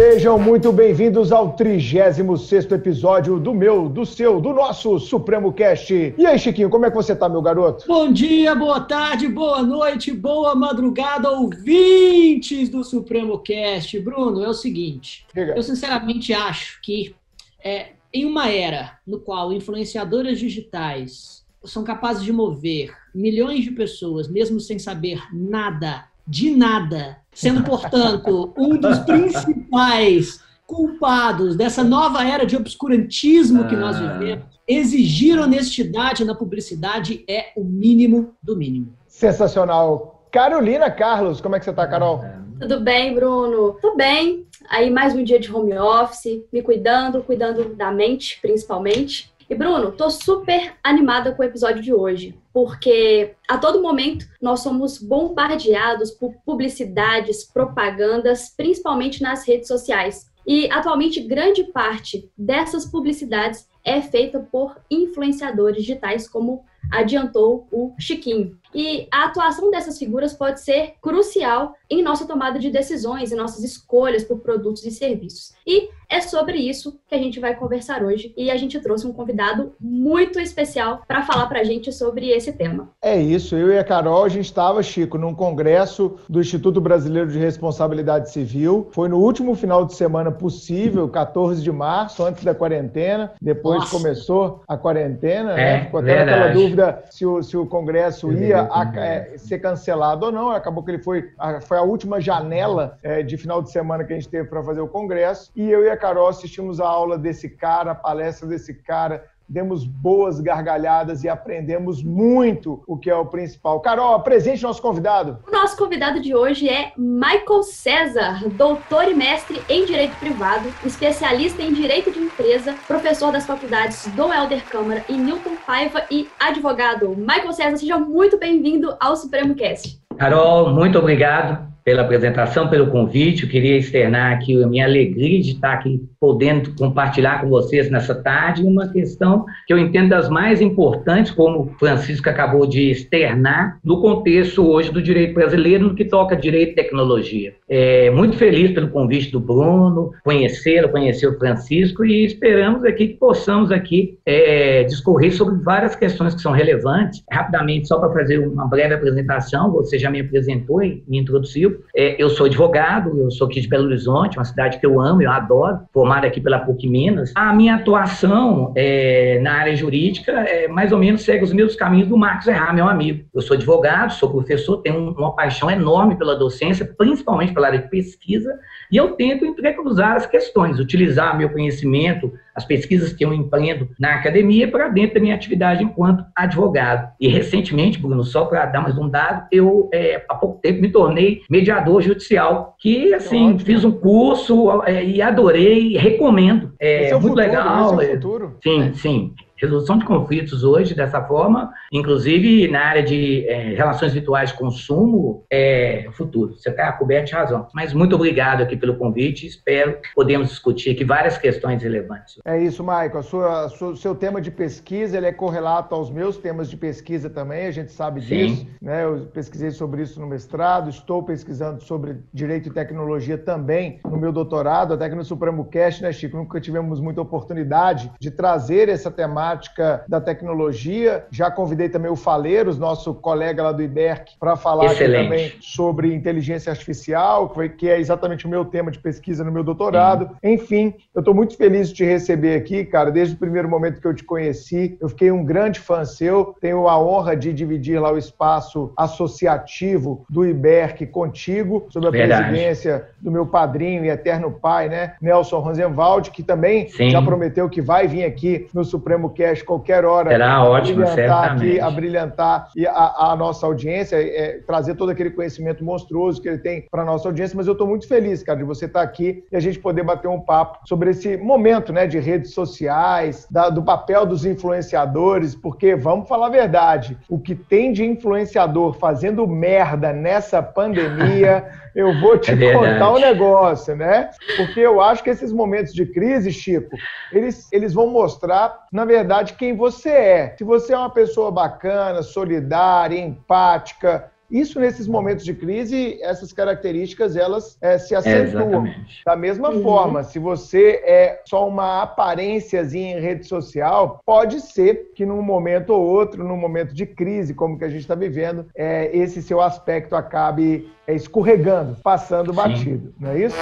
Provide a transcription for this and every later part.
Sejam muito bem-vindos ao 36 episódio do meu, do seu, do nosso Supremo Cast. E aí, Chiquinho, como é que você tá, meu garoto? Bom dia, boa tarde, boa noite, boa madrugada, ouvintes do Supremo Cast. Bruno, é o seguinte, Diga. eu sinceramente acho que é, em uma era no qual influenciadores digitais são capazes de mover milhões de pessoas, mesmo sem saber nada, de nada, sendo, portanto, um dos principais culpados dessa nova era de obscurantismo que nós ah. vivemos, exigir honestidade na publicidade é o mínimo do mínimo. Sensacional. Carolina Carlos, como é que você está, Carol? Tudo bem, Bruno? Tudo bem. Aí mais um dia de home office, me cuidando, cuidando da mente, principalmente. E Bruno, tô super animada com o episódio de hoje, porque a todo momento nós somos bombardeados por publicidades, propagandas, principalmente nas redes sociais. E atualmente grande parte dessas publicidades é feita por influenciadores digitais, como adiantou o Chiquinho. E a atuação dessas figuras pode ser crucial em nossa tomada de decisões, em nossas escolhas por produtos e serviços. E é sobre isso que a gente vai conversar hoje e a gente trouxe um convidado muito especial para falar para a gente sobre esse tema. É isso, eu e a Carol, a gente estava, Chico, num congresso do Instituto Brasileiro de Responsabilidade Civil. Foi no último final de semana possível, 14 de março, antes da quarentena. Depois Nossa. começou a quarentena, né? é, né? Ficou até aquela dúvida se o, se o congresso ia é, ser cancelado ou não. Acabou que ele foi a, foi a última janela é, de final de semana que a gente teve para fazer o congresso. E eu e a Carol assistimos a aula desse cara, a palestra desse cara, demos boas gargalhadas e aprendemos muito, o que é o principal. Carol, apresente nosso convidado. O nosso convidado de hoje é Michael César, doutor e mestre em Direito Privado, especialista em Direito de Empresa, professor das faculdades Dom Helder Câmara e Newton Paiva e advogado. Michael César, seja muito bem-vindo ao Supremo Cast. Carol, muito obrigado pela apresentação, pelo convite. Eu queria externar aqui a minha alegria de estar aqui podendo compartilhar com vocês nessa tarde uma questão que eu entendo das mais importantes, como o Francisco acabou de externar, no contexto hoje do direito brasileiro, no que toca direito e tecnologia. É, muito feliz pelo convite do Bruno, conhecê-lo, conhecer o Francisco e esperamos aqui que possamos aqui é, discorrer sobre várias questões que são relevantes. Rapidamente, só para fazer uma breve apresentação, você já me apresentou e me introduziu. É, eu sou advogado, eu sou aqui de Belo Horizonte, uma cidade que eu amo, eu adoro, formado aqui pela PUC Minas. A minha atuação é, na área jurídica é, mais ou menos segue os mesmos caminhos do Marcos Errar, meu amigo. Eu sou advogado, sou professor, tenho uma paixão enorme pela docência, principalmente pela área de pesquisa, e eu tento entrecruzar as questões, utilizar meu conhecimento, as pesquisas que eu empreendo na academia para dentro da minha atividade enquanto advogado. E recentemente, Bruno, só para dar mais um dado, eu é, há pouco tempo me tornei mediador judicial, que assim, fiz um curso é, e adorei, recomendo. É, é muito futuro, legal. Esse é o futuro. Sim, é. sim resolução de conflitos hoje dessa forma, inclusive na área de é, relações virtuais de consumo, é futuro. Você está coberto de razão. Mas muito obrigado aqui pelo convite. Espero que podemos discutir aqui várias questões relevantes. É isso, Maico. A sua, o seu tema de pesquisa ele é correlato aos meus temas de pesquisa também. A gente sabe Sim. disso. Né? Eu pesquisei sobre isso no mestrado. Estou pesquisando sobre direito e tecnologia também no meu doutorado, até que no Supremo Cast, né, Chico? Nunca tivemos muita oportunidade de trazer essa temática temática da tecnologia. Já convidei também o Faleiros, nosso colega lá do IBERC, para falar também sobre inteligência artificial, que é exatamente o meu tema de pesquisa no meu doutorado. Sim. Enfim, eu estou muito feliz de te receber aqui, cara. Desde o primeiro momento que eu te conheci, eu fiquei um grande fã seu. Tenho a honra de dividir lá o espaço associativo do IBERC contigo, sob a Verdade. presidência do meu padrinho e eterno pai, né, Nelson Rosenwald, que também Sim. já prometeu que vai vir aqui no Supremo podcast qualquer hora. Será ótimo, brilhantar aqui, a brilhantar a, a nossa audiência, é, trazer todo aquele conhecimento monstruoso que ele tem para nossa audiência. Mas eu estou muito feliz, cara, de você estar tá aqui e a gente poder bater um papo sobre esse momento, né, de redes sociais, da, do papel dos influenciadores, porque vamos falar a verdade, o que tem de influenciador fazendo merda nessa pandemia. eu vou te é contar um negócio, né? Porque eu acho que esses momentos de crise, Chico, eles, eles vão mostrar, na verdade, quem você é. Se você é uma pessoa bacana, solidária, empática, Isso nesses momentos de crise, essas características elas é, se acentuam. da mesma uhum. forma, se você é só uma aparênciazinha em rede social, pode ser que num momento ou outro, num momento de crise como que a gente está vivendo, é, esse seu aspecto acabe é, escorregando, passando Sim. batido, não é isso?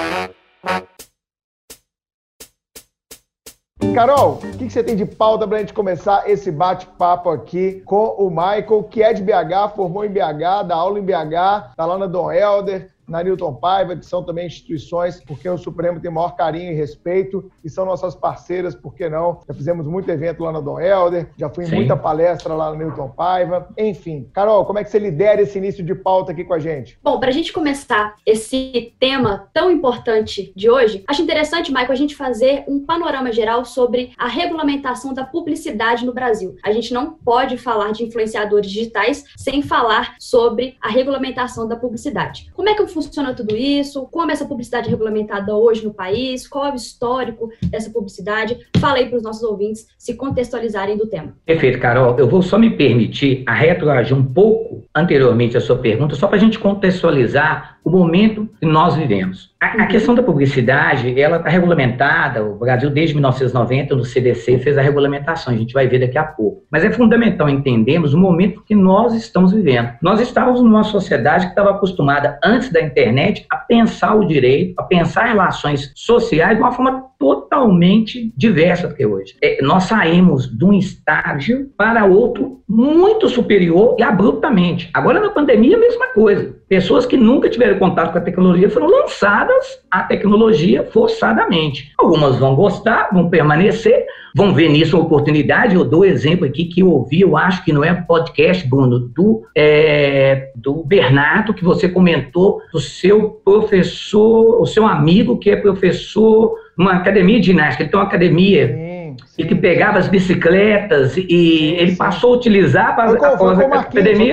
Carol, o que, que, você tem de pauta para a gente começar esse bate-papo aqui com o Michael, que é de BH, formou em BH, dá aula em BH, tá lá na Dom Helder, na Newton Paiva, que são também instituições porque o Supremo tem maior carinho e respeito, e são nossas parceiras, por que não? Já fizemos muito evento lá na Dom Helder, já fui em Sim. muita palestra lá na Newton Paiva, enfim. Carol, como é que você lidera esse início de pauta aqui com a gente? Bom, para a gente começar esse tema tão importante de hoje, acho interessante, Michael, a gente fazer um panorama geral sobre a regulamentação da publicidade no Brasil. A gente não pode falar de influenciadores digitais sem falar sobre a regulamentação da publicidade. Como é que funciona tudo isso, como essa publicidade é regulamentada hoje no país, qual é o histórico dessa publicidade. Falei para os nossos ouvintes se contextualizarem do tema. Perfeito, Carol. Eu vou só me permitir a retroagir um pouco anteriormente à sua pergunta, só para a gente contextualizar o momento que nós vivemos. A, a uhum. questão da publicidade, ela está regulamentada, o Brasil desde 1990 no CDC fez a regulamentação, a gente vai ver daqui a pouco. Mas é fundamental entendermos o momento que nós estamos vivendo. Nós estávamos numa sociedade que estava acostumada, antes da internet, a pensar o direito, a pensar relações sociais de uma forma totalmente diversa do que hoje. É, nós saímos de um estágio para outro muito superior e abruptamente. Agora, na pandemia, a mesma coisa. Pessoas que nunca tiveram contato com a tecnologia foram lançadas à tecnologia forçadamente. Algumas vão gostar, vão permanecer, vão ver nisso uma oportunidade. Eu dou exemplo aqui que eu ouvi, eu acho que não é podcast, Bruno, do, é, do Bernardo, que você comentou, do seu professor, o seu amigo que é professor numa academia de ginástica. Ele tem uma academia. Sim e que pegava as bicicletas e ele passou a utilizar para com a. Foi com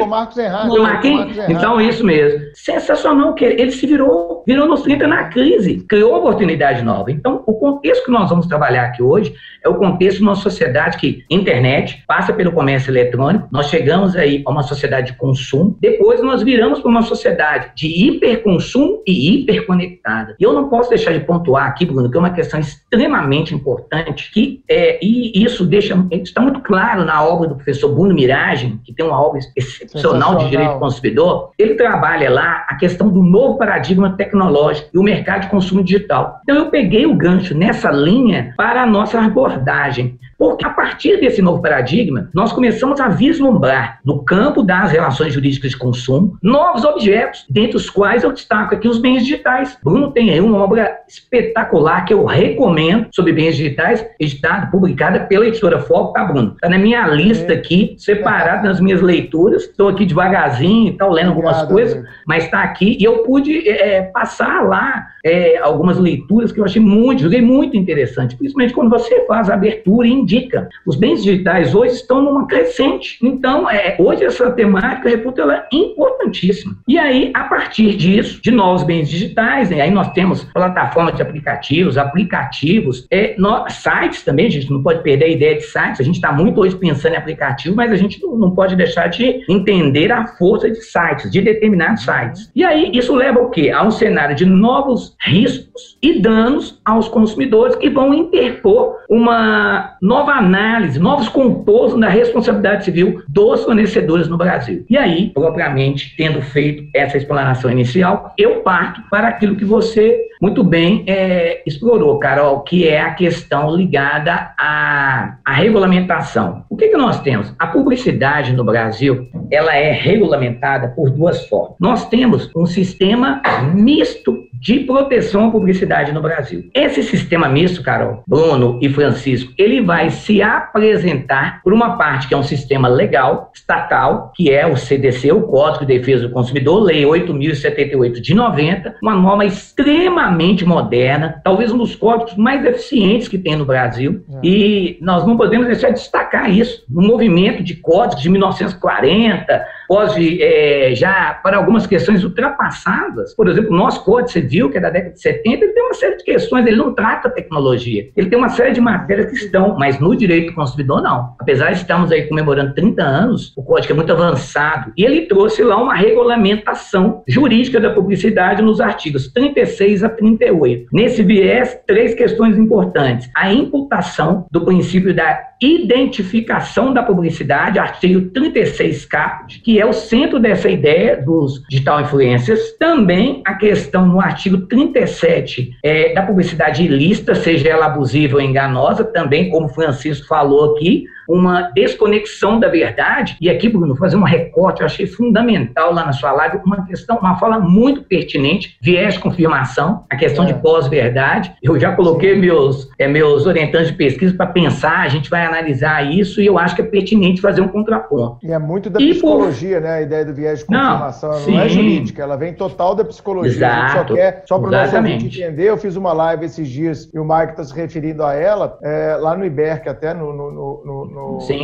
Marcos Errado. Marquinhos? Então, isso mesmo. Sensacional que ele se virou, virou nos 30 na crise, criou oportunidade nova. Então, o contexto que nós vamos trabalhar aqui hoje é o contexto de uma sociedade que internet passa pelo comércio eletrônico, nós chegamos aí a uma sociedade de consumo, depois nós viramos para uma sociedade de hiperconsumo e hiperconectada. E eu não posso deixar de pontuar aqui, Bruno, que é uma questão extremamente importante que é, e isso deixa está muito claro na obra do professor Bruno Miragem, que tem uma obra excepcional de direito do consumidor. Ele trabalha lá a questão do novo paradigma tecnológico e o mercado de consumo digital. Então eu peguei o gancho nessa linha para a nossa abordagem. Porque a partir desse novo paradigma, nós começamos a vislumbrar no campo das relações jurídicas de consumo novos objetos, dentre os quais eu destaco aqui os bens digitais. Bruno tem aí uma obra espetacular que eu recomendo sobre bens digitais, editada, publicada pela editora Foco, tá, Bruno? Está na minha lista aqui, separado nas minhas leituras. Estou aqui devagarzinho e tal, lendo algumas Obrigado, coisas, amigo. mas está aqui e eu pude é, passar lá é, algumas leituras que eu achei muito, joguei muito interessante, principalmente quando você faz a abertura em indica. Os bens digitais hoje estão numa crescente. Então, é, hoje essa temática, reputa, ela é importantíssima. E aí, a partir disso, de novos bens digitais, né, aí nós temos plataformas de aplicativos, aplicativos, é, sites também, a gente não pode perder a ideia de sites, a gente está muito hoje pensando em aplicativo, mas a gente não, não pode deixar de entender a força de sites, de determinados sites. E aí, isso leva o quê? A um cenário de novos riscos e danos aos consumidores que vão interpor uma nova análise, novos compousos da responsabilidade civil dos fornecedores no Brasil. E aí, propriamente, tendo feito essa explanação inicial, eu parto para aquilo que você muito bem é, explorou, Carol, que é a questão ligada à, à regulamentação. O que, que nós temos? A publicidade no Brasil, ela é regulamentada por duas formas. Nós temos um sistema misto de proteção à publicidade no Brasil. Esse sistema misto, Carol, Bruno e Francisco, ele vai se apresentar por uma parte que é um sistema legal, estatal, que é o CDC, o Código de Defesa do Consumidor, Lei 8.078 de 90, uma norma extremamente moderna, talvez um dos códigos mais eficientes que tem no Brasil, é. e nós não podemos deixar de destacar isso, no movimento de códigos de 1940, pode é, já para algumas questões ultrapassadas, por exemplo, nosso Código Civil, que é da década de 70, ele tem uma série de questões, ele não trata tecnologia. Ele tem uma série de matérias que estão, mas no direito do consumidor, não. Apesar de estarmos aí comemorando 30 anos, o código é muito avançado. E ele trouxe lá uma regulamentação jurídica da publicidade nos artigos 36 a 38. Nesse viés, três questões importantes. A imputação do princípio da identificação da publicidade, artigo 36 caput, que é o centro dessa ideia dos digital influencers. Também a questão no artigo 37 é, da publicidade ilícita, seja ela abusiva ou enganosa, também, como o Francisco falou aqui, uma desconexão da verdade. E aqui, Bruno, fazer um recorte, eu achei fundamental lá na sua live, uma questão, uma fala muito pertinente, viés de confirmação, a questão é. de pós-verdade. Eu já coloquei meus, é, meus orientantes de pesquisa para pensar, a gente vai analisar isso e eu acho que é pertinente fazer um contraponto. E é muito da e psicologia, por... né? A ideia do viés de confirmação. Não, não é jurídica, ela vem total da psicologia. Exato, só quer, só para o nosso ouvinte entender, eu fiz uma live esses dias e o Mike está se referindo a ela, é, lá no Iberc, até no, no, no, no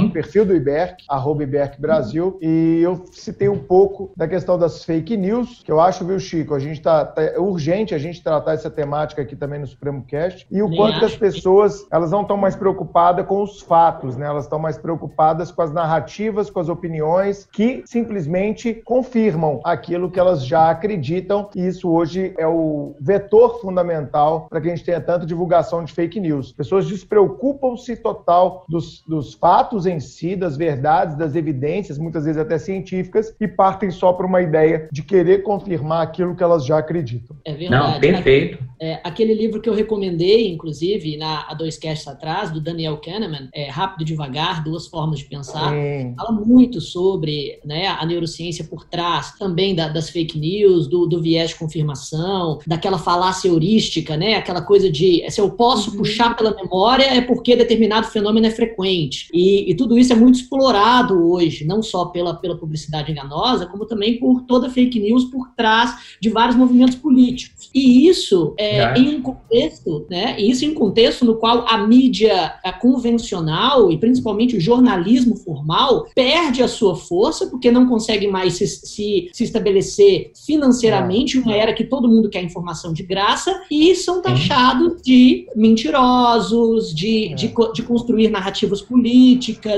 perfil do Iberc, arroba Iberc Brasil, e eu citei um pouco da questão das fake news, que eu acho, viu, Chico, a gente está tá, é urgente a gente tratar essa temática aqui também no Supremo Cast, e o Nem quanto as pessoas, elas não estão mais preocupadas com os fatos, né? Elas estão mais preocupadas com as narrativas, com as opiniões que simplesmente confirmam aquilo que elas já acreditam, e isso hoje é o vetor fundamental para que a gente tenha tanta divulgação de fake news. Pessoas despreocupam-se total dos, dos fatos em si, das verdades, das evidências, muitas vezes até científicas, e partem só para uma ideia de querer confirmar aquilo que elas já acreditam. É verdade. Não, perfeito. É, aquele livro que eu recomendei, inclusive, na, há dois casts atrás, do Daniel Kahneman, é, Rápido e Devagar, Duas Formas de Pensar, fala muito sobre né, a neurociência por trás também da, das fake news, do, do viés de confirmação, daquela falácia heurística, né, aquela coisa de se eu posso uhum. puxar pela memória é porque determinado fenômeno é frequente. E, e, tudo isso é muito explorado hoje, não só pela, pela publicidade enganosa, como também por toda fake news por trás de vários movimentos políticos. E isso é, em um contexto, né, isso em um contexto no qual a mídia a convencional e principalmente o jornalismo formal perde a sua força porque não consegue mais se, se, se estabelecer financeiramente, uma era que todo mundo quer informação de graça, e são taxados de mentirosos, de, de, de construir narrativas políticas,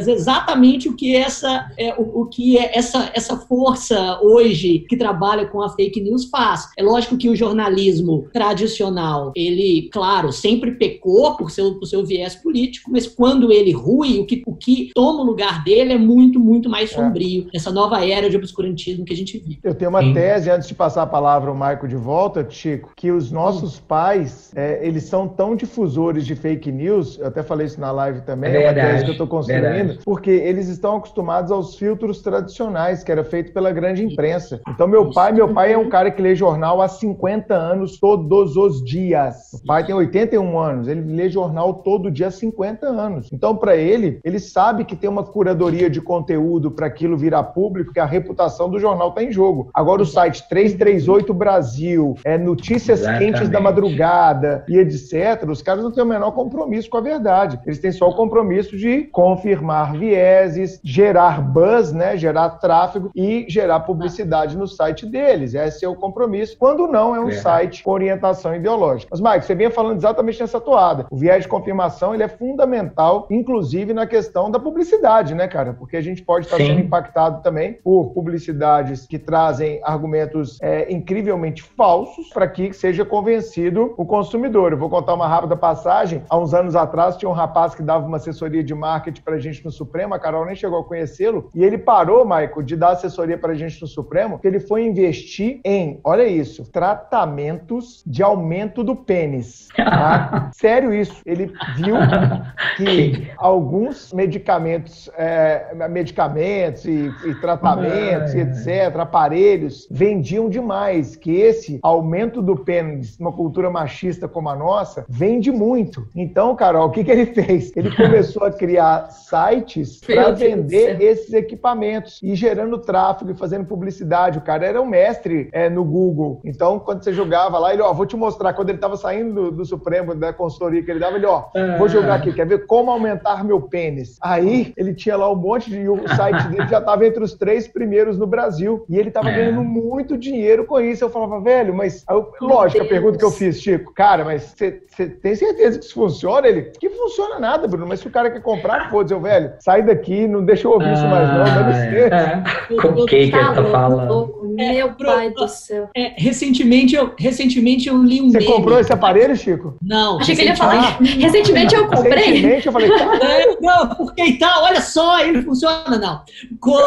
exatamente o que essa, é, o, o que é essa, essa força hoje que trabalha com a fake news faz. É lógico que o jornalismo tradicional, ele, claro, sempre pecou por seu, por seu viés político, mas quando ele rui, o que, o que toma o lugar dele é muito, muito mais é. sombrio. É. Essa nova era de obscurantismo que a gente vive. Eu tenho uma Sim. tese, antes de passar a palavra ao Marco de volta, Chico, que os nossos pais, é, eles são tão difusores de fake news, eu até falei isso na live também, é, é uma tese que eu estou construindo, verdade. porque eles estão acostumados aos filtros tradicionais, que era feito pela grande imprensa. Então, meu pai, meu pai é um cara que lê jornal há 50 anos, todos os dias. O pai tem 81 anos, ele lê jornal todo dia há 50 anos. Então, para ele, ele sabe que tem uma curadoria de conteúdo para aquilo virar público, que a reputação do jornal está em jogo. Agora, o site 338 Brasil, é notícias Exatamente. quentes da madrugada e etc., os caras não têm o menor compromisso com a verdade. Eles têm só o compromisso de confirmar vieses, gerar buzz, né, gerar tráfego e gerar publicidade no site deles. Esse é o compromisso. Quando não, é um é. site com orientação ideológica. Mas, Mike, você vinha falando exatamente nessa toada. O viés de confirmação ele é fundamental, inclusive na questão da publicidade, né, cara? Porque a gente pode estar Sim. sendo impactado também por publicidades que trazem argumentos é, incrivelmente falsos para que seja convencido o consumidor. Eu vou contar uma rápida passagem. Há uns anos atrás tinha um rapaz que dava uma assessoria de marketing para a gente no Supremo, a Carol nem chegou a conhecê-lo, e ele parou, Michael, de dar assessoria para a gente no Supremo, que ele foi investir em, olha isso, tratamentos de aumento do pênis. Tá? Sério isso. Ele viu que alguns medicamentos, é, medicamentos e, e tratamentos, e etc., aparelhos, vendiam demais, que esse aumento do pênis numa cultura machista como a nossa vende muito. Então, Carol, o que, que ele fez? Ele começou a criar sites para vender esses equipamentos e gerando tráfego e fazendo publicidade. O cara era um mestre é, no Google. Então, quando você jogava lá, ele, ó, vou te mostrar quando ele estava saindo do, do, Supremo, da consultoria que ele dava, ele, ó, ah. vou jogar aqui, quer ver como aumentar meu pênis? Aí ele tinha lá um monte de. O site dele já estava entre os três primeiros no Brasil. E ele estava é. ganhando muito dinheiro com isso. Eu falava, velho, mas. Eu, lógico, a pergunta que eu fiz, Chico, cara, mas você tem certeza que isso funciona? Ele, que funciona nada, Bruno, mas se o cara quer comprar, foda-se, velho, sai daqui, não deixa eu ouvir ah, isso mais, não, dá ah, licença. É. Com o que ele tá falando? Meu é, pai do céu. É, recentemente, eu, recentemente eu li um. Você meme. comprou esse aparelho, Chico? Não. Achei que ele ia falar. Recentemente eu comprei. Recentemente eu falei, cara. É, não, porque e tal, olha só, ele funciona. Não.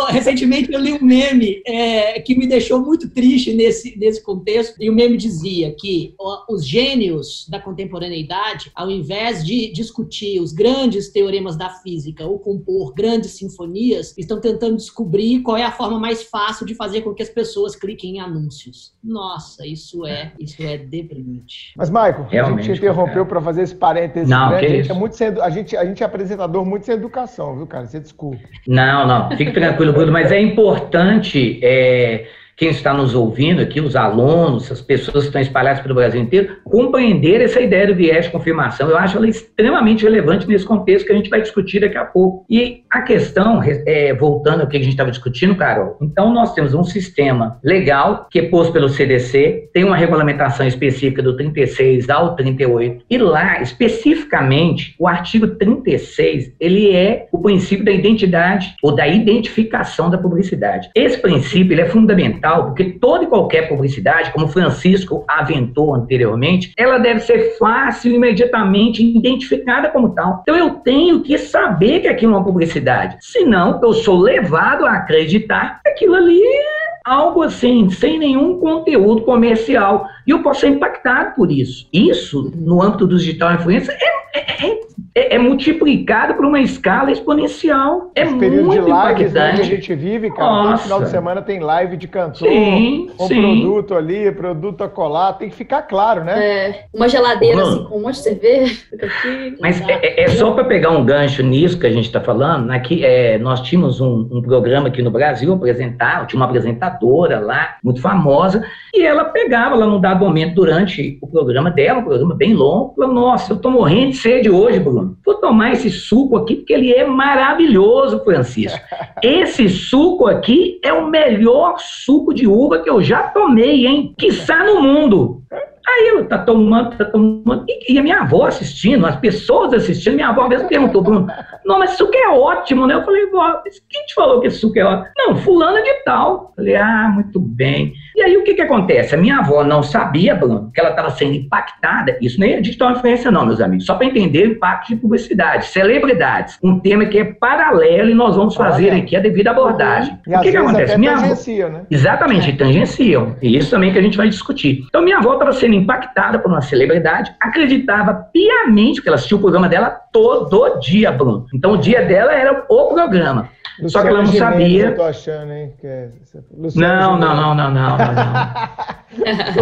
Recentemente eu li um meme é, que me deixou muito triste nesse, nesse contexto. E o meme dizia que os gênios da contemporaneidade, ao invés de discutir os grandes teoremas da física ou compor grandes sinfonias, estão tentando descobrir qual é a forma mais fácil de fazer com que as pessoas cliquem em anúncios. Nossa, isso é, isso é deprimente. Mas, Michael, Realmente, a gente interrompeu para fazer esse parênteses. Não, né? a, gente é muito sem, a, gente, a gente é apresentador muito sem educação, viu, cara? Você desculpa. Não, não, fique tranquilo, Bruno, mas é importante. É quem está nos ouvindo aqui, os alunos, as pessoas que estão espalhadas pelo Brasil inteiro, compreender essa ideia do viés de confirmação. Eu acho ela extremamente relevante nesse contexto que a gente vai discutir daqui a pouco. E a questão, é, voltando ao que a gente estava discutindo, Carol, então nós temos um sistema legal que é posto pelo CDC, tem uma regulamentação específica do 36 ao 38, e lá, especificamente, o artigo 36, ele é o princípio da identidade ou da identificação da publicidade. Esse princípio ele é fundamental fundamental, porque toda e qualquer publicidade, como Francisco aventou anteriormente, ela deve ser fácil e imediatamente identificada como tal. Então eu tenho que saber que aquilo é uma publicidade. Senão eu sou levado a acreditar que aquilo ali é algo assim, sem nenhum conteúdo comercial. E eu posso ser impactado por isso. Isso, no âmbito do digital influencer, é, é, é é, é, multiplicado por uma escala exponencial. É Esse muito período de lives né, que a gente vive, cara, todo final de semana tem live de cantor, sim, com sim. produto ali, produto a colar, tem que ficar claro, né? É, uma geladeira assim, com um monte de cerveja. Mas é, é, é, só para pegar um gancho nisso que a gente está falando, né, que é, nós tínhamos um, um, programa aqui no Brasil apresentar, tinha uma apresentadora lá, muito famosa, e ela pegava lá num dado momento durante o programa dela, um programa bem longo, falou, nossa, eu tô morrendo de sede hoje, Bruno. Vou tomar esse suco aqui porque ele é maravilhoso, Francisco. Esse suco aqui é o melhor suco de uva que eu já tomei, hein? Que está no mundo. Aí eu tá tomando, tá tomando. E, e, a minha avó assistindo, as pessoas assistindo, minha avó mesmo perguntou, Bruno, não, mas suco é ótimo, né? Eu falei, vó, quem te falou que esse suco é ótimo? Não, fulana de tal. Eu falei, ah, muito bem. E aí o que que acontece? A minha avó não sabia, Bruno, que ela estava sendo impactada. Isso nem é digital influência, não, meus amigos. Só para entender o impacto de publicidade, celebridades. Um tema que é paralelo e nós vamos fazer aqui a devida abordagem. E o que que acontece? Minha avó... né? Exatamente, tangenciam. E isso também que a gente vai discutir. Então minha avó estava sendo impactada por uma celebridade, acreditava piamente que ela assistia o programa dela todo dia, Bruno. Então o dia dela era o programa. Luciano Só que ela não Gimenez, sabia. Eu tô achando, hein? É... não, não, não, não, não, não,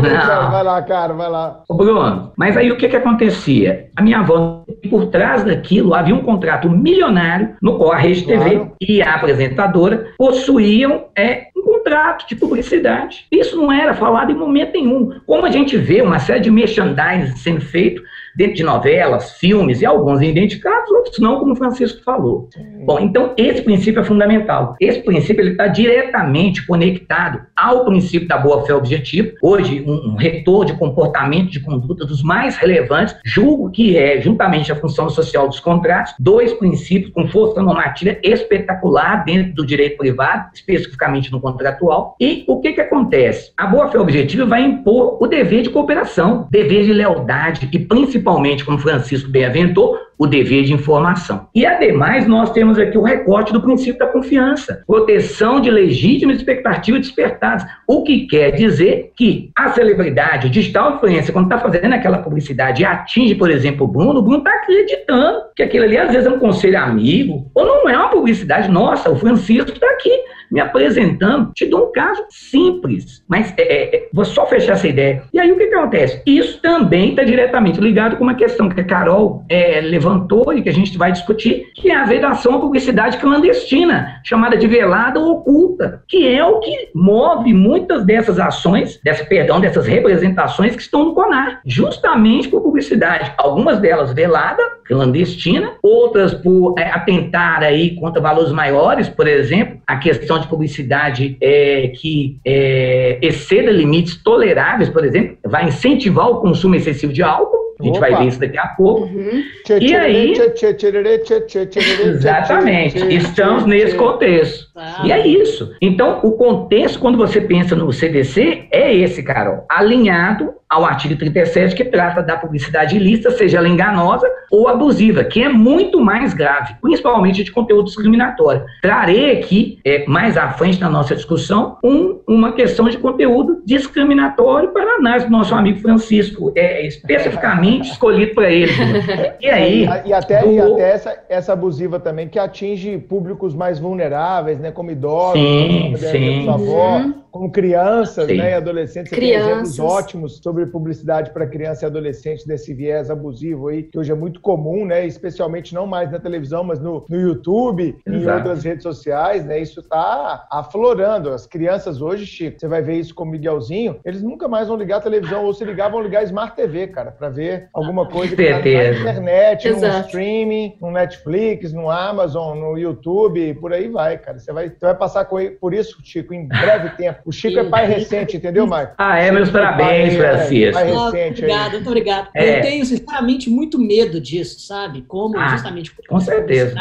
não. Vai lá, cara, vai lá. Ô, Bruno, mas aí o que que acontecia? A minha avó, por trás daquilo, havia um contrato milionário no qual a Rede claro. TV e a apresentadora possuíam é, um contrato de publicidade. Isso não era falado em momento nenhum. Como a gente vê uma série de merchandising sendo feito dentro de novelas, filmes e alguns identificados, outros não, como o Francisco falou. Sim. Bom, então esse princípio é fundamental. Esse princípio está diretamente conectado ao princípio da boa fé objetiva. Hoje, um, um retorno de comportamento, de conduta dos mais relevantes, julgo que é, juntamente a função social dos contratos, dois princípios com força normativa espetacular dentro do direito privado, especificamente no contratual. E o que, que acontece? A boa fé objetiva vai impor o dever de cooperação, dever de lealdade e principalmente principalmente, como Francisco bem aventou, o dever de informação. E, ademais, nós temos aqui o recorte do princípio da confiança, proteção de legítimas expectativas despertadas, o que quer dizer que a celebridade, o digital influência, quando está fazendo aquela publicidade e atinge, por exemplo, o Bruno, o Bruno está acreditando que aquilo ali, às vezes, é um conselho amigo, ou não é uma publicidade, nossa, o Francisco está aqui me apresentando, te dou um caso simples, mas é, é, vou só fechar essa ideia. E aí o que, que acontece? Isso também está diretamente ligado com uma questão que a Carol é, levantou e que a gente vai discutir, que é a vedação à publicidade clandestina, chamada de velada ou oculta, que é o que move muitas dessas ações, dessa, perdão, dessas representações que estão no CONAR, justamente por publicidade. Algumas delas velada, clandestina, outras por é, atentar aí contra valores maiores, por exemplo, a questão de publicidade é, que é, exceda limites toleráveis, por exemplo, vai incentivar o consumo excessivo de álcool, a gente Opa. vai ver isso daqui a pouco. Uhum. E aí. Exatamente. Estamos nesse contexto. Ah. E é isso. Então, o contexto, quando você pensa no CDC, é esse, Carol. Alinhado ao artigo 37, que trata da publicidade ilícita, seja ela enganosa ou abusiva, que é muito mais grave, principalmente de conteúdo discriminatório. Trarei aqui, é, mais à frente na nossa discussão, um, uma questão de conteúdo discriminatório para análise do nosso amigo Francisco, é, especificamente escolhido para ele. E aí. E, e até, do... e até essa, essa abusiva também, que atinge públicos mais vulneráveis, né, como idosos, sim, como sim. avó, uhum. Como crianças né, e adolescentes. Você crianças. tem exemplos ótimos sobre sobre publicidade para criança e adolescente desse viés abusivo aí, que hoje é muito comum, né? Especialmente não mais na televisão, mas no, no YouTube e em outras redes sociais, né? Isso está aflorando. As crianças hoje, Chico, você vai ver isso com o Miguelzinho, eles nunca mais vão ligar a televisão, ou se ligar, vão ligar a Smart TV, cara, para ver alguma coisa que tá na internet, no streaming, no Netflix, no Amazon, no YouTube, por aí vai, cara. Você vai, você vai passar por isso, Chico, em breve tempo. O Chico é pai recente, entendeu, Marco? Ah, é, meus parabéns, Francisco. Mais recente obrigado, muito obrigado. É. Eu tenho, sinceramente, muito medo disso, sabe? Como ah, justamente. Com certeza.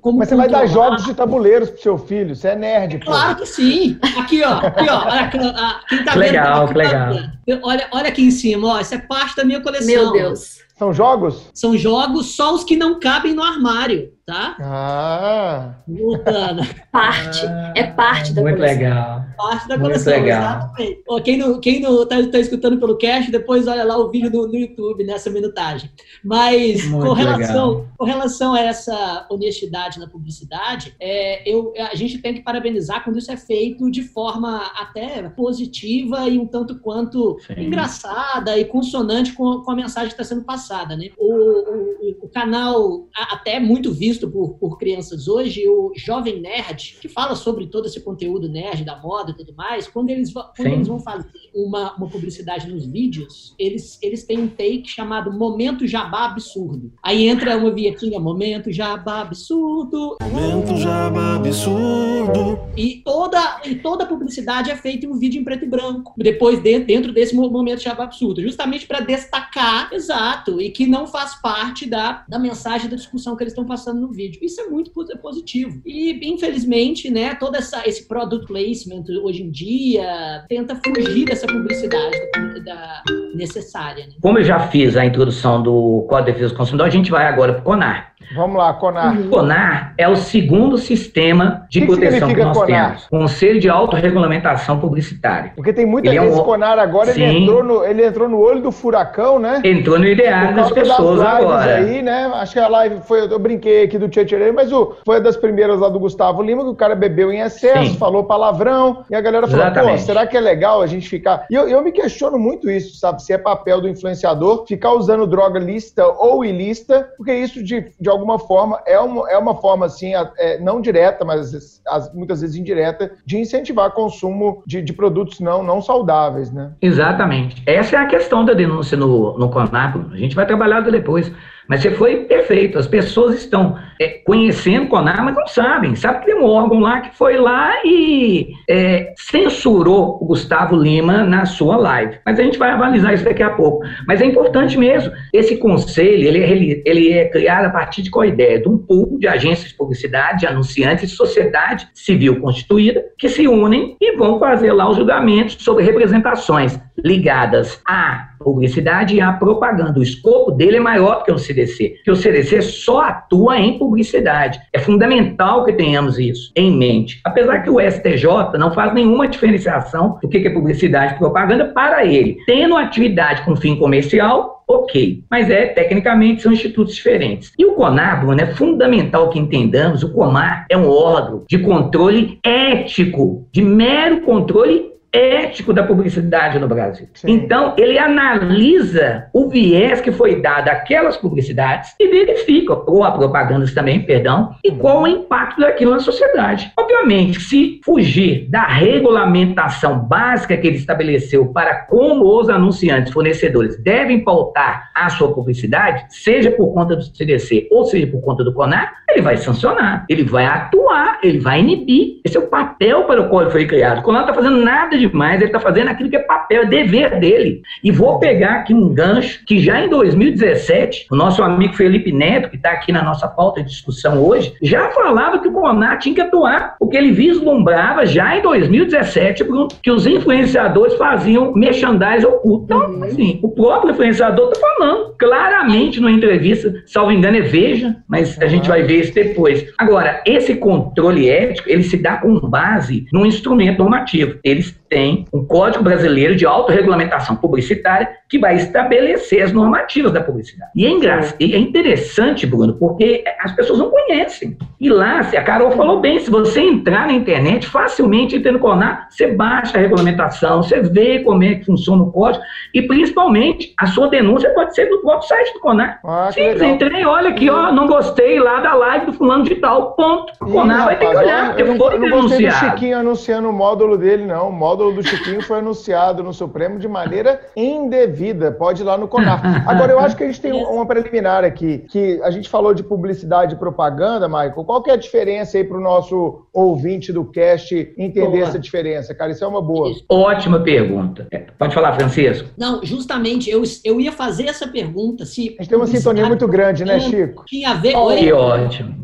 Como Mas você vai dar jogos de tabuleiros pro seu filho, você é nerd. Pô. Claro que sim. Aqui, ó. Aqui, ó. Olha, quem tá legal, vendo. Tá legal. Olha, olha aqui em cima, ó. Isso é parte da minha coleção. Meu Deus. São jogos? São jogos só os que não cabem no armário tá? Ah! Voltando. Parte. Ah, é parte da muito coleção. legal. Parte da muito coleção, legal. exatamente. quem não, quem não tá, tá, escutando pelo cast, depois olha lá o vídeo no, no YouTube, nessa minutagem. Mas com relação, com relação a essa honestidade na publicidade, é, eu, a gente tem que parabenizar quando isso é feito de forma até positiva e um tanto quanto Sim. engraçada e consonante com, com a mensagem que está sendo passada. Né? O, o, o canal, até muito visto, visto por, por crianças hoje, o Jovem Nerd, que fala sobre todo esse conteúdo nerd da moda e tudo mais, quando eles, quando eles vão fazer uma, uma publicidade nos vídeos, eles, eles têm um take chamado Momento Jabá Absurdo. Aí entra uma vietinha, Momento Jabá Absurdo. Momento Jabá Absurdo. E toda, e toda a publicidade é feita em um vídeo em preto e branco. Depois, de, dentro desse Momento Jabá Absurdo. Justamente para destacar, exato, e que não faz parte da, da mensagem da discussão que eles estão passando no vídeo. Isso é muito positivo. E, infelizmente, né, todo essa, esse product placement hoje em dia tenta fugir dessa publicidade da, necessária. Né? Como eu já fiz a introdução do Código de Defesa do Consumidor, a gente vai agora para o CONAR. Vamos lá, CONAR. Uhum. CONAR é o segundo sistema de que proteção que, que nós CONAR? temos. Conselho de Autorregulamentação Publicitária. Porque tem muita ele vezes é um... CONAR agora, ele entrou, no, ele entrou no olho do furacão, né? Entrou no ideário das pessoas das agora. Aí, né? Acho que a live foi, eu brinquei aqui do Tietchan, mas o, foi das primeiras lá do Gustavo Lima, que o cara bebeu em excesso, Sim. falou palavrão, e a galera falou, Exatamente. pô, será que é legal a gente ficar... E eu, eu me questiono muito isso, sabe? Se é papel do influenciador ficar usando droga lista ou ilícita, porque isso, de, de alguma forma, é uma, é uma forma, assim, é, não direta, mas as, muitas vezes indireta, de incentivar consumo de, de, produtos não, não saudáveis, né? Exatamente. Essa é a questão da denúncia no, no CONAP. A gente vai trabalhar depois. Mas você foi perfeito. As pessoas estão é, conhecendo o CONAR, mas não sabem. Sabe que tem um órgão lá que foi lá e é, censurou o Gustavo Lima na sua live. Mas a gente vai avalizar isso daqui a pouco. Mas é importante mesmo. Esse conselho, ele, ele, ele é criado a partir de qual ideia? De um pool de agências de publicidade, de anunciantes e sociedade civil constituída que se unem e vão fazer lá os julgamentos sobre representações ligadas à publicidade e à propaganda. O escopo dele é maior que o CDC, que o CDC só atua em publicidade. É fundamental que tenhamos isso em mente. Apesar que o STJ não faz nenhuma diferenciação do que é publicidade e propaganda para ele. Tendo atividade com fim comercial, ok. Mas é, tecnicamente, são institutos diferentes. E o CONAR, Bruno, é fundamental que entendamos, o CONAR é um órgão de controle ético, de mero controle ético da publicidade no Brasil. Sim. Então, ele analisa o viés que foi dado àquelas publicidades e verifica, ou a propagandas também, perdão, e uhum. qual o impacto daquilo na sociedade. Obviamente, se fugir da regulamentação básica que ele estabeleceu para como os anunciantes, fornecedores devem pautar a sua publicidade, seja por conta do CDC ou seja por conta do CONAR, ele vai sancionar, ele vai atuar, ele vai inibir. Esse é o papel para o qual ele foi criado. O CONAR não está fazendo nada demais, ele está fazendo aquilo que é papel, é dever dele. E vou pegar aqui um gancho que já em 2017, o nosso amigo Felipe Neto, que está aqui na nossa pauta de discussão hoje, já falava que o CONAR tinha que atuar, porque ele vislumbrava já em 2017 que os influenciadores faziam merchandising oculto. Então, uhum. assim, o próprio influenciador está falando claramente numa entrevista, salvo engano é Veja, mas a gente vai ver isso depois. Agora, esse controle ético, ele se dá com base num instrumento normativo. Eles tem um Código Brasileiro de Autorregulamentação Publicitária que vai estabelecer as normativas da publicidade. E é, engraçado, é interessante, Bruno, porque as pessoas não conhecem. E lá, a Carol falou bem, se você entrar na internet, facilmente entrando no CONAR, você baixa a regulamentação, você vê como é que funciona o código, e principalmente a sua denúncia pode ser do próprio site do CONAR. Ah, Simples, entrei, olha aqui, ó, não gostei lá da live do fulano de tal, ponto. O CONAR vai ter que olhar, porque eu foi eu não gostei do Chiquinho anunciando o módulo dele, não. O módulo módulo do Chiquinho foi anunciado no Supremo de maneira indevida. Pode ir lá no CONAR. Agora, eu acho que a gente tem uma preliminar aqui, que a gente falou de publicidade e propaganda, Michael. Qual que é a diferença aí para o nosso ouvinte do cast entender boa. essa diferença, cara? Isso é uma boa. Ótima pergunta. É, pode falar, Francisco? Não, justamente, eu, eu ia fazer essa pergunta. Se a gente tem uma sintonia muito grande, né, Chico? Tinha a ver... Que ótimo.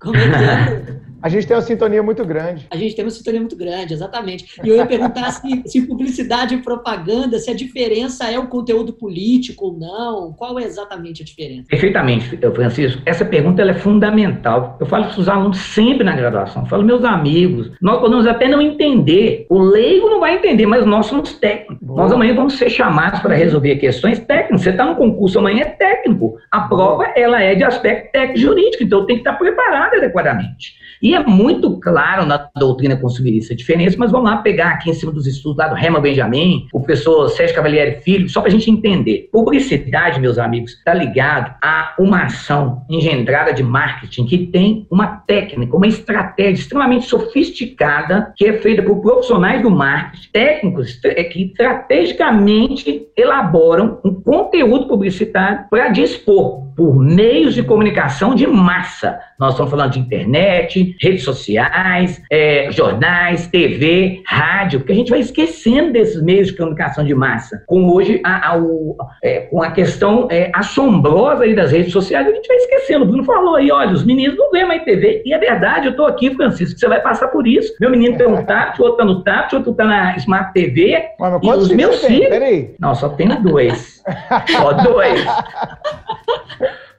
Como é que é? A gente tem uma sintonia muito grande. A gente tem uma sintonia muito grande, exatamente. E eu ia perguntar se, se, publicidade e propaganda, se a diferença é o conteúdo político ou não. Qual é exatamente a diferença? Perfeitamente, Francisco. Essa pergunta é fundamental. Eu falo para os alunos sempre na graduação. Eu falo, meus amigos, nós podemos até não entender. O leigo não vai entender, mas nós somos técnicos. Boa. Nós amanhã vamos ser chamados para resolver questões técnicas. Você está no concurso amanhã é técnico. A prova, ela é de aspecto técnico jurídico, então tem que estar preparado adequadamente. E é muito claro na doutrina consumista a diferença, mas vamos lá pegar aqui em cima dos estudos lá do Rema Benjamin, o professor Sérgio Cavalieri Filho, só para a gente entender. Publicidade, meus amigos, está ligado a uma ação engendrada de marketing que tem uma técnica, uma estratégia extremamente sofisticada que é feita por profissionais do marketing, técnicos que estrategicamente elaboram um conteúdo publicitário para dispor por meios de comunicação de massa. Nós estamos falando de internet, redes sociais, é, jornais, TV, rádio, porque a gente vai esquecendo desses meios de comunicação de massa. Com hoje, a, a, o, é, com a questão é, assombrosa das redes sociais, a gente vai esquecendo. O Bruno falou aí, olha, os meninos não vêem mais TV. E é verdade, eu estou aqui, Francisco, você vai passar por isso. Meu menino tem um tablet, o outro está no tablet, o outro está na Smart TV. Mas, e os meus filhos... Não, só tenho dois. só dois.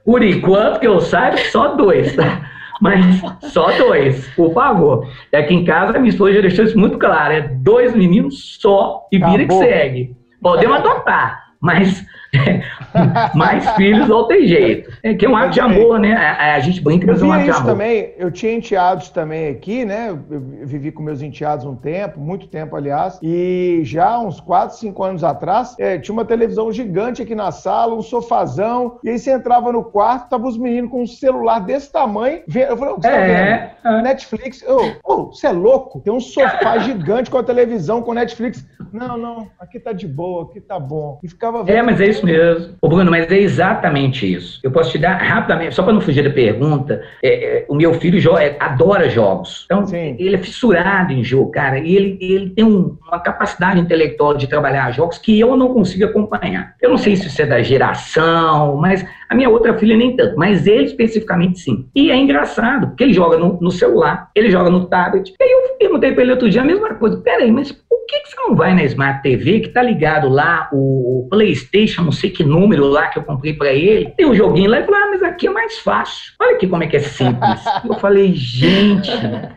Por enquanto, que eu saiba, só dois, tá? Mas só dois, por favor. Aqui em casa, minha esposa já deixou isso muito claro: é dois meninos só e vira Acabou. que segue. Podemos adotar, mas mais filhos não tem jeito. É que é um ato de amor, né? A, a gente brinca, mas é um ato de amor. também, eu tinha enteados também aqui, né? Eu vivi com meus enteados um tempo, muito tempo, aliás, e já uns 4, 5 anos atrás, é, tinha uma televisão gigante aqui na sala, um sofazão, e aí você entrava no quarto, tava os meninos com um celular desse tamanho. Eu falei, você é, tá é. Netflix. Ô, oh, você é louco? Tem um sofá gigante com a televisão, com Netflix. Não, não, aqui tá de boa, aqui tá bom. E ficava vendo. É, mas é isso mesmo. Ô, Bruno, mas é exatamente isso. Eu posso te dar rapidamente, só para não fugir da pergunta, é, é, o meu filho joga, é, adora jogos. Então, Sim. ele é fissurado em jogo, cara, e ele, ele tem um, uma capacidade intelectual de trabalhar jogos que eu não consigo acompanhar. Eu não sei se isso é da geração, mas a minha outra filha nem tanto, mas ele especificamente sim. E é engraçado, porque ele joga no, no celular, ele joga no tablet. E aí eu perguntei para ele outro dia a mesma coisa. Peraí, mas por por que, que você não vai na Smart TV, que tá ligado lá, o, PlayStation, não sei que número lá que eu comprei para ele, tem um joguinho lá e falou, ah, mas aqui é mais fácil. Olha aqui como é que é simples. eu falei, gente.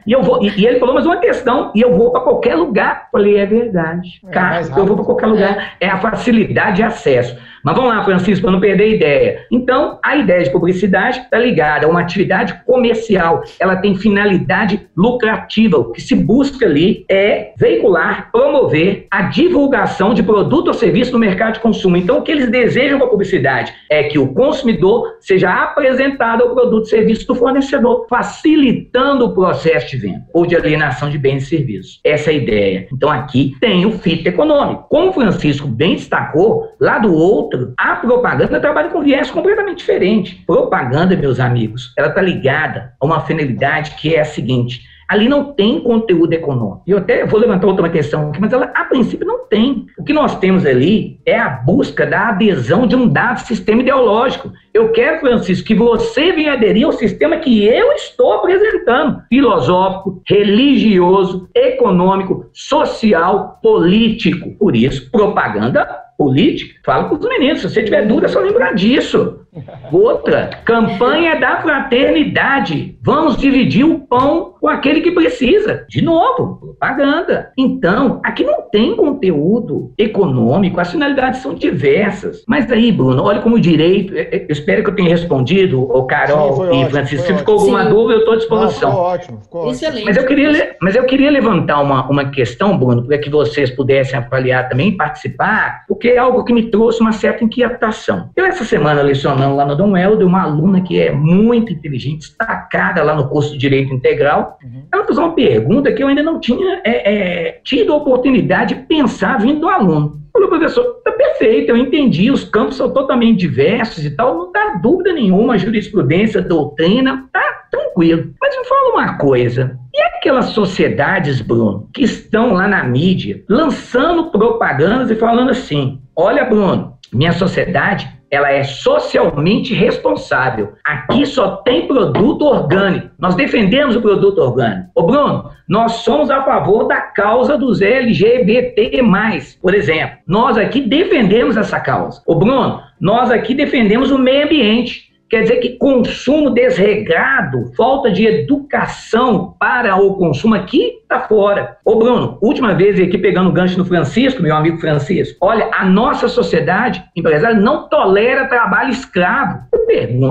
E, eu vou, e, e, ele falou, mas uma questão, e eu vou para qualquer lugar. Eu falei, é verdade. É Cara, eu vou para qualquer lugar. É. é a facilidade de acesso. Mas vamos lá, Francisco, para não perder a ideia. Então, a ideia de publicidade está ligada a uma atividade comercial. Ela tem finalidade lucrativa. O que se busca ali é veicular, promover a divulgação de produto ou serviço no mercado de consumo. Então, o que eles desejam com a publicidade é que o consumidor seja apresentado ao produto ou serviço do fornecedor, facilitando o processo de venda ou de alienação de bens e serviços. Essa é a ideia. Então, aqui tem o fito econômico. Como o Francisco bem destacou, lá do outro outro. A propaganda trabalha com viés completamente diferente. Propaganda, meus amigos, ela está ligada a uma finalidade que é a seguinte: ali não tem conteúdo econômico. E eu até vou levantar outra questão aqui, mas ela, a princípio, não tem. O que nós temos ali é a busca da adesão de um dado sistema ideológico. Eu quero, Francisco, que você venha aderir ao sistema que eu estou apresentando: filosófico, religioso, econômico, social, político. Por isso, propaganda política, fala com os meninos. Se você tiver dúvida, é só lembrar disso. Outra, campanha da fraternidade. Vamos dividir o pão com aquele que precisa. De novo, propaganda. Então, aqui não tem conteúdo econômico, as finalidades são diversas. Mas aí, Bruno, olha como direito. Eu espero que eu tenha respondido, o Carol Sim, e Francisco. Se ficou alguma Sim. dúvida, eu estou à disposição. Não, ficou ótimo, ficou Excelente. Mas eu, queria, mas eu queria levantar uma, uma questão, Bruno, para que vocês pudessem avaliar também, participar, porque é algo que me trouxe uma certa inquietação. Eu, essa semana, lecionando lá no Dom Helder, uma aluna que é muito inteligente, destacada lá no curso de Direito Integral, uhum. ela fez uma pergunta que eu ainda não tinha é, é, tido a oportunidade de pensar vindo do aluno. Falou, professor, tá perfeito, eu entendi, os campos são totalmente diversos e tal, não dá dúvida nenhuma, jurisprudência, doutrina, tá tranquilo. Mas me fala uma coisa, e aquelas sociedades, Bruno, que estão lá na mídia, lançando propagandas e falando assim, olha, Bruno, minha sociedade ela é socialmente responsável. Aqui só tem produto orgânico. Nós defendemos o produto orgânico. Ô Bruno, nós somos a favor da causa dos LGBT+, por exemplo. Nós aqui defendemos essa causa. Ô Bruno, nós aqui defendemos o meio ambiente. Quer dizer que consumo desregrado, falta de educação para o consumo aqui está fora. Ô Bruno, última vez aqui pegando o gancho no Francisco, meu amigo Francisco, olha, a nossa sociedade empresária não tolera trabalho escravo.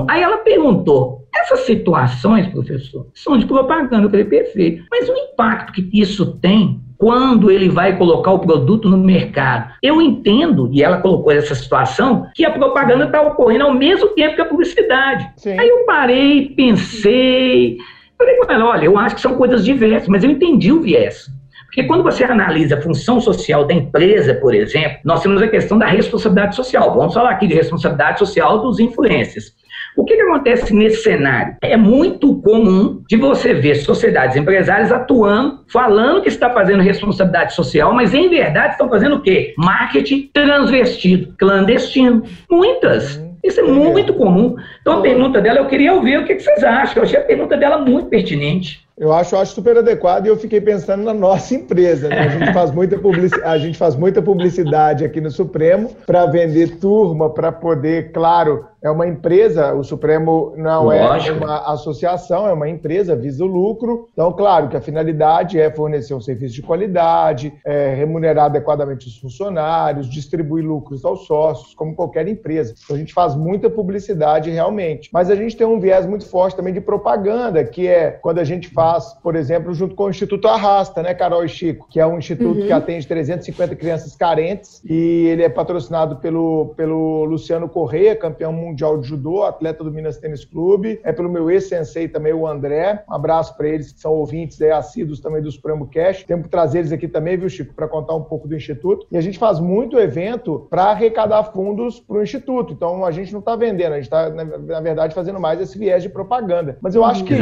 Aí ela perguntou, essas situações, professor, são de propaganda, eu falei, perfeito, mas o impacto que isso tem quando ele vai colocar o produto no mercado. Eu entendo, e ela colocou essa situação, que a propaganda está ocorrendo ao mesmo tempo que a publicidade. Sim. Aí eu parei, pensei, falei, olha, eu acho que são coisas diversas, mas eu entendi o viés. Porque quando você analisa a função social da empresa, por exemplo, nós temos a questão da responsabilidade social. Vamos falar aqui de responsabilidade social dos influencers. O que, que acontece nesse cenário? É muito comum de você ver sociedades empresárias atuando, falando que está fazendo responsabilidade social, mas em verdade estão fazendo o quê? Marketing transvestido, clandestino. Muitas. Uhum. Isso é muito comum. Então a pergunta dela, eu queria ouvir o que vocês acham. Eu achei a pergunta dela muito pertinente. Eu acho, eu acho super adequado e eu fiquei pensando na nossa empresa. Né? A, gente faz muita a gente faz muita publicidade aqui no Supremo para vender turma, para poder, claro, é uma empresa, o Supremo não é Lógico. é uma associação, é uma empresa, visa o lucro. Então, claro que a finalidade é fornecer um serviço de qualidade, é, remunerar adequadamente os funcionários, distribuir lucros aos sócios, como qualquer empresa. Então, a gente faz muita publicidade realmente. Mas a gente tem um viés muito forte também de propaganda, que é quando a gente faz, por exemplo, junto com o Instituto Arrasta, né, Carol e Chico, que é um instituto uhum. que atende 350 crianças carentes e ele é patrocinado pelo, pelo Luciano Correia, campeão mundial de judô, atleta do Minas Tênis Clube. É pelo meu ex-sensei também, o André. Um abraço para eles que são ouvintes aí, assíduos também do Supremo Cash. Temos que trazer eles aqui também, viu, Chico, para contar um pouco do Instituto. E a gente faz muito evento para arrecadar fundos para o Instituto. Então a gente não está vendendo, a gente está, na verdade, fazendo mais esse viés de propaganda. Mas eu acho que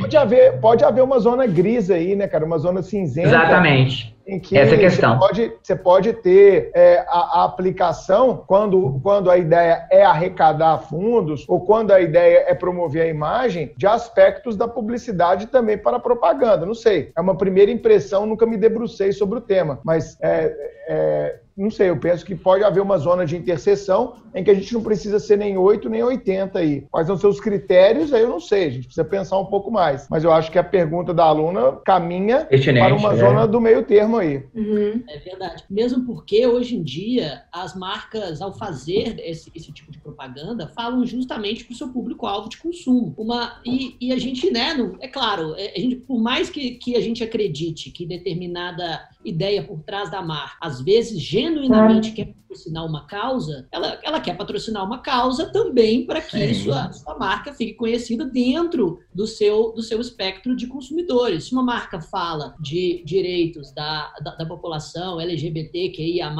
pode haver, pode haver haver uma zona gris aí, né, cara? Uma zona cinzenta. Exatamente. Em que Essa é questão. Você pode, você pode ter é, a, a, aplicação quando, quando a ideia é arrecadar fundos ou quando a ideia é promover a imagem de aspectos da publicidade também para a propaganda. Não sei. É uma primeira impressão, nunca me debrucei sobre o tema. Mas é, é, não sei, eu penso que pode haver uma zona de interseção em que a gente não precisa ser nem 8 nem 80 aí. Quais são seus critérios? Aí eu não sei, a gente precisa pensar um pouco mais. Mas eu acho que a pergunta da aluna caminha para uma é. zona do meio termo aí. Uhum. É verdade. Mesmo porque hoje em dia as marcas, ao fazer esse, esse tipo de propaganda, falam justamente para o seu público-alvo de consumo. Uma, e, e, a gente, né, não, é claro, é, a gente, por mais que, que a gente acredite que determinada ideia por trás da marca, às vezes genuinamente quer patrocinar uma causa, ela, ela quer patrocinar uma causa também para que sua, sua marca fique conhecida dentro do seu, do seu espectro de consumidores. Se uma marca fala de direitos da, da, da população LGBTQIA+,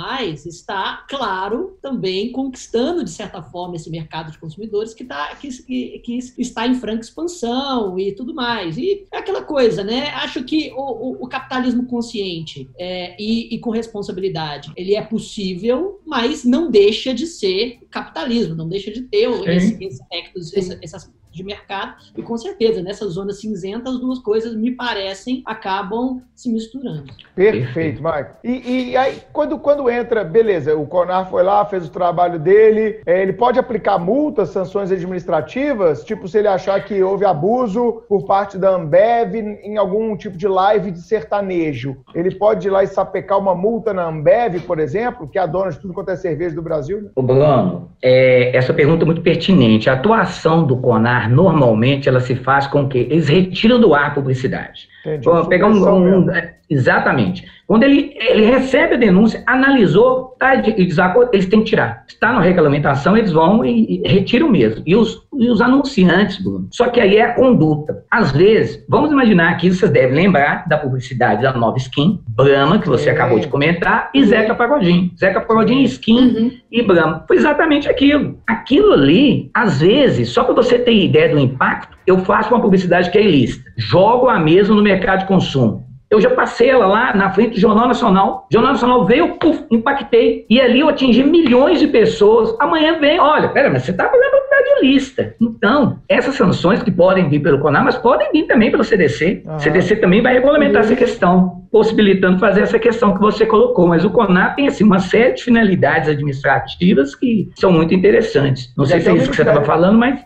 está, claro, também conquistando, de certa forma, esse mercado de consumidores que, tá, que, que, que está em franca expansão e tudo mais. E é aquela coisa, né? Acho que o, o, o capitalismo consciente é, e, e com responsabilidade, ele é possível mas não deixa de ser capitalismo, não deixa de ter esse, esse aspectos, esse, esse de mercado, e com certeza, nessa zona cinzenta, as duas coisas, me parecem, acabam se misturando. Perfeito, Mike. E, e aí, quando, quando entra, beleza, o CONAR foi lá, fez o trabalho dele, é, ele pode aplicar multas, sanções administrativas, tipo se ele achar que houve abuso por parte da Ambev em algum tipo de live de sertanejo. Ele pode ir lá e sapecar uma multa na Ambev, por exemplo, que é a dona de tudo quanto é cerveja do Brasil? Né? O Bruno, é, essa pergunta é muito pertinente. A atuação do CONAR ar, normalmente, ela se faz com que eles retiram do ar a publicidade. Entendi. Vamos pegar um, um, Exatamente. Quando ele, ele recebe a denúncia, analisou, está de desacordo, eles têm que tirar. Está na regulamentação, eles vão e, e retiram mesmo. E os, e os anunciantes, Bruno. Só que aí é a conduta. Às vezes, vamos imaginar aqui, vocês devem lembrar da publicidade da Nova Skin, Brahma, que você acabou de comentar, e Zeca Pagodinho. Zeca Pagodinho, Skin uhum. e Brahma. Foi exatamente aquilo. Aquilo ali, às vezes, só para você ter ideia do impacto, eu faço uma publicidade que é ilícita. Jogo a mesa no mercado de consumo eu já passei ela lá na frente do Jornal Nacional. O Jornal Nacional veio, puf, impactei. E ali eu atingi milhões de pessoas. Amanhã vem, olha, pera, mas você está fazendo de lista. Então, essas sanções que podem vir pelo CONAR, mas podem vir também pelo CDC. O CDC também vai regulamentar essa questão, possibilitando fazer essa questão que você colocou. Mas o CONAR tem assim, uma série de finalidades administrativas que são muito interessantes. Não sei se é isso que você estava falando, mas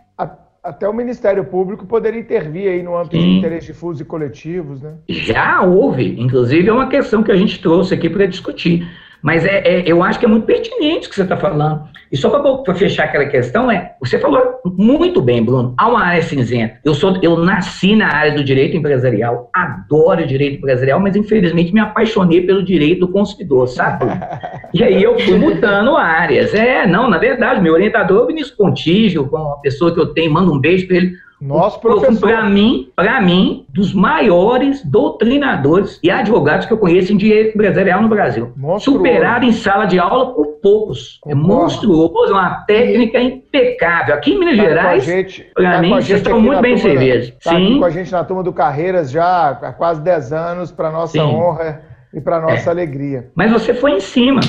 até o Ministério Público poderia intervir aí no âmbito Sim. de interesses difusos e coletivos, né? Já houve, inclusive é uma questão que a gente trouxe aqui para discutir. Mas é, é, eu acho que é muito pertinente o que você está falando. E só para fechar aquela questão, é, você falou muito bem, Bruno, há uma área cinzenta. Eu, sou, eu nasci na área do direito empresarial, adoro direito empresarial, mas infelizmente me apaixonei pelo direito do consumidor, sabe? e aí eu fui mudando áreas. É, não, na verdade, meu orientador o Vinícius Contígio, uma pessoa que eu tenho, mando um beijo para ele nosso professor. Para mim, para mim, dos maiores doutrinadores e advogados que eu conheço em direito empresarial no Brasil. Monstruoso. Superado em sala de aula por poucos. É monstruoso, uma técnica impecável. Aqui em Minas tá Gerais, para tá mim, vocês estão muito bem servidos. Está aqui com a gente na turma do Carreiras já há quase 10 anos, para nossa Sim. honra e para nossa é. alegria. Mas você foi em cima.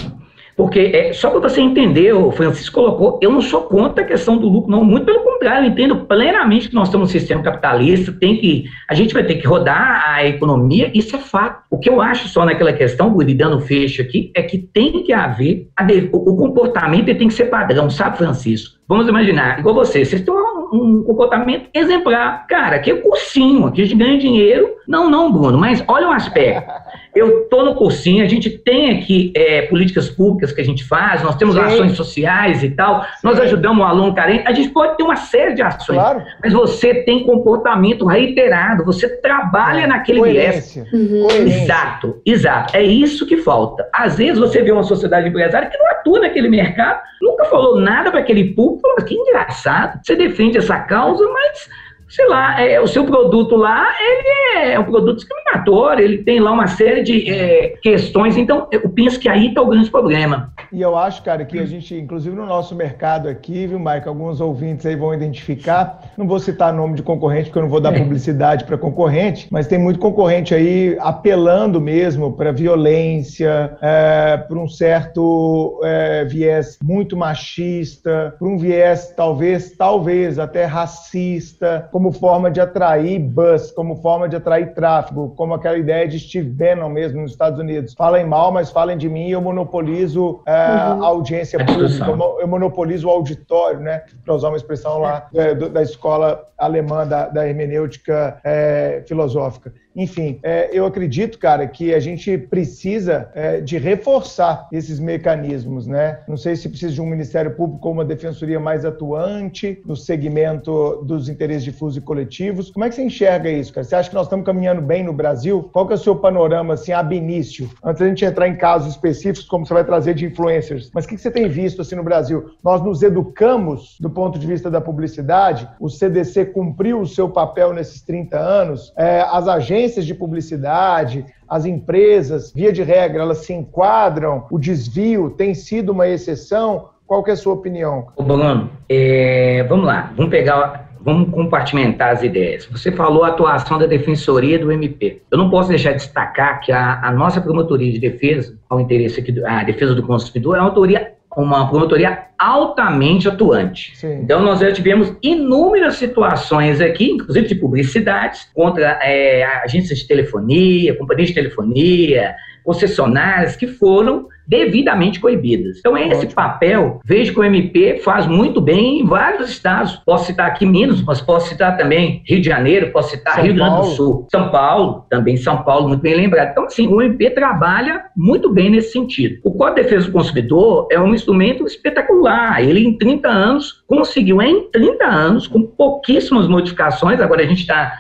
Porque, é, só para você entender, o Francisco colocou, eu não sou contra a questão do lucro, não. Muito pelo contrário, eu entendo plenamente que nós estamos um sistema capitalista, tem que, a gente vai ter que rodar a economia, isso é fato. O que eu acho só naquela questão, Guri, dando fecho aqui, é que tem que haver, o, o comportamento tem que ser padrão, sabe, Francisco? Vamos imaginar, igual você, vocês estão um comportamento exemplar. Cara, aqui é cursinho, aqui a gente ganha dinheiro. Não, não, Bruno, mas olha o aspecto. Eu estou no cursinho, a gente tem aqui é, políticas públicas que a gente faz, nós temos Sim. ações sociais e tal, Sim. nós ajudamos o aluno carente, a gente pode ter uma série de ações, claro. mas você tem comportamento reiterado, você trabalha é. naquele viés. Uhum. Exato, exato. É isso que falta. Às vezes você vê uma sociedade empresária que não atua naquele mercado, nunca falou nada para aquele público, falou, que engraçado, você defende essa causa, mas sei lá, é, o seu produto lá, ele é um produto discriminatório, ele tem lá uma série de é, questões, então eu penso que aí está o grande problema. E eu acho, cara, que a gente, inclusive no nosso mercado aqui, viu, Mike, alguns ouvintes aí vão identificar, não vou citar nome de concorrente, porque eu não vou dar é. publicidade para concorrente, mas tem muito concorrente aí apelando mesmo para violência, é, para um certo é, viés muito machista, para um viés talvez, talvez até racista, como forma de atrair buzz, como forma de atrair tráfego, como aquela ideia de Steve Bannon mesmo nos Estados Unidos. Falem mal, mas falem de mim, eu monopolizo é, uhum. a audiência pública, eu monopolizo o auditório, né? Para usar uma expressão lá é, da escola alemã da, da hermenêutica é, filosófica. Enfim, é, eu acredito, cara, que a gente precisa é, de reforçar esses mecanismos, né? Não sei se precisa de um Ministério Público ou uma defensoria mais atuante no segmento dos interesses difusos e coletivos. Como é que você enxerga isso, cara? Você acha que nós estamos caminhando bem no Brasil? Qual que é o seu panorama, assim, ab início? Antes da gente entrar em casos específicos, como você vai trazer de influencers. Mas o que você tem visto, assim, no Brasil? Nós nos educamos do ponto de vista da publicidade? O CDC cumpriu o seu papel nesses 30 anos? É, as agências agências de publicidade, as empresas, via de regra, elas se enquadram, o desvio tem sido uma exceção? Qual que é a sua opinião? Ô, Bruno, é, vamos lá, vamos pegar, vamos compartimentar as ideias. Você falou a atuação da Defensoria do MP. Eu não posso deixar de destacar que a, a nossa promotoria de defesa, ao interesse aqui, a defesa do consumidor, é uma autoria uma promotoria altamente atuante. Sim. Então, nós já tivemos inúmeras situações aqui, inclusive de publicidades, contra é, agências de telefonia, companhias de telefonia, concessionárias que foram devidamente coibidas. Então, esse Ótimo. papel, vejo que o MP faz muito bem em vários estados. Posso citar aqui Minas, mas posso citar também Rio de Janeiro, posso citar São Rio Grande do Sul, São Paulo, também São Paulo, muito bem lembrado. Então, assim, o MP trabalha muito bem nesse sentido. O Código de Defesa do Consumidor é um instrumento espetacular. Ele, em 30 anos, conseguiu, em 30 anos, com pouquíssimas modificações, agora a gente está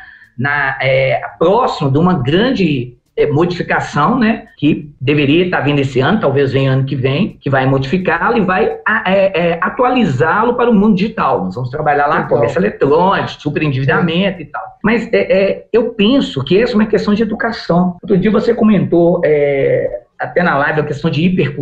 é, próximo de uma grande é, modificação, né, que deveria estar vindo esse ano, talvez venha ano que vem, que vai modificá-lo e vai é, é, atualizá-lo para o mundo digital. Nós vamos trabalhar lá com comércio eletrônico, superendividamento Sim. e tal. Mas é, é, eu penso que essa é uma questão de educação. Outro dia você comentou é, até na live a questão de, hiper,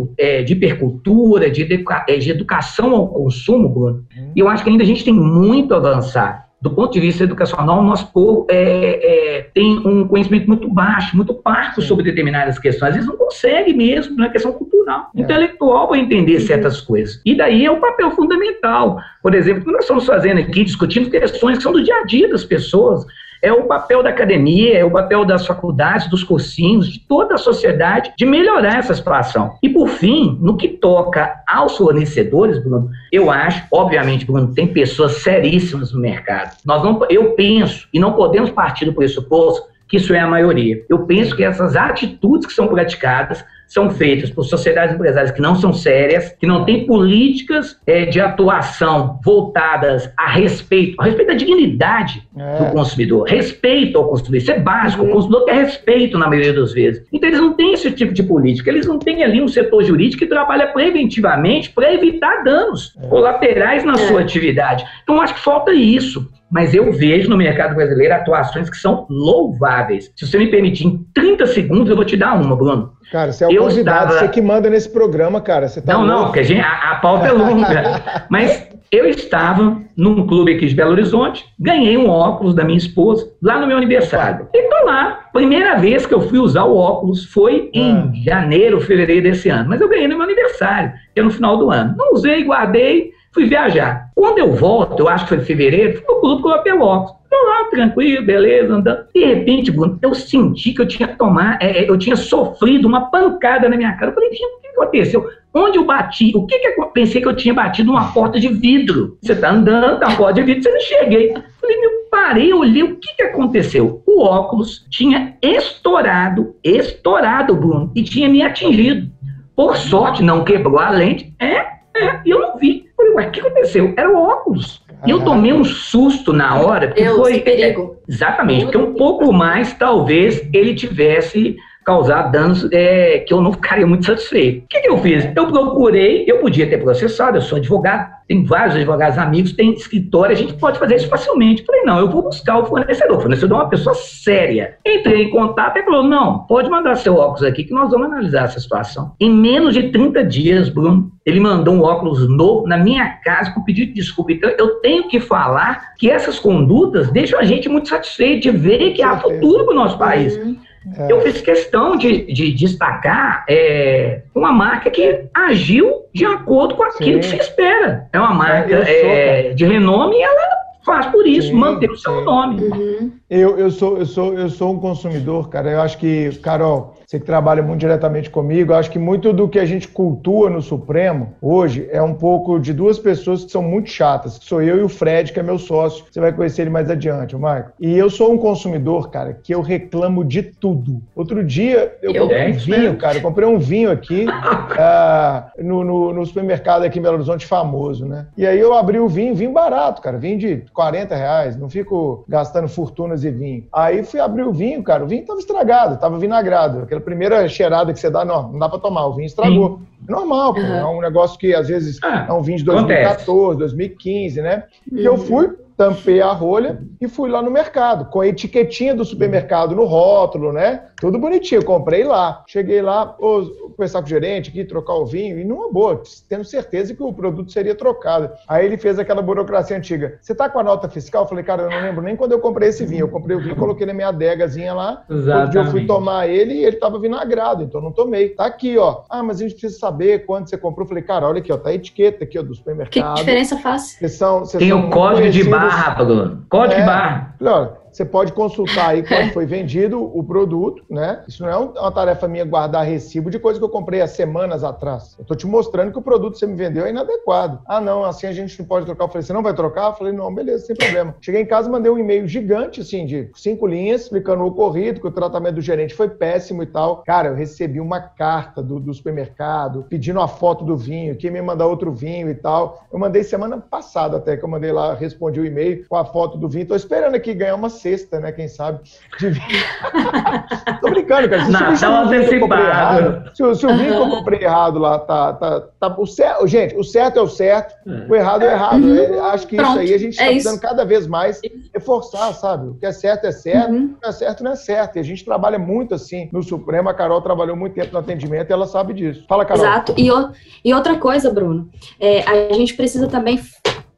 de hipercultura, de, educa, de educação ao consumo, Bruno. Hum. E eu acho que ainda a gente tem muito a avançar do ponto de vista educacional, o nosso povo é, é, tem um conhecimento muito baixo, muito parco sobre determinadas questões. Eles não conseguem mesmo, na questão cultural, é. intelectual, para entender certas coisas. E daí é o papel fundamental. Por exemplo, o que nós estamos fazendo aqui, discutindo questões que são do dia a dia das pessoas, é o papel da academia, é o papel das faculdades, dos cursinhos, de toda a sociedade, de melhorar essa situação. E, por fim, no que toca aos fornecedores, Bruno, eu acho, obviamente, Bruno, tem pessoas seríssimas no mercado. Nós não, eu penso, e não podemos partir do pressuposto que isso é a maioria. Eu penso que essas atitudes que são praticadas são feitas por sociedades empresárias que não são sérias, que não têm políticas é, de atuação voltadas a respeito, a respeito da dignidade é. do consumidor, respeito ao consumidor. Isso é básico, uhum. o consumidor quer respeito na maioria das vezes. Então eles não têm esse tipo de política, eles não têm ali um setor jurídico que trabalha preventivamente para evitar danos é. colaterais na sua é. atividade. Então acho que falta isso mas eu vejo no mercado brasileiro atuações que são louváveis. Se você me permitir, em 30 segundos eu vou te dar uma, Bruno. Cara, você é o eu convidado, estava... você que manda nesse programa, cara. Você tá não, louco. não, porque a, gente, a, a pauta é longa. Mas eu estava num clube aqui de Belo Horizonte, ganhei um óculos da minha esposa lá no meu aniversário. E tô lá. Primeira vez que eu fui usar o óculos foi em ah. janeiro, fevereiro desse ano. Mas eu ganhei no meu aniversário, que é no final do ano. Não usei, guardei, fui viajar. Quando eu volto, eu acho que foi em fevereiro, fui no clube coloquei o óculos. Tô lá, tranquilo, beleza, andando. De repente, Bruno, eu senti que eu tinha tomar, é, é, eu tinha sofrido uma pancada na minha cara. Eu falei, gente, o que aconteceu? Onde eu bati? O que que eu pensei que eu tinha batido uma porta de vidro? Você tá andando, a porta de vidro, você não cheguei. Falei, meu, parei, olhei, o que que aconteceu? O óculos tinha estourado, estourado, Bruno, e tinha me atingido. Por sorte, não quebrou a lente. É, é, e eu não vi. Eu falei, ué, o que aconteceu? Era o óculos. E eu tomei um susto na hora, porque Deus, foi. Perigo. Exatamente, porque um pouco mais talvez ele tivesse causar danos é, que eu não ficaria muito satisfeito. O que, que eu fiz? Eu procurei, eu podia ter processado, eu sou advogado, tem vários advogados amigos, tem escritório, a gente pode fazer isso facilmente. Falei, não, eu vou buscar o fornecedor. O fornecedor é uma pessoa séria. Entrei em contato e falou, não, pode mandar seu óculos aqui que nós vamos analisar essa situação. Em menos de 30 dias, Bruno, ele mandou um óculos novo na minha casa com pedido de desculpa. Então, eu tenho que falar que essas condutas deixam a gente muito satisfeito de ver que há futuro para o nosso país. Uhum. É. Eu fiz questão de, de destacar é, uma marca que agiu de acordo com aquilo Sim. que se espera. É uma marca é, de renome e ela faz por isso, sim, manter o seu nome. Uhum. Eu, eu, sou, eu, sou, eu sou um consumidor, cara. Eu acho que, Carol, você que trabalha muito diretamente comigo, acho que muito do que a gente cultua no Supremo hoje é um pouco de duas pessoas que são muito chatas, que sou eu e o Fred, que é meu sócio. Você vai conhecer ele mais adiante, o Marco. E eu sou um consumidor, cara, que eu reclamo de tudo. Outro dia eu, eu comprei um vinho, cara. Eu comprei um vinho aqui uh, no, no, no, supermercado aqui em Belo Horizonte famoso, né? E aí eu abri o vinho, vinho barato, cara. Vinho de 40 reais. Não fico gastando fortunas e vinho. Aí fui abrir o vinho, cara. O vinho tava estragado, tava vinagrado aquela primeira cheirada que você dá, não, não dá para tomar, o vinho estragou. Sim. É normal, pô, uhum. é um negócio que às vezes ah, é um vinho de 2014, acontece. 2015, né? Uhum. E eu fui, tampei a rolha e fui lá no mercado, com a etiquetinha do supermercado no rótulo, né? Tudo bonitinho, comprei lá. Cheguei lá, vou conversar com o gerente aqui, trocar o vinho, e numa boa, tendo certeza que o produto seria trocado. Aí ele fez aquela burocracia antiga. Você tá com a nota fiscal? Eu falei, cara, eu não lembro nem quando eu comprei esse vinho. Eu comprei o vinho, coloquei na minha adegazinha lá. Exatamente. Outro dia eu fui tomar ele e ele tava vinagrado, então não tomei. Tá aqui, ó. Ah, mas a gente precisa saber quando você comprou. Eu falei, cara, olha aqui, ó, tá a etiqueta aqui, ó, do supermercado. Que diferença faz? Vocês são, vocês Tem o código de barra, Bruno. Código é, barra. Olha, você pode consultar aí quando foi vendido o produto, né? Isso não é uma tarefa minha guardar recibo de coisa que eu comprei há semanas atrás. Eu estou te mostrando que o produto que você me vendeu é inadequado. Ah, não, assim a gente não pode trocar. Eu falei, você não vai trocar? Eu falei, não, beleza, sem problema. Cheguei em casa, mandei um e-mail gigante, assim, de cinco linhas, explicando o ocorrido, que o tratamento do gerente foi péssimo e tal. Cara, eu recebi uma carta do, do supermercado pedindo a foto do vinho, que me mandar outro vinho e tal. Eu mandei semana passada até, que eu mandei lá, respondi o e-mail com a foto do vinho. Estou esperando aqui ganhar uma sexta, né? Quem sabe? De... Tô brincando, cara. Se tá antecipado. Se, se o vinho que eu comprei errado lá tá. tá, tá o certo, gente, o certo é o certo, é. o errado é o errado. Uhum. Acho que Pronto, isso aí a gente está é precisando cada vez mais reforçar, sabe? O que é certo é certo, uhum. o que é certo não é certo. E a gente trabalha muito assim no Supremo. A Carol trabalhou muito tempo no atendimento e ela sabe disso. Fala, Carol. Exato. E, o, e outra coisa, Bruno, é, a gente precisa também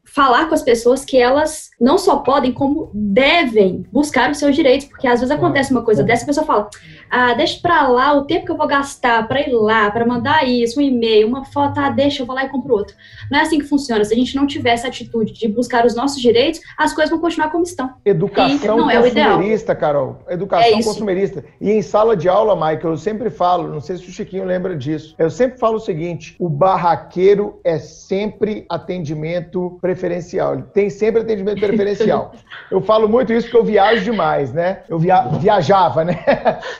falar com as pessoas que elas não só podem, como devem buscar os seus direitos, porque às vezes acontece uma coisa dessa, a pessoa fala, ah, deixa pra lá o tempo que eu vou gastar para ir lá, para mandar isso, um e-mail, uma foto, ah, deixa, eu vou lá e compro outro. Não é assim que funciona. Se a gente não tiver essa atitude de buscar os nossos direitos, as coisas vão continuar como estão. Educação não é consumerista, Carol. Educação é consumerista. E em sala de aula, Michael, eu sempre falo, não sei se o Chiquinho lembra disso, eu sempre falo o seguinte, o barraqueiro é sempre atendimento preferencial. Ele tem sempre atendimento preferencial. Eu falo muito isso porque eu viajo demais, né? Eu via... viajava, né?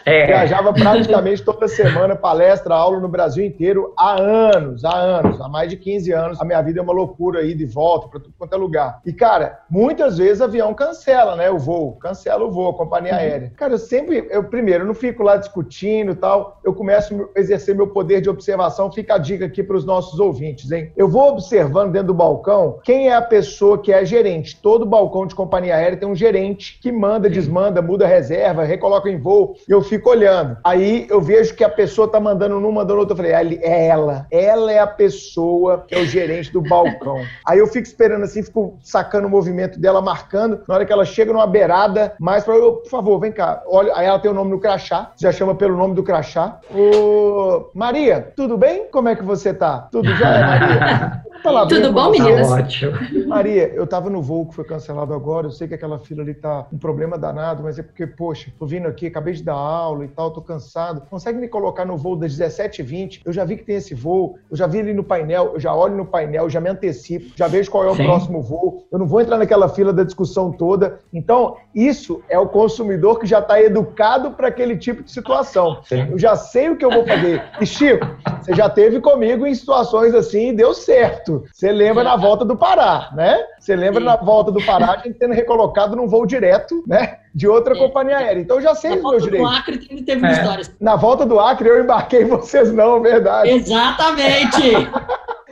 É. Viajava praticamente toda semana, palestra, aula no Brasil inteiro há anos, há anos, há mais de 15 anos. A minha vida é uma loucura aí de volta para tudo quanto é lugar. E, cara, muitas vezes avião cancela, né? O voo, cancela o voo, a companhia uhum. aérea. Cara, eu sempre, eu primeiro, eu não fico lá discutindo e tal, eu começo a exercer meu poder de observação. Fica a dica aqui para os nossos ouvintes, hein? Eu vou observando dentro do balcão quem é a pessoa que é gerente. Todo balcão de companhia aérea tem um gerente que manda, desmanda, muda reserva, recoloca em voo. E eu fico olhando. Aí eu vejo que a pessoa tá mandando num, mandando outro. Eu falei, é ela. Ela é a pessoa que é o gerente do balcão. Aí eu fico esperando assim, fico sacando o movimento dela, marcando. Na hora que ela chega numa beirada, mais pra eu, por favor, vem cá. Olha, aí ela tem o nome no crachá. Já chama pelo nome do crachá. Ô, Maria, tudo bem? Como é que você tá? Tudo já, Maria? Tudo bom, meninas? Ótimo. Maria, eu tava no voo que foi cancelado agora, eu sei que aquela fila ali tá um problema danado, mas é porque, poxa, tô vindo aqui, acabei de dar aula e tal, tô cansado. Consegue me colocar no voo das 17h20? Eu já vi que tem esse voo, eu já vi ali no painel, eu já olho no painel, já me antecipo, já vejo qual é o Sim. próximo voo, eu não vou entrar naquela fila da discussão toda. Então, isso é o consumidor que já está educado para aquele tipo de situação. Sim. Eu já sei o que eu vou fazer. E, Chico, você já teve comigo em situações assim e deu certo. Você lembra na volta do Pará, né? Você lembra Sim. na volta do Pará, a gente tendo recolocado num voo direto, né? De outra é. companhia aérea. Então eu já sei na os meus direitos. Na volta do Acre teve é. histórias. Na volta do Acre eu embarquei vocês não, verdade. Exatamente.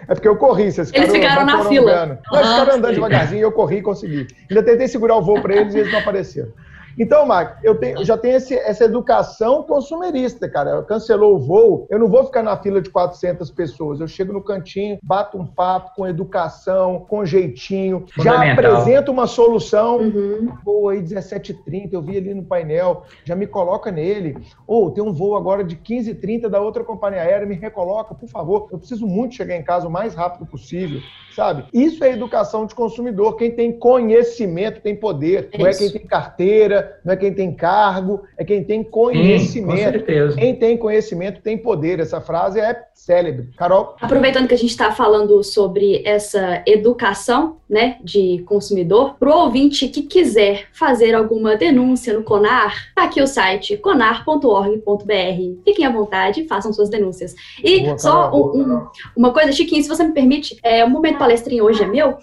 É porque eu corri, vocês ficaram, Eles ficaram na fila. Não, eles ficaram andando devagarzinho, eu corri e consegui. Ainda tentei segurar o voo para eles e eles não apareceram. Então, Mark, eu, tenho, eu já tenho esse, essa educação consumerista, cara. Cancelou o voo, eu não vou ficar na fila de 400 pessoas. Eu chego no cantinho, bato um papo com educação, com jeitinho, já apresento uma solução. Uhum. Voo aí 17h30, eu vi ali no painel, já me coloca nele. Ou oh, tem um voo agora de 15h30 da outra companhia aérea, me recoloca, por favor. Eu preciso muito chegar em casa o mais rápido possível sabe? Isso é educação de consumidor. Quem tem conhecimento tem poder. É não é quem tem carteira, não é quem tem cargo, é quem tem conhecimento. Sim, com certeza. Quem tem conhecimento tem poder. Essa frase é célebre. Carol? Aproveitando que a gente está falando sobre essa educação né, de consumidor, para o ouvinte que quiser fazer alguma denúncia no CONAR, tá aqui o site conar.org.br. Fiquem à vontade, façam suas denúncias. E Boa, só um, um, uma coisa, Chiquinho, se você me permite, é, o momento palestrinho hoje é meu.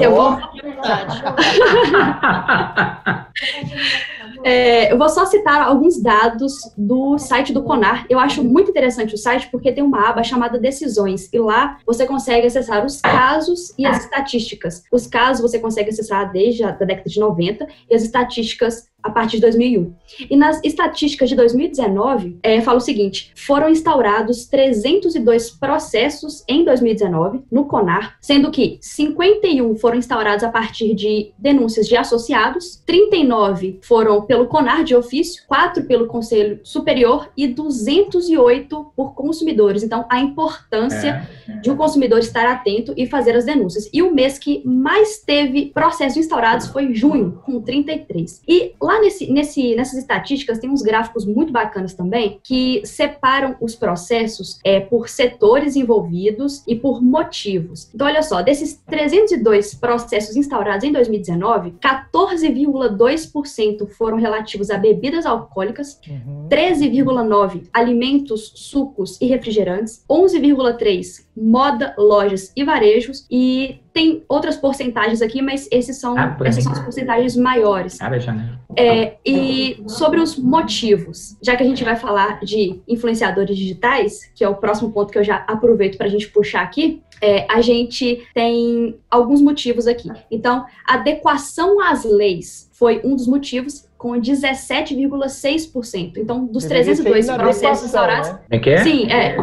eu vou. É, eu vou só citar alguns dados do site do CONAR. Eu acho muito interessante o site porque tem uma aba chamada Decisões e lá você consegue acessar os casos e as estatísticas. Os casos você consegue acessar desde a década de 90 e as estatísticas a partir de 2001. E nas estatísticas de 2019, é, fala o seguinte: foram instaurados 302 processos em 2019 no CONAR, sendo que 51 foram instaurados a partir de denúncias de associados, 39 foram pelo CONAR de ofício, 4 pelo Conselho Superior e 208 por consumidores. Então, a importância é, é. de o um consumidor estar atento e fazer as denúncias. E o mês que mais teve processos instaurados foi junho, com 33. E lá Lá nesse, nesse, nessas estatísticas tem uns gráficos muito bacanas também que separam os processos é, por setores envolvidos e por motivos. Então, olha só, desses 302 processos instaurados em 2019, 14,2% foram relativos a bebidas alcoólicas, uhum. 13,9% alimentos, sucos e refrigerantes, 11,3% moda, lojas e varejos e tem outras porcentagens aqui, mas esses são, ah, essas são as porcentagens maiores. Ah, é, e sobre os motivos, já que a gente vai falar de influenciadores digitais, que é o próximo ponto que eu já aproveito para a gente puxar aqui, é, a gente tem alguns motivos aqui. Então, adequação às leis foi um dos motivos com 17,6%. Então, dos 302 processos instaurados. Né? É que é? Sim, é.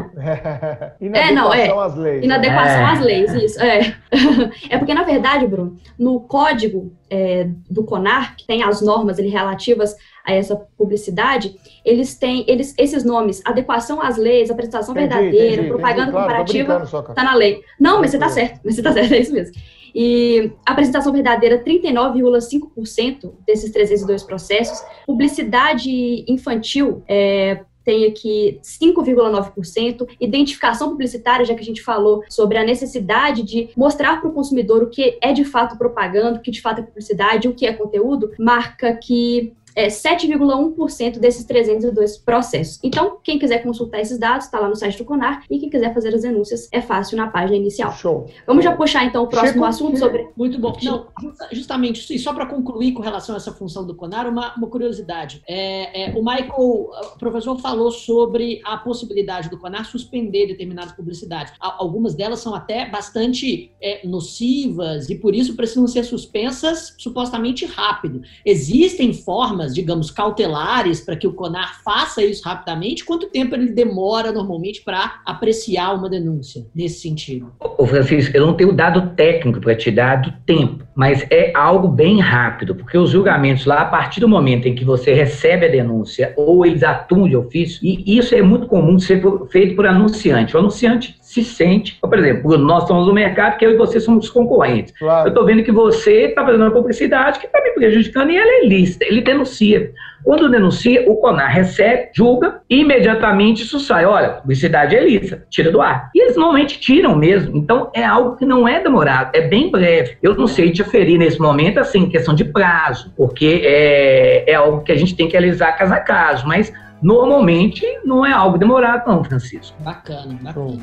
é, não, é. Às leis, inadequação né? às leis, isso. É. é porque, na verdade, Bruno, no código é, do CONAR, que tem as normas ele, relativas a essa publicidade, eles têm eles, esses nomes, adequação às leis, apresentação entendi, verdadeira, entendi, propaganda entendi, claro, comparativa, está na lei. Não, mas você está certo, mas você está certo, é isso mesmo. E apresentação verdadeira, 39,5% desses 302 processos. Publicidade infantil, é, tem aqui 5,9%. Identificação publicitária, já que a gente falou sobre a necessidade de mostrar para o consumidor o que é de fato propaganda, o que de fato é publicidade, o que é conteúdo, marca que é, 7,1% desses 302 processos. Então, quem quiser consultar esses dados, está lá no site do CONAR, e quem quiser fazer as denúncias, é fácil na página inicial. Show. Vamos já puxar, então, o próximo Chegou. assunto sobre... Muito bom. Não, justamente, e só para concluir com relação a essa função do CONAR, uma, uma curiosidade. É, é, o Michael, o professor, falou sobre a possibilidade do CONAR suspender determinadas publicidades. Algumas delas são até bastante é, nocivas e, por isso, precisam ser suspensas supostamente rápido. Existem formas digamos, cautelares para que o CONAR faça isso rapidamente? Quanto tempo ele demora normalmente para apreciar uma denúncia nesse sentido? Ô Francisco, eu não tenho dado técnico para te dar do tempo, mas é algo bem rápido, porque os julgamentos lá, a partir do momento em que você recebe a denúncia ou eles atuam de ofício, e isso é muito comum ser feito por anunciante. O anunciante se sente, por exemplo, nós estamos no mercado que eu e você somos concorrentes. Claro. Eu estou vendo que você está fazendo uma publicidade que está me prejudicando e ela é ilícita. Ele denuncia. Quando denuncia, o CONAR recebe, julga e imediatamente isso sai. Olha, publicidade é ilícita, tira do ar. E eles normalmente tiram mesmo. Então é algo que não é demorado, é bem breve. Eu não sei te aferir nesse momento, assim, questão de prazo, porque é, é algo que a gente tem que realizar caso a caso, mas Normalmente não é algo demorado, não, Francisco. Bacana, bacana.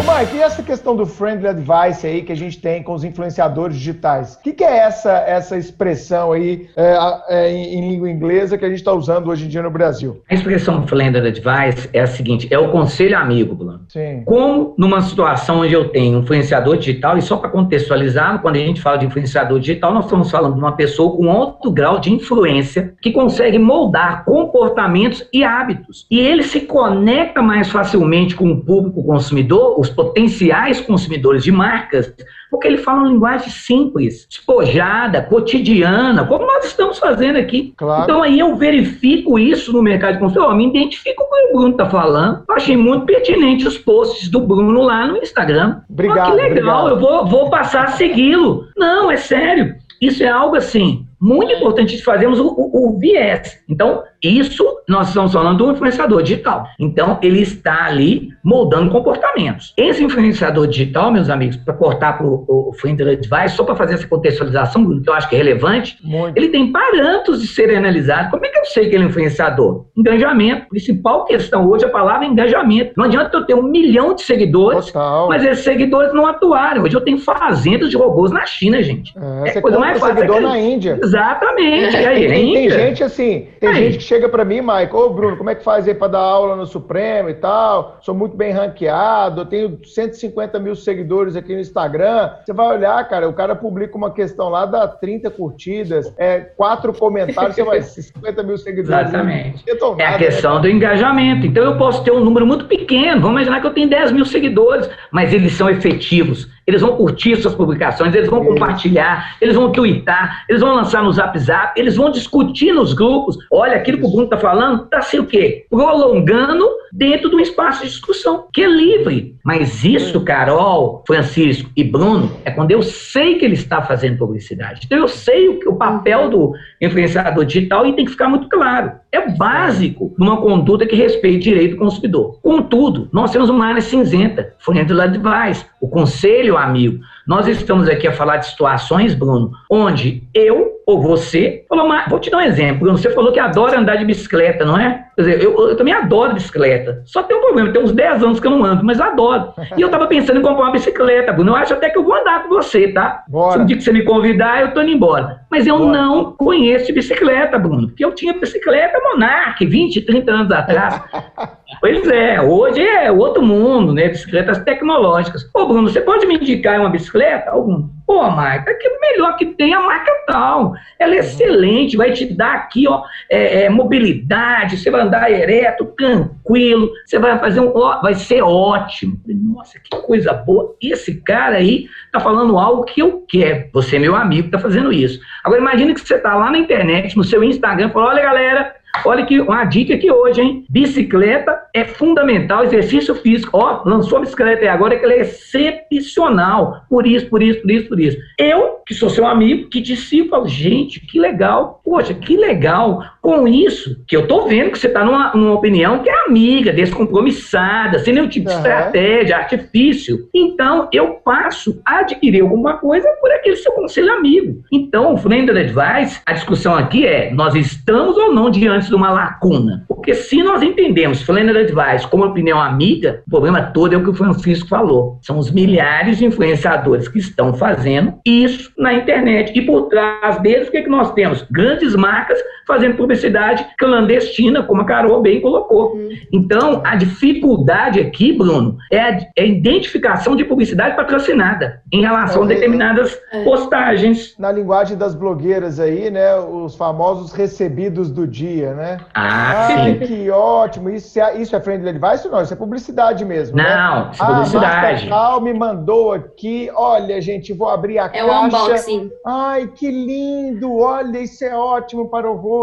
Ô, Mike, e essa questão do friendly advice aí que a gente tem com os influenciadores digitais? O que, que é essa, essa expressão aí é, é, em, em, língua inglesa que a gente está usando hoje em dia no Brasil? A expressão friendly advice é a seguinte: é o conselho amigo, Bruno. Sim. Como numa situação onde eu tenho um influenciador digital, e só para contextualizar, quando a gente fala de influenciador digital, nós estamos falando de uma pessoa com alto grau de influência que consegue moldar comportamentos e hábitos. E ele se conecta mais facilmente com o público consumidor, os potenciais consumidores de marcas, porque ele fala uma linguagem simples, despojada, cotidiana, como nós estamos fazendo aqui. Claro. Então aí eu verifico isso no mercado de consumidor, me identifico com o que o Bruno está falando. Eu achei muito pertinente os posts do Bruno lá no Instagram. Obrigado. Oh, que legal, obrigado. eu vou, vou passar a segui-lo. Não, é sério. Isso é algo assim, muito importante de fazermos o, o, o, viés. Então, isso nós estamos falando do influenciador digital. Então, ele está ali moldando comportamentos. Esse influenciador digital, meus amigos, para cortar para o Friendly Advice, só para fazer essa contextualização, que eu acho que é relevante, Muito. ele tem parâmetros de serem analisados. Como é que eu sei que ele é influenciador? Engajamento. A principal questão hoje é a palavra engajamento. Não adianta eu ter um milhão de seguidores, Total. mas esses seguidores não atuarem. Hoje eu tenho fazendas de robôs na China, gente. É, é coisa mais fácil. seguidor na Índia. Exatamente. É. Aí, tem, tem, gente assim, tem aí. gente que chega para mim, Mike, ô Bruno, como é que faz aí para dar aula no Supremo e tal? Sou muito bem ranqueado, eu tenho 150 mil seguidores aqui no Instagram. Você vai olhar, cara, o cara publica uma questão lá, dá 30 curtidas, é, quatro comentários, você vai 50 mil seguidores. Exatamente. Nada, é a questão né? do engajamento. Então eu posso ter um número muito pequeno, vamos imaginar que eu tenho 10 mil seguidores, mas eles são efetivos eles vão curtir suas publicações, eles vão compartilhar, eles vão twittar, eles vão lançar no Zap Zap, eles vão discutir nos grupos. Olha, aquilo que o Bruno está falando está assim o quê? Prolongando dentro de um espaço de discussão, que é livre. Mas isso, Carol, Francisco e Bruno, é quando eu sei que ele está fazendo publicidade. Então eu sei o, o papel do influenciador digital e tem que ficar muito claro. É básico numa conduta que respeite o direito do consumidor. Contudo, nós temos uma área cinzenta, friendly advice, o conselho amigo. Nós estamos aqui a falar de situações, Bruno, onde eu ou você falou, vou te dar um exemplo, Bruno, você falou que adora andar de bicicleta, não é? Quer dizer, eu, eu, também adoro bicicleta. Só tem um problema, tem uns 10 anos que eu não ando, mas adoro. E eu tava pensando em comprar uma bicicleta, Bruno. Eu acho até que eu vou andar com você, tá? Bora. Se um dia que você me convidar, eu tô indo embora. Mas eu Bora. não conheço bicicleta, Bruno. Porque eu tinha bicicleta Monarch 20, 30 anos atrás. pois é, hoje é outro mundo, né? Bicicletas tecnológicas. Ô, Bruno, você pode me indicar uma bicicleta? Algum? Pô, marca, que melhor que tem a marca tal. Ela é excelente, vai te dar aqui, ó, é, é, mobilidade, você vai andar ereto, tranquilo, você vai fazer um. Ó, vai ser ótimo. Nossa, que coisa boa. Esse cara aí tá falando algo que eu quero. Você, meu amigo, tá fazendo isso. Agora imagine que você tá lá na internet, no seu Instagram, falou: olha, galera, Olha que uma dica aqui hoje, hein? Bicicleta é fundamental, exercício físico. Ó, lançou a bicicleta aí agora que ela é excepcional. Por isso, por isso, por isso, por isso. Eu, que sou seu amigo, que te sigo, gente, que legal. Poxa, que legal. Com isso, que eu tô vendo que você tá numa, numa opinião que é amiga, descompromissada, sem nenhum tipo de estratégia, artifício. Então, eu passo a adquirir alguma coisa por aquele seu conselho amigo. Então, o Friend Advice, a discussão aqui é, nós estamos ou não diante de uma lacuna. Porque se nós entendemos Flannery Advice como opinião amiga, o problema todo é o que o Francisco falou. São os milhares de influenciadores que estão fazendo isso na internet. E por trás deles, o que, é que nós temos? Grandes marcas fazendo publicidade clandestina, como a Carol bem colocou. Uhum. Então, a dificuldade aqui, Bruno, é a, é a identificação de publicidade patrocinada em relação é, a determinadas é. postagens. Na linguagem das blogueiras aí, né, os famosos recebidos do dia né? Ah, Ai, sim. que ótimo. Isso é, isso é friendly advice ou não? Isso é publicidade mesmo, né? Não, né? isso é publicidade. Ah, me mandou aqui, olha, gente, vou abrir a é caixa. É o unboxing. Ai, que lindo, olha, isso é ótimo para o rosto.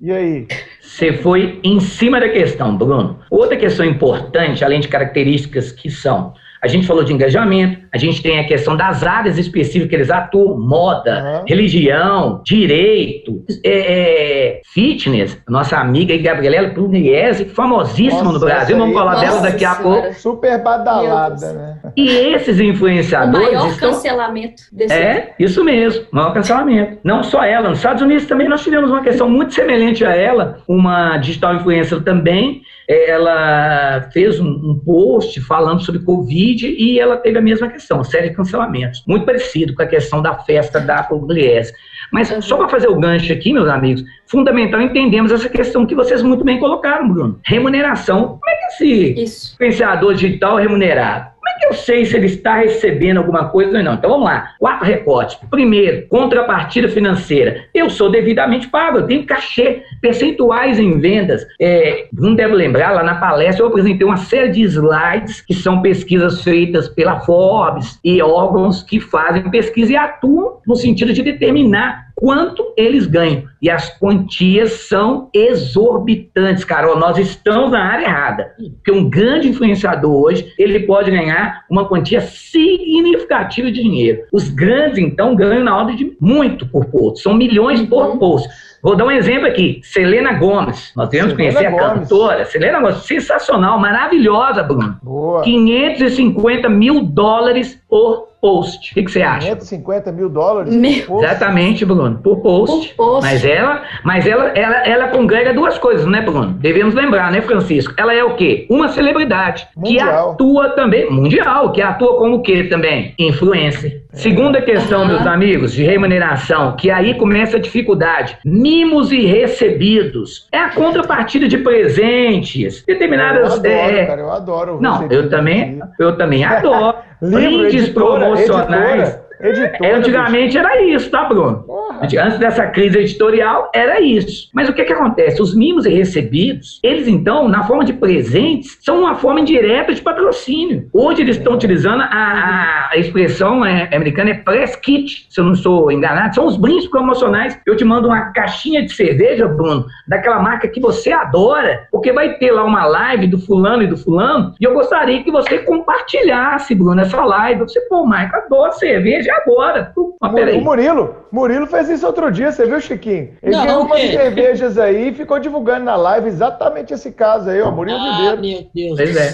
E aí? Você foi em cima da questão, Bruno. Outra questão importante, além de características que são a gente falou de engajamento, a gente tem a questão das áreas específicas que eles atuam, moda, uhum. religião, direito, é, é, fitness. Nossa amiga Gabriela Pugliese, famosíssima nossa, no Brasil, vamos falar nossa, dela daqui a pouco. Super badalada, né? E esses influenciadores. O maior estão... cancelamento desse É, isso mesmo, maior cancelamento. Não só ela, nos Estados Unidos também nós tivemos uma questão muito semelhante a ela, uma digital influencer também. Ela fez um, um post falando sobre Covid e ela teve a mesma questão, série de cancelamentos. Muito parecido com a questão da festa da Pugliese. Mas uhum. só para fazer o gancho aqui, meus amigos, fundamental entendemos essa questão que vocês muito bem colocaram, Bruno. Remuneração. Como é que esse Isso. influenciador digital é remunerado? Eu sei se ele está recebendo alguma coisa ou não? Então vamos lá. Quatro recortes. Primeiro, contrapartida financeira. Eu sou devidamente pago, eu tenho cachê, percentuais em vendas. É, não deve lembrar, lá na palestra eu apresentei uma série de slides que são pesquisas feitas pela Forbes e órgãos que fazem pesquisa e atuam no sentido de determinar quanto eles ganham. E as quantias são exorbitantes, Carol. Nós estamos na área errada. Porque um grande influenciador hoje, ele pode ganhar uma quantia significativa de dinheiro. Os grandes, então, ganham na ordem de muito por post. São milhões por uhum. post. Vou dar um exemplo aqui. Selena Gomes. Nós temos que conhecer a cantora. Selena Gomes, sensacional, maravilhosa, Bruno. Boa. 550 mil dólares por post. O que, que você acha? 550 mil dólares por Exatamente, Bruno, por post. por post. Mas ela, mas ela, ela, ela congrega duas coisas, né, Bruno? Devemos lembrar, né, Francisco? Ela é o quê? Uma celebridade mundial. que atua também mundial, que atua como o quê também? Influencer. É. Segunda questão, meus amigos, de remuneração, que aí começa a dificuldade. Mimos e recebidos. É a contrapartida de presentes, determinadas. Eu adoro, é... cara, eu adoro. Não, eu também, eu também adoro. Brindes promocionais. Editora. Editora, Antigamente era isso, tá, Bruno? Porra. Antes dessa crise editorial, era isso. Mas o que que acontece? Os mimos recebidos, eles então, na forma de presentes, são uma forma indireta de patrocínio. Hoje eles estão utilizando a, a expressão é, americana é press kit, se eu não estou enganado, são os brindes promocionais. Eu te mando uma caixinha de cerveja, Bruno, daquela marca que você adora, porque vai ter lá uma live do fulano e do fulano, e eu gostaria que você compartilhasse, Bruno, essa live. Você, pô, Mike, adoro cerveja, agora. Mas o Murilo, Murilo fez isso outro dia, você viu, Chiquinho? Ele não, ganhou umas cervejas aí e ficou divulgando na live exatamente esse caso aí, ó, Murilo ah, Ribeiro. Meu Deus. Pois é.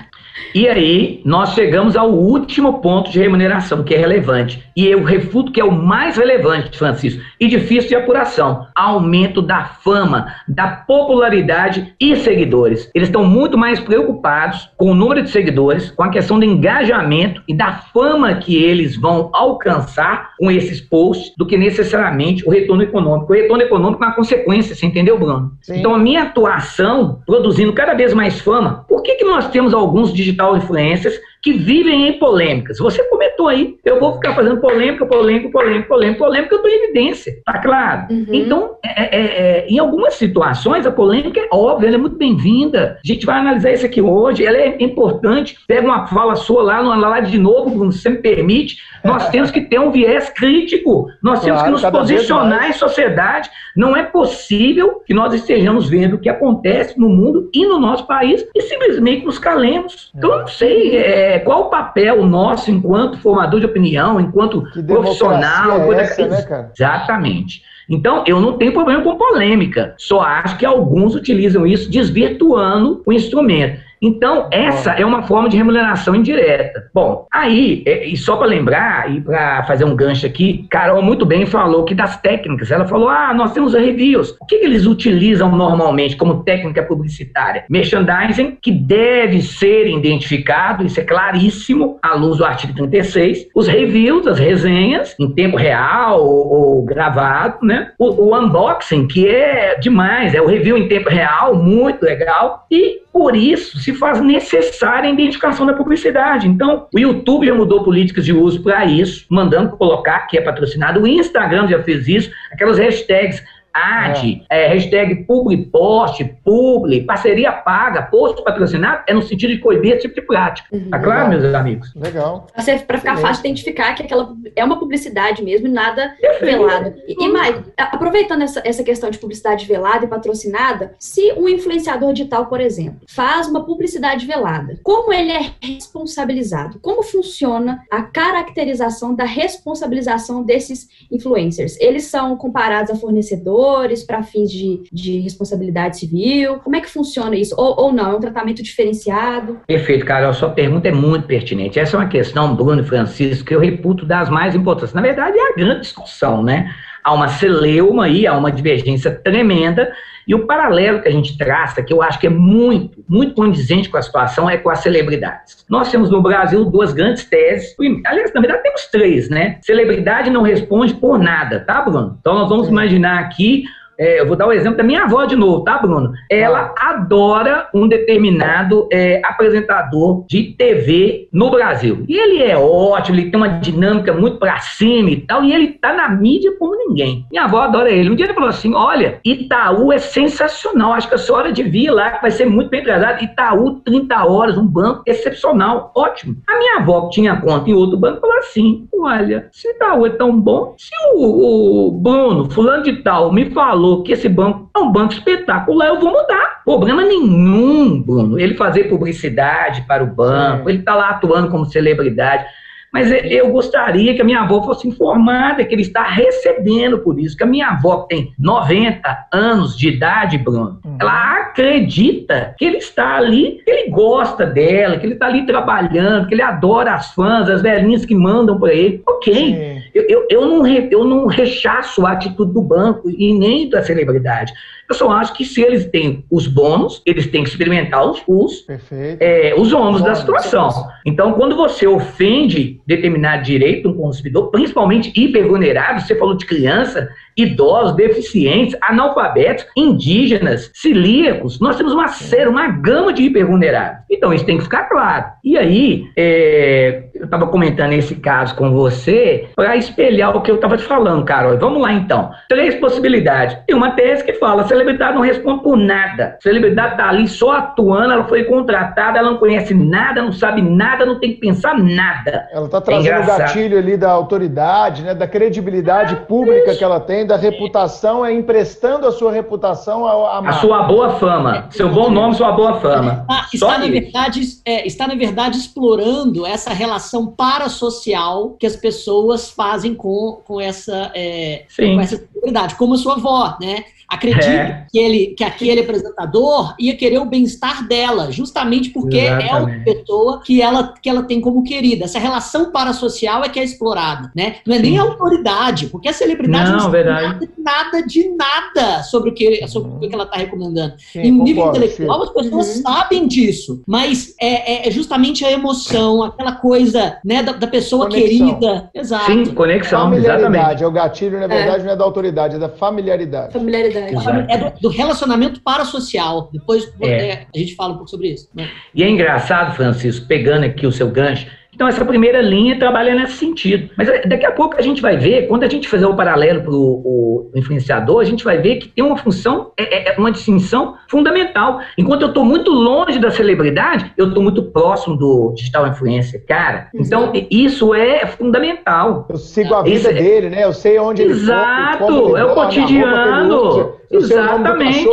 E aí, nós chegamos ao último ponto de remuneração, que é relevante. E eu refuto que é o mais relevante, Francisco, e difícil de apuração: aumento da fama, da popularidade e seguidores. Eles estão muito mais preocupados com o número de seguidores, com a questão do engajamento e da fama que eles vão alcançar com esses posts, do que necessariamente o retorno econômico. O retorno econômico é uma consequência, você entendeu, Bruno? Sim. Então, a minha atuação, produzindo cada vez mais fama, por que, que nós temos alguns digitais digital influencers que vivem em polêmicas. Você comentou aí, eu vou ficar fazendo polêmica, polêmica, polêmica, polêmica, polêmica, eu estou em evidência, tá claro? Uhum. Então, é, é, é, em algumas situações, a polêmica é óbvia, ela é muito bem-vinda. A gente vai analisar isso aqui hoje, ela é importante. Pega uma fala sua lá, numa live de novo, se você me permite, nós temos que ter um viés crítico, nós claro, temos que nos posicionar em sociedade. Não é possível que nós estejamos vendo o que acontece no mundo e no nosso país e simplesmente nos calemos. Então, eu não sei, é, é, qual o papel nosso enquanto formador de opinião, enquanto profissional? É essa, né? Exatamente. Então, eu não tenho problema com polêmica. Só acho que alguns utilizam isso desvirtuando o instrumento. Então, essa é uma forma de remuneração indireta. Bom, aí, é, e só para lembrar, e para fazer um gancho aqui, Carol muito bem falou que das técnicas. Ela falou: ah, nós temos reviews. O que, que eles utilizam normalmente como técnica publicitária? Merchandising, que deve ser identificado, isso é claríssimo, à luz do artigo 36. Os reviews, as resenhas, em tempo real ou, ou gravado, né? O, o unboxing, que é demais, é o review em tempo real, muito legal. E por isso se faz necessária a identificação da publicidade. Então, o YouTube já mudou políticas de uso para isso, mandando colocar que é patrocinado. O Instagram já fez isso, aquelas hashtags AD, é. É, hashtag publipost, publi, parceria paga, post patrocinado, é no sentido de coibir esse tipo de prática. Uhum. Tá claro, meus amigos? Legal. Para ficar fácil de identificar que aquela é uma publicidade mesmo e nada velado. E, e Maicon, aproveitando essa, essa questão de publicidade velada e patrocinada, se um influenciador digital, por exemplo, faz uma publicidade velada, como ele é responsabilizado? Como funciona a caracterização da responsabilização desses influencers? Eles são comparados a fornecedores para fins de, de responsabilidade civil? Como é que funciona isso? Ou, ou não? É um tratamento diferenciado? Perfeito, Carol. Sua pergunta é muito pertinente. Essa é uma questão, Bruno e Francisco, que eu reputo das mais importantes. Na verdade, é a grande discussão, né? Há uma celeuma aí, há uma divergência tremenda, e o paralelo que a gente traça, que eu acho que é muito, muito condizente com a situação, é com as celebridades. Nós temos no Brasil duas grandes teses, aliás, na verdade temos três, né? Celebridade não responde por nada, tá, Bruno? Então nós vamos imaginar aqui é, eu vou dar o um exemplo da minha avó de novo, tá, Bruno? Ela ah. adora um determinado é, apresentador de TV no Brasil. E ele é ótimo, ele tem uma dinâmica muito pra cima e tal, e ele tá na mídia como ninguém. Minha avó adora ele. Um dia ele falou assim: olha, Itaú é sensacional, acho que a senhora devia ir lá, que vai ser muito bem trazado. Itaú, 30 horas, um banco excepcional, ótimo. A minha avó, que tinha conta em outro banco, falou assim: olha, se Itaú é tão bom, se o, o Bruno, fulano de tal, me falou falou que esse banco é um banco espetacular, eu vou mudar. Problema nenhum, Bruno, ele fazer publicidade para o banco, ele está lá atuando como celebridade. Mas eu gostaria que a minha avó fosse informada que ele está recebendo por isso. Que a minha avó tem 90 anos de idade, Bruno, uhum. ela acredita que ele está ali, que ele gosta dela, que ele está ali trabalhando, que ele adora as fãs, as velhinhas que mandam para ele. Ok. Eu, eu, eu, não eu não rechaço a atitude do banco e nem da celebridade. Eu só acho que se eles têm os bônus, eles têm que experimentar os, os, é, os ônus da situação. Então, quando você ofende determinado direito um consumidor, principalmente hipervulnerável, você falou de criança, idosos, deficientes, analfabetos, indígenas, celíacos, nós temos uma série, uma gama de hipervulneráveis. Então, isso tem que ficar claro. E aí, é, eu estava comentando esse caso com você para espelhar o que eu estava te falando, Carol. Vamos lá, então. Três possibilidades. Tem uma tese que fala, a celebridade não responde por nada. A celebridade está ali só atuando, ela foi contratada, ela não conhece nada, não sabe nada, não tem que pensar nada. Ela está trazendo é o gatilho ali da autoridade, né, da credibilidade ah, pública isso. que ela tem, da reputação, é emprestando a sua reputação a, a, a sua boa fama, seu bom nome, sua boa fama. Ah, está, na verdade, é, está, na verdade, explorando essa relação parasocial que as pessoas fazem com, com, essa, é, com essa celebridade, como a sua avó, né? Acredito é. que, ele, que aquele apresentador ia querer o bem-estar dela, justamente porque Exatamente. é uma pessoa que ela, que ela tem como querida. Essa relação parasocial é que é explorada, né? Não é Sim. nem a autoridade, porque a celebridade não, não sabe nada, nada, de nada sobre o que, sobre o que ela está recomendando. Sim, em nível intelectual, as pessoas uhum. sabem disso, mas é, é, justamente a emoção, aquela coisa né, da, da pessoa conexão. querida. Exato. Sim, conexão, exatamente. É o gatilho, na verdade, é. não é da autoridade, é da familiaridade. Familiaridade É do, do relacionamento parasocial. Depois é. É, a gente fala um pouco sobre isso. Né? E é engraçado, Francisco, pegando aqui o seu gancho, então, essa primeira linha trabalha nesse sentido. Mas eh, daqui a pouco a gente vai ver, quando a gente fizer o paralelo para o influenciador, a gente vai ver que tem uma função, é, é, é uma distinção fundamental. Enquanto eu estou muito longe da celebridade, eu estou muito próximo do digital influencer, cara. Então, isso é fundamental. Eu sigo a vida dele, né? Eu sei onde ele Exato, é o cotidiano. Exatamente.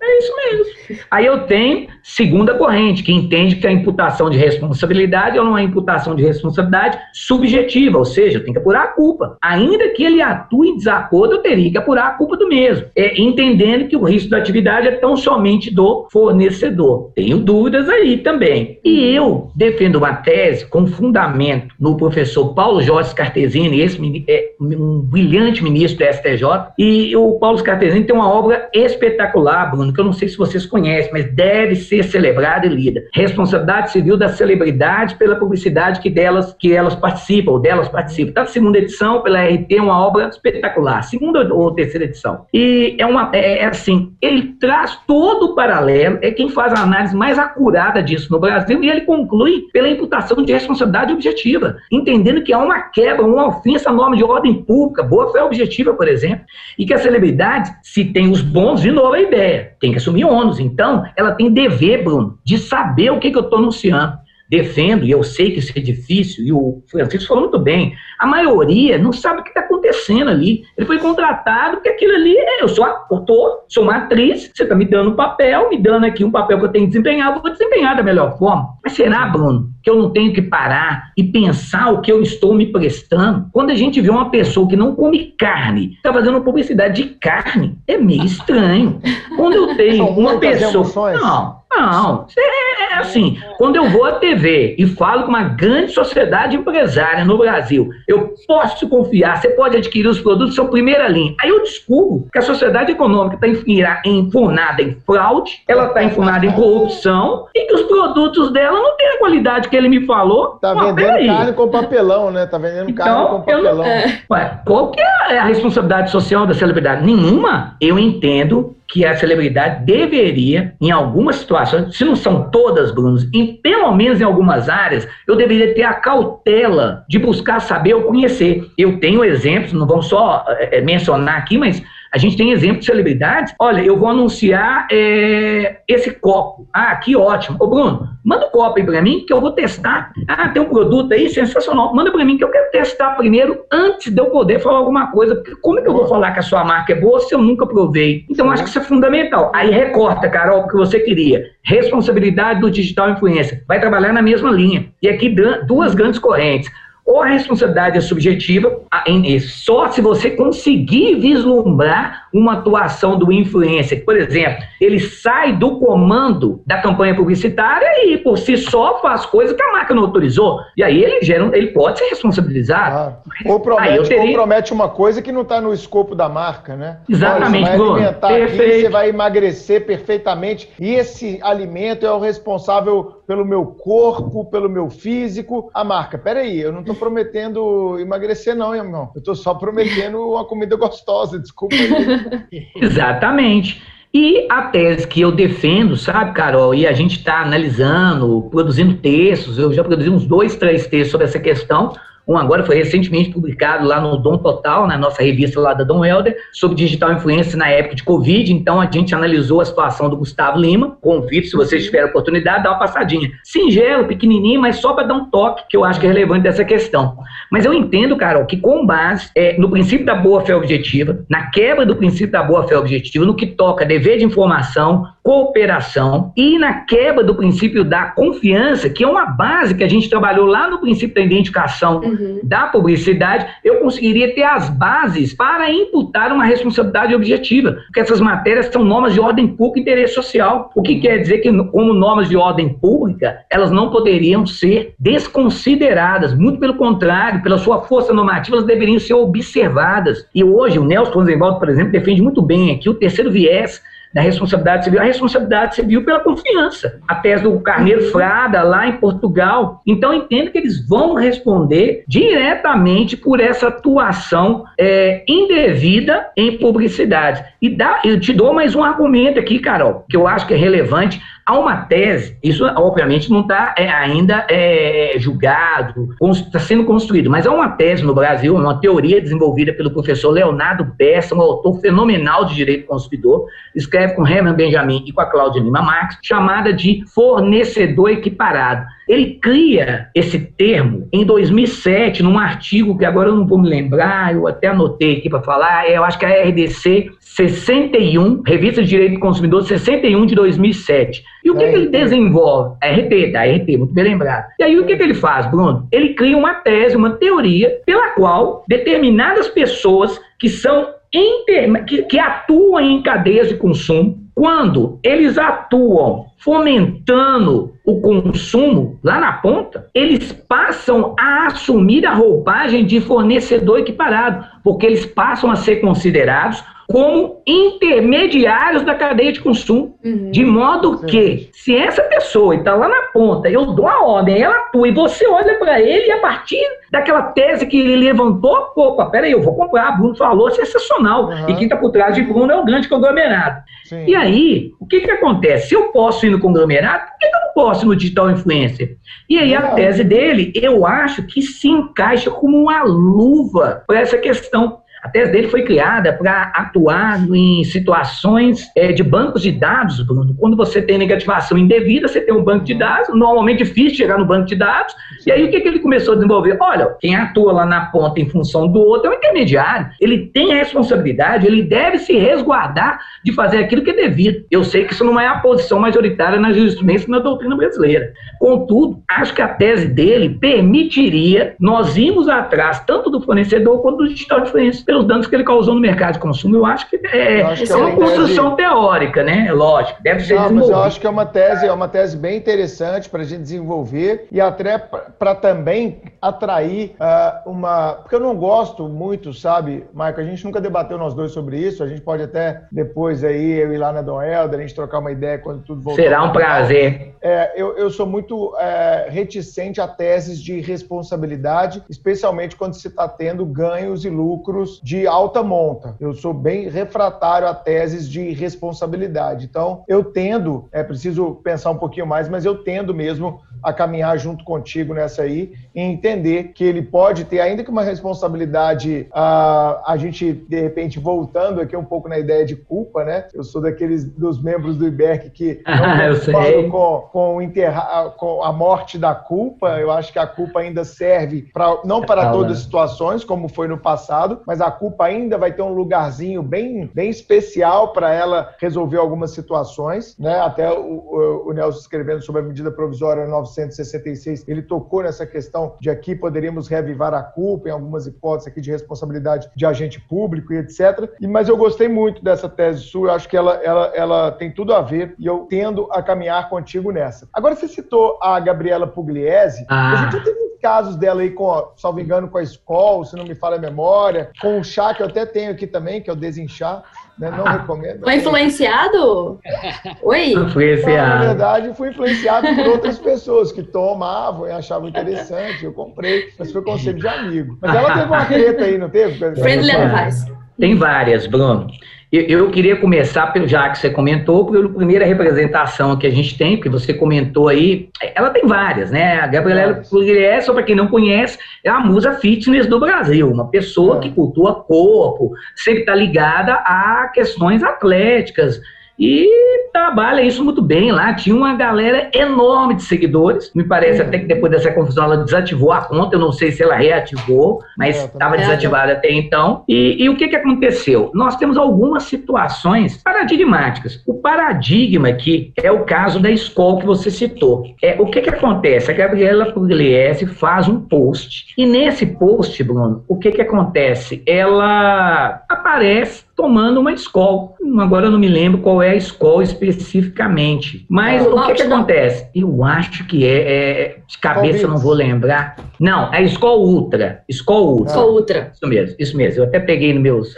É isso mesmo. Aí eu tenho segunda corrente, que entende que a imputação de responsabilidade é uma imputação de responsabilidade subjetiva, ou seja, eu tenho que apurar a culpa. Ainda que ele atue em desacordo, eu teria que apurar a culpa do mesmo. É, entendendo que o risco da atividade é tão somente do fornecedor. Tenho dúvidas aí também. E eu defendo uma tese com fundamento no professor Paulo Jorge Cartesini, esse é um brilhante ministro do STJ, e o Paulo Cartesini tem uma obra espetacular, Bruno, que eu não sei se vocês conhecem, mas deve ser celebrada e lida. Responsabilidade civil das celebridades pela publicidade que delas que elas participam, ou delas participam. Tá segunda edição pela RT, uma obra espetacular. Segunda ou terceira edição. E é uma é, é assim, ele traz todo o paralelo, é quem faz a análise mais acurada disso no Brasil e ele conclui pela imputação de responsabilidade objetiva, entendendo que há uma quebra, uma ofensa à norma de ordem pública, boa fé objetiva, por exemplo, e que a celebridade se tem os bons, de novo a ideia, tem que assumir ônus. Então, ela tem dever, Bruno, de saber o que, que eu estou anunciando defendo, e eu sei que isso é difícil, e o Francisco falou muito bem, a maioria não sabe o que está acontecendo ali. Ele foi contratado porque aquilo ali é, eu sou ator, sou uma atriz, você está me dando um papel, me dando aqui um papel que eu tenho que desempenhar, eu vou desempenhar da melhor forma. Mas será, Bruno, que eu não tenho que parar e pensar o que eu estou me prestando? Quando a gente vê uma pessoa que não come carne, está fazendo publicidade de carne, é meio estranho. Quando eu tenho uma pessoa... Não, não, é, é assim, quando eu vou à TV e falo com uma grande sociedade empresária no Brasil, eu posso confiar, você pode adquirir os produtos, são primeira linha. Aí eu descubro que a sociedade econômica está enfurnada em fraude, ela está enfurnada em corrupção e que os produtos dela não têm a qualidade que ele me falou. Tá vendendo carne com papelão, né? Tá vendendo então, carne com papelão. Não, é. Ué, qual que é a responsabilidade social da celebridade? Nenhuma. Eu entendo que a celebridade deveria, em algumas situações, se não são todas, Bruno, em pelo menos em algumas áreas, eu deveria ter a cautela de buscar saber ou conhecer. Eu tenho exemplos, não vamos só é, mencionar aqui, mas a gente tem exemplo de celebridades. Olha, eu vou anunciar é, esse copo. Ah, que ótimo. Ô, Bruno, manda o um copo aí para mim que eu vou testar. Ah, tem um produto aí sensacional. Manda para mim que eu quero testar primeiro antes de eu poder falar alguma coisa. Porque como é que eu vou falar que a sua marca é boa se eu nunca provei? Então, acho que isso é fundamental. Aí recorta, Carol, o que você queria. Responsabilidade do digital influencer. Vai trabalhar na mesma linha. E aqui duas grandes correntes ou a responsabilidade é subjetiva, só se você conseguir vislumbrar uma atuação do influencer. Por exemplo, ele sai do comando da campanha publicitária e por si só faz coisas que a marca não autorizou. E aí ele gera, ele pode ser responsabilizado. Ah, ou, promete, teria... ou promete uma coisa que não está no escopo da marca, né? Exatamente. Olha, você vai alimentar aqui, você vai emagrecer perfeitamente. E esse alimento é o responsável pelo meu corpo, pelo meu físico. A marca, peraí, eu não estou prometendo emagrecer, não, irmão. Eu estou só prometendo uma comida gostosa, desculpa aí. Exatamente. E a tese que eu defendo, sabe, Carol, e a gente está analisando, produzindo textos, eu já produzi uns dois, três textos sobre essa questão, um agora foi recentemente publicado lá no Dom Total, na nossa revista lá da Dom Helder, sobre digital influência na época de Covid. Então a gente analisou a situação do Gustavo Lima. Convido, se vocês tiverem oportunidade, dar uma passadinha. Singelo, pequenininho, mas só para dar um toque que eu acho que é relevante dessa questão. Mas eu entendo, Carol, que com base é, no princípio da boa-fé objetiva, na quebra do princípio da boa-fé objetiva, no que toca dever de informação, cooperação e na quebra do princípio da confiança, que é uma base que a gente trabalhou lá no princípio da identificação uhum. da publicidade, eu conseguiria ter as bases para imputar uma responsabilidade objetiva, porque essas matérias são normas de ordem pública e interesse social, o que uhum. quer dizer que, como normas de ordem pública, elas não poderiam ser desconsideradas, muito pelo contrário, pela sua força normativa, elas deveriam ser observadas. E hoje, o Nelson Rosenwald, por exemplo, defende muito bem aqui o terceiro viés da responsabilidade civil, a responsabilidade civil pela confiança. A tese do Carneiro. Frada, lá em Portugal. Então, entendo que eles vão responder diretamente por essa atuação é, indevida em publicidade. E dá, eu te dou mais um argumento aqui, Carol, que eu acho que é relevante Há uma tese, isso obviamente não está é, ainda é, julgado, está sendo construído, mas há uma tese no Brasil, uma teoria desenvolvida pelo professor Leonardo Bessa, um autor fenomenal de direito consumidor, escreve com Herman Benjamin e com a Cláudia Lima Marx, chamada de fornecedor equiparado. Ele cria esse termo em 2007, num artigo que agora eu não vou me lembrar, eu até anotei aqui para falar, eu acho que a RDC 61, Revista de Direito do Consumidor 61 de 2007. E o que, que ele desenvolve? A RT, tá? RT, muito bem lembrado. E aí o que, que ele faz, Bruno? Ele cria uma tese, uma teoria, pela qual determinadas pessoas que são inter... que, que atuam em cadeias de consumo, quando eles atuam fomentando o consumo lá na ponta, eles passam a assumir a roupagem de fornecedor equiparado, porque eles passam a ser considerados como intermediários da cadeia de consumo. Uhum. De modo que, se essa pessoa está lá na ponta, eu dou a ordem, ela atua, e você olha para ele e a partir daquela tese que ele levantou, opa, peraí, eu vou comprar, Bruno falou, sensacional. Uhum. E quem está por trás de Bruno é o grande conglomerado. Sim. E aí, o que, que acontece? Se eu posso ir no conglomerado, por que, que eu não posso ir no digital influencer? E aí, a tese dele, eu acho que se encaixa como uma luva para essa questão. A tese dele foi criada para atuar em situações é, de bancos de dados, Bruno. Quando você tem negativação indevida, você tem um banco de dados, normalmente é difícil chegar no banco de dados. E aí o que, que ele começou a desenvolver? Olha, quem atua lá na ponta em função do outro é o intermediário. Ele tem a responsabilidade, ele deve se resguardar de fazer aquilo que é devido. Eu sei que isso não é a posição majoritária na jurisprudência e na doutrina brasileira. Contudo, acho que a tese dele permitiria nós irmos atrás tanto do fornecedor quanto do digital influencer os danos que ele causou no mercado de consumo. Eu acho que é, acho que é, é uma construção tese... teórica, né? Lógico, deve ser Não, mas eu acho que é uma tese, é uma tese bem interessante para a gente desenvolver e até para também atrair uh, uma. Porque eu não gosto muito, sabe, Marco? A gente nunca debateu nós dois sobre isso. A gente pode até depois aí, eu ir lá na Dom Helder, a gente trocar uma ideia quando tudo voltar. Será um prazer. É, eu, eu sou muito é, reticente a teses de responsabilidade, especialmente quando se está tendo ganhos e lucros de alta monta. Eu sou bem refratário a teses de responsabilidade. Então, eu tendo, é preciso pensar um pouquinho mais, mas eu tendo mesmo a caminhar junto contigo nessa aí e entender que ele pode ter, ainda que uma responsabilidade, a, a gente, de repente, voltando aqui um pouco na ideia de culpa, né? Eu sou daqueles dos membros do IBERC que não com, com, enterrar, com a morte da culpa. Eu acho que a culpa ainda serve para não para todas as situações, como foi no passado, mas a culpa ainda vai ter um lugarzinho bem, bem especial para ela resolver algumas situações, né? Até o, o, o Nelson escrevendo sobre a medida provisória 1966, ele tocou nessa questão de aqui poderíamos reavivar a culpa em algumas hipóteses aqui de responsabilidade de agente público e etc. E, mas eu gostei muito dessa tese sua, eu acho que ela, ela, ela tem tudo a ver e eu tendo a caminhar contigo nessa. Agora, você citou a Gabriela Pugliese, ah. a gente já teve casos dela aí, com, salvo engano, com a escola, se não me falha a memória, com o chá que eu até tenho aqui também, que é o desinchar. Né? Não recomendo. Foi influenciado? Oi? Influenciado. na verdade, fui influenciado por outras pessoas que tomavam e achavam interessante. Eu comprei, mas foi conselho de amigo. Mas ela teve uma treta aí, não teve? Friendly advice. Tem várias, Bruno. Eu, queria começar, pelo, já que você comentou, pela primeira representação que a gente tem, que você comentou aí, ela tem várias, né? A Gabriela Pugliese, só para quem não conhece, é a musa fitness do Brasil, uma pessoa é. que cultua corpo, sempre está ligada a questões atléticas, e trabalha isso muito bem lá. Tinha uma galera enorme de seguidores. Me parece até que depois dessa confusão ela desativou a conta. Eu não sei se ela reativou, mas estava é, desativada até então. E, e, o que, que aconteceu? Nós temos algumas situações paradigmáticas. O paradigma aqui é o caso da escola que você citou. É, o que, que acontece? A Gabriela Pugliese faz um post. E nesse post, Bruno, o que, que acontece? Ela aparece tomando uma escola. Agora eu não me lembro qual é a escola especificamente. Mas o que, que acontece? Eu acho que é, é de cabeça eu não vou lembrar. Não, é escola Ultra. Escola Ultra. Escola Ultra. Isso mesmo, isso mesmo. Eu até peguei nos meus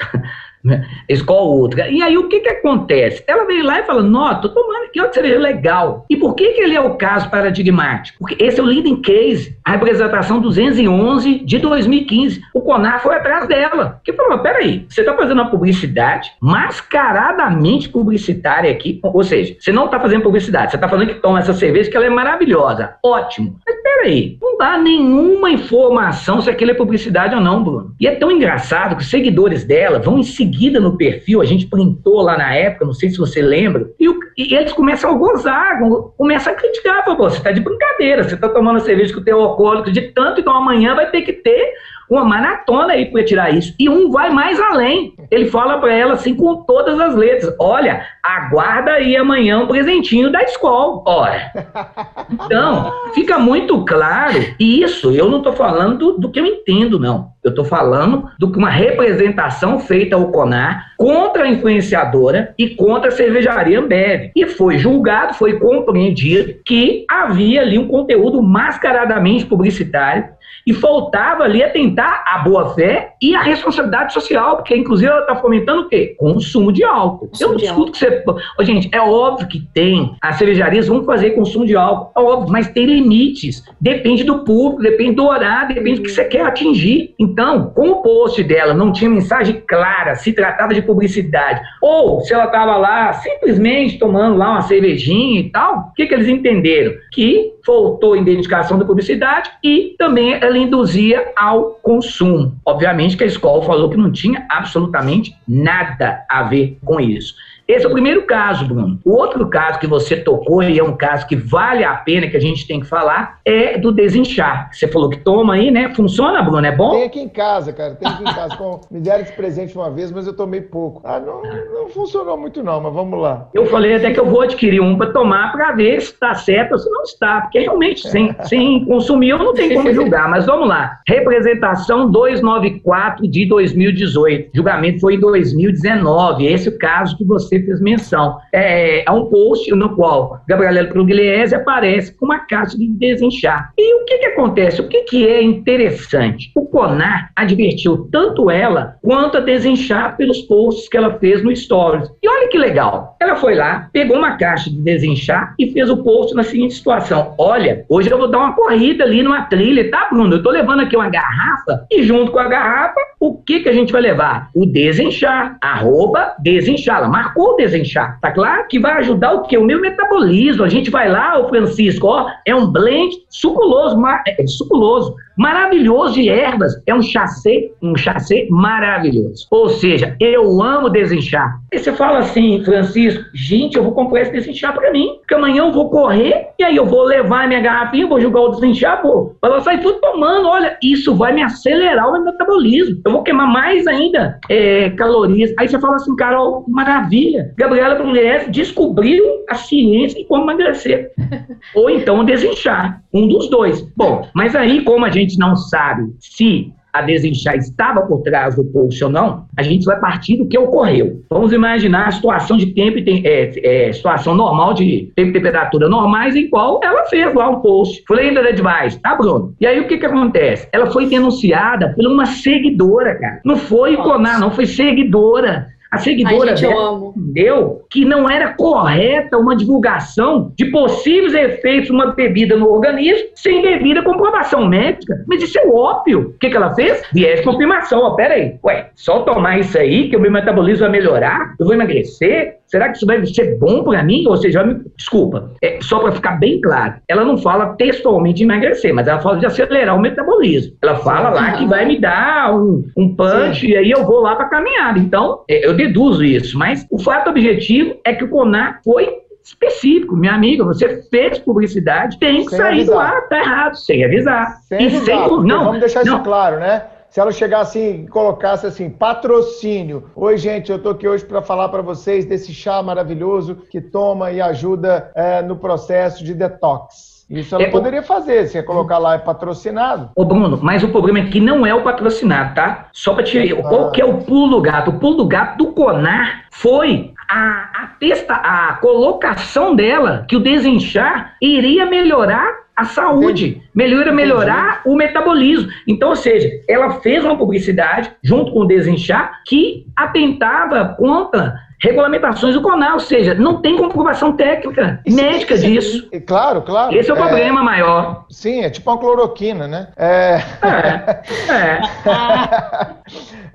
né? Escola outra. E aí o que que acontece? Ela veio lá e falou, não, tô tomando aqui uma cerveja legal. E por que que ele é o caso paradigmático? Porque esse é o leading case, a representação 211 de 2015. O CONAR foi atrás dela. Que falou, peraí, você tá fazendo uma publicidade mascaradamente publicitária aqui, ou seja, você não tá fazendo publicidade, você tá falando que toma essa cerveja que ela é maravilhosa. Ótimo. Mas peraí, não dá nenhuma informação se aquilo é publicidade ou não, Bruno. E é tão engraçado que os seguidores dela vão em seguida seguida no perfil, a gente printou lá na época, não sei se você lembra, e, o, e eles começam a gozar, começam a criticar, você está de brincadeira, você está tomando cerveja com o teu alcoólico de tanto, então amanhã vai ter que ter uma maratona aí para tirar isso. E um vai mais além. Ele fala para ela assim com todas as letras: olha, aguarda aí amanhã um presentinho da escola. Ora. Então, fica muito claro. E isso eu não estou falando do, do, que eu entendo, não. Eu estou falando de uma representação feita ao CONAR contra a influenciadora e contra a cervejaria Ambev. E foi julgado, foi compreendido que havia ali um conteúdo mascaradamente publicitário e faltava ali atentar a boa-fé e a responsabilidade social, porque inclusive ela está fomentando o quê? Consumo de álcool. Consumo eu não discuto que você. Ô, gente, é óbvio que tem. As cervejarias vão fazer consumo de álcool, é óbvio, mas tem limites. Depende do público, depende do horário, depende do que você quer atingir. Então, como o post dela não tinha mensagem clara, se tratava de publicidade, ou se ela estava lá simplesmente tomando lá uma cervejinha e tal, o que, que eles entenderam? Que faltou identificação da publicidade e também ela induzia ao consumo. Obviamente que a escola falou que não tinha absolutamente nada a ver com isso. Esse é o primeiro caso, Bruno. O outro caso que você tocou, e é um caso que vale a pena que a gente tem que falar, é do desinchar. Você falou que toma aí, né? Funciona, Bruno? É bom? Tem aqui em casa, cara. Tem aqui em casa. Com... Me deram esse presente uma vez, mas eu tomei pouco. Ah, não, não funcionou muito não, mas vamos lá. Eu falei até que eu vou adquirir um para tomar para ver se está certo ou se não está, porque realmente sem, sem consumir eu não tenho como julgar, mas vamos lá. Representação 294 de 2018. Julgamento foi em 2019. Esse é o caso que você fez menção. É, é um post no qual Gabriela Pugliese aparece com uma caixa de desinchar. E o que, que acontece? O que, que é interessante? O CONAR advertiu tanto ela quanto a desinchar pelos posts que ela fez no Stories. E olha que legal. Ela foi lá, pegou uma caixa de desinchar e fez o post na seguinte situação. Olha, hoje eu vou dar uma corrida ali numa trilha, tá, Bruno? Eu tô levando aqui uma garrafa e junto com a garrafa, o que que a gente vai levar? O desinchar. Arroba desinchar. Ela marcou desinchar. Tá claro? Que vai ajudar o quê? O meu metabolismo. A gente vai lá, o Francisco, ó, é um blend suculoso, é, é suculoso maravilhoso de ervas. É um chassi, um chassi maravilhoso. Ou seja, eu amo desinchar. E você fala assim, Francisco, gente, eu vou comprar esse desinchar para mim, porque amanhã eu vou correr e aí eu vou levar minha garrafinha, vou jogar o desinchar, pô, ela sair tudo tomando. Olha, isso vai me acelerar o meu metabolismo. Eu vou queimar mais ainda é, calorias. Aí você fala assim, Carol, maravilha. Gabriela Pugliese descobriu a ciência em como emagrecer. Ou então desinchar. Um dos dois. Bom, mas aí, como a gente gente não sabe se a desinchar estava por trás do post ou não, a gente vai partir do que ocorreu. Vamos imaginar a situação de tempo e é, é, situação normal de tempo e temperatura normais, em qual ela fez lá um post. Falei ainda demais, tá, Bruno? E aí o que que acontece? Ela foi denunciada por uma seguidora, cara. Não foi Conar, não foi seguidora. A seguidora Ai, gente, entendeu que não era correta uma divulgação de possíveis efeitos de uma bebida no organismo sem devida comprovação médica. Mas isso é óbvio. O que, que ela fez? Viés de confirmação. Ó, pera aí. Ué, só tomar isso aí que o meu metabolismo vai melhorar? Eu vou emagrecer? Será que isso vai ser bom para mim? Ou seja, me... desculpa, é, só para ficar bem claro, ela não fala textualmente de emagrecer, mas ela fala de acelerar o metabolismo. Ela fala lá que vai me dar um, um punch Sim. e aí eu vou lá para caminhada. Então, é, eu deduzo isso. Mas o fato objetivo é que o CONAR foi específico. Minha amiga, você fez publicidade, tem que sem sair avisar. do ar, tá errado, sem avisar. Sem avisar, sem, não, vamos deixar não, isso claro, né? Se ela chegasse e colocasse assim, patrocínio. Oi, gente, eu tô aqui hoje para falar para vocês desse chá maravilhoso que toma e ajuda é, no processo de detox. Isso ela é, poderia fazer, se ia colocar lá é patrocinado. Ô Bruno, mas o problema é que não é o patrocinado, tá? Só para tirar. Ah. Qual que é o pulo do gato? O pulo do gato do Conar foi a, a, testa, a colocação dela que o desinchar iria melhorar a saúde, Entendi. melhora melhorar Entendi. o metabolismo. Então, ou seja, ela fez uma publicidade junto com o Desinchar que atentava contra regulamentações do CONAR, ou seja, não tem comprovação técnica isso, médica isso, disso. É, claro, claro. Esse é o é, problema maior. Sim, é tipo uma cloroquina, né? É. é. é.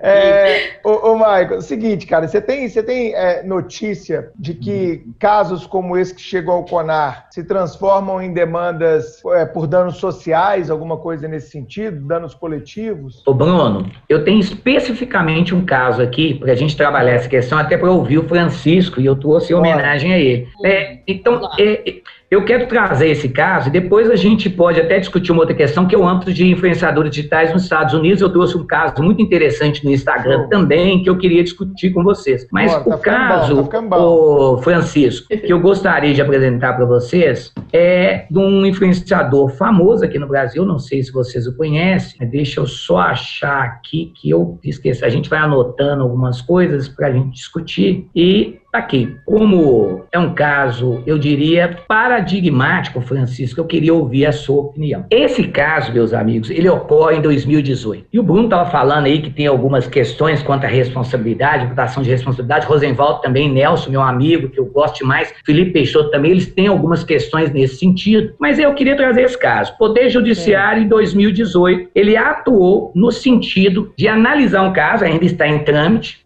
é ô, ô, Michael, seguinte, cara, você tem, você tem é, notícia de que casos como esse que chegou ao CONAR se transformam em demandas é, por danos sociais, alguma coisa nesse sentido, danos coletivos? Ô, Bruno, eu tenho especificamente um caso aqui, para a gente trabalhar essa questão, até para ouvir Francisco e eu trouxe homenagem a ele. É, então, é, eu quero trazer esse caso e depois a gente pode até discutir uma outra questão, que é o âmbito de influenciadores digitais nos Estados Unidos. Eu trouxe um caso muito interessante no Instagram também, que eu queria discutir com vocês. Mas o tá caso, bom, tá o Francisco, que eu gostaria de apresentar para vocês é de um influenciador famoso aqui no Brasil, não sei se vocês o conhecem, deixa eu só achar aqui que eu esqueci. A gente vai anotando algumas coisas para a gente discutir e aqui. Como é um caso, eu diria, paradigmático, Francisco, eu queria ouvir a sua opinião. Esse caso, meus amigos, ele ocorre em 2018. E o Bruno estava falando aí que tem algumas questões quanto à responsabilidade, imputação de responsabilidade. Rosenwald também, Nelson, meu amigo, que eu gosto mais, Felipe Peixoto também, eles têm algumas questões nesse sentido. Mas eu queria trazer esse caso. Poder Judiciário, em 2018, ele atuou no sentido de analisar um caso, ainda está em trâmite,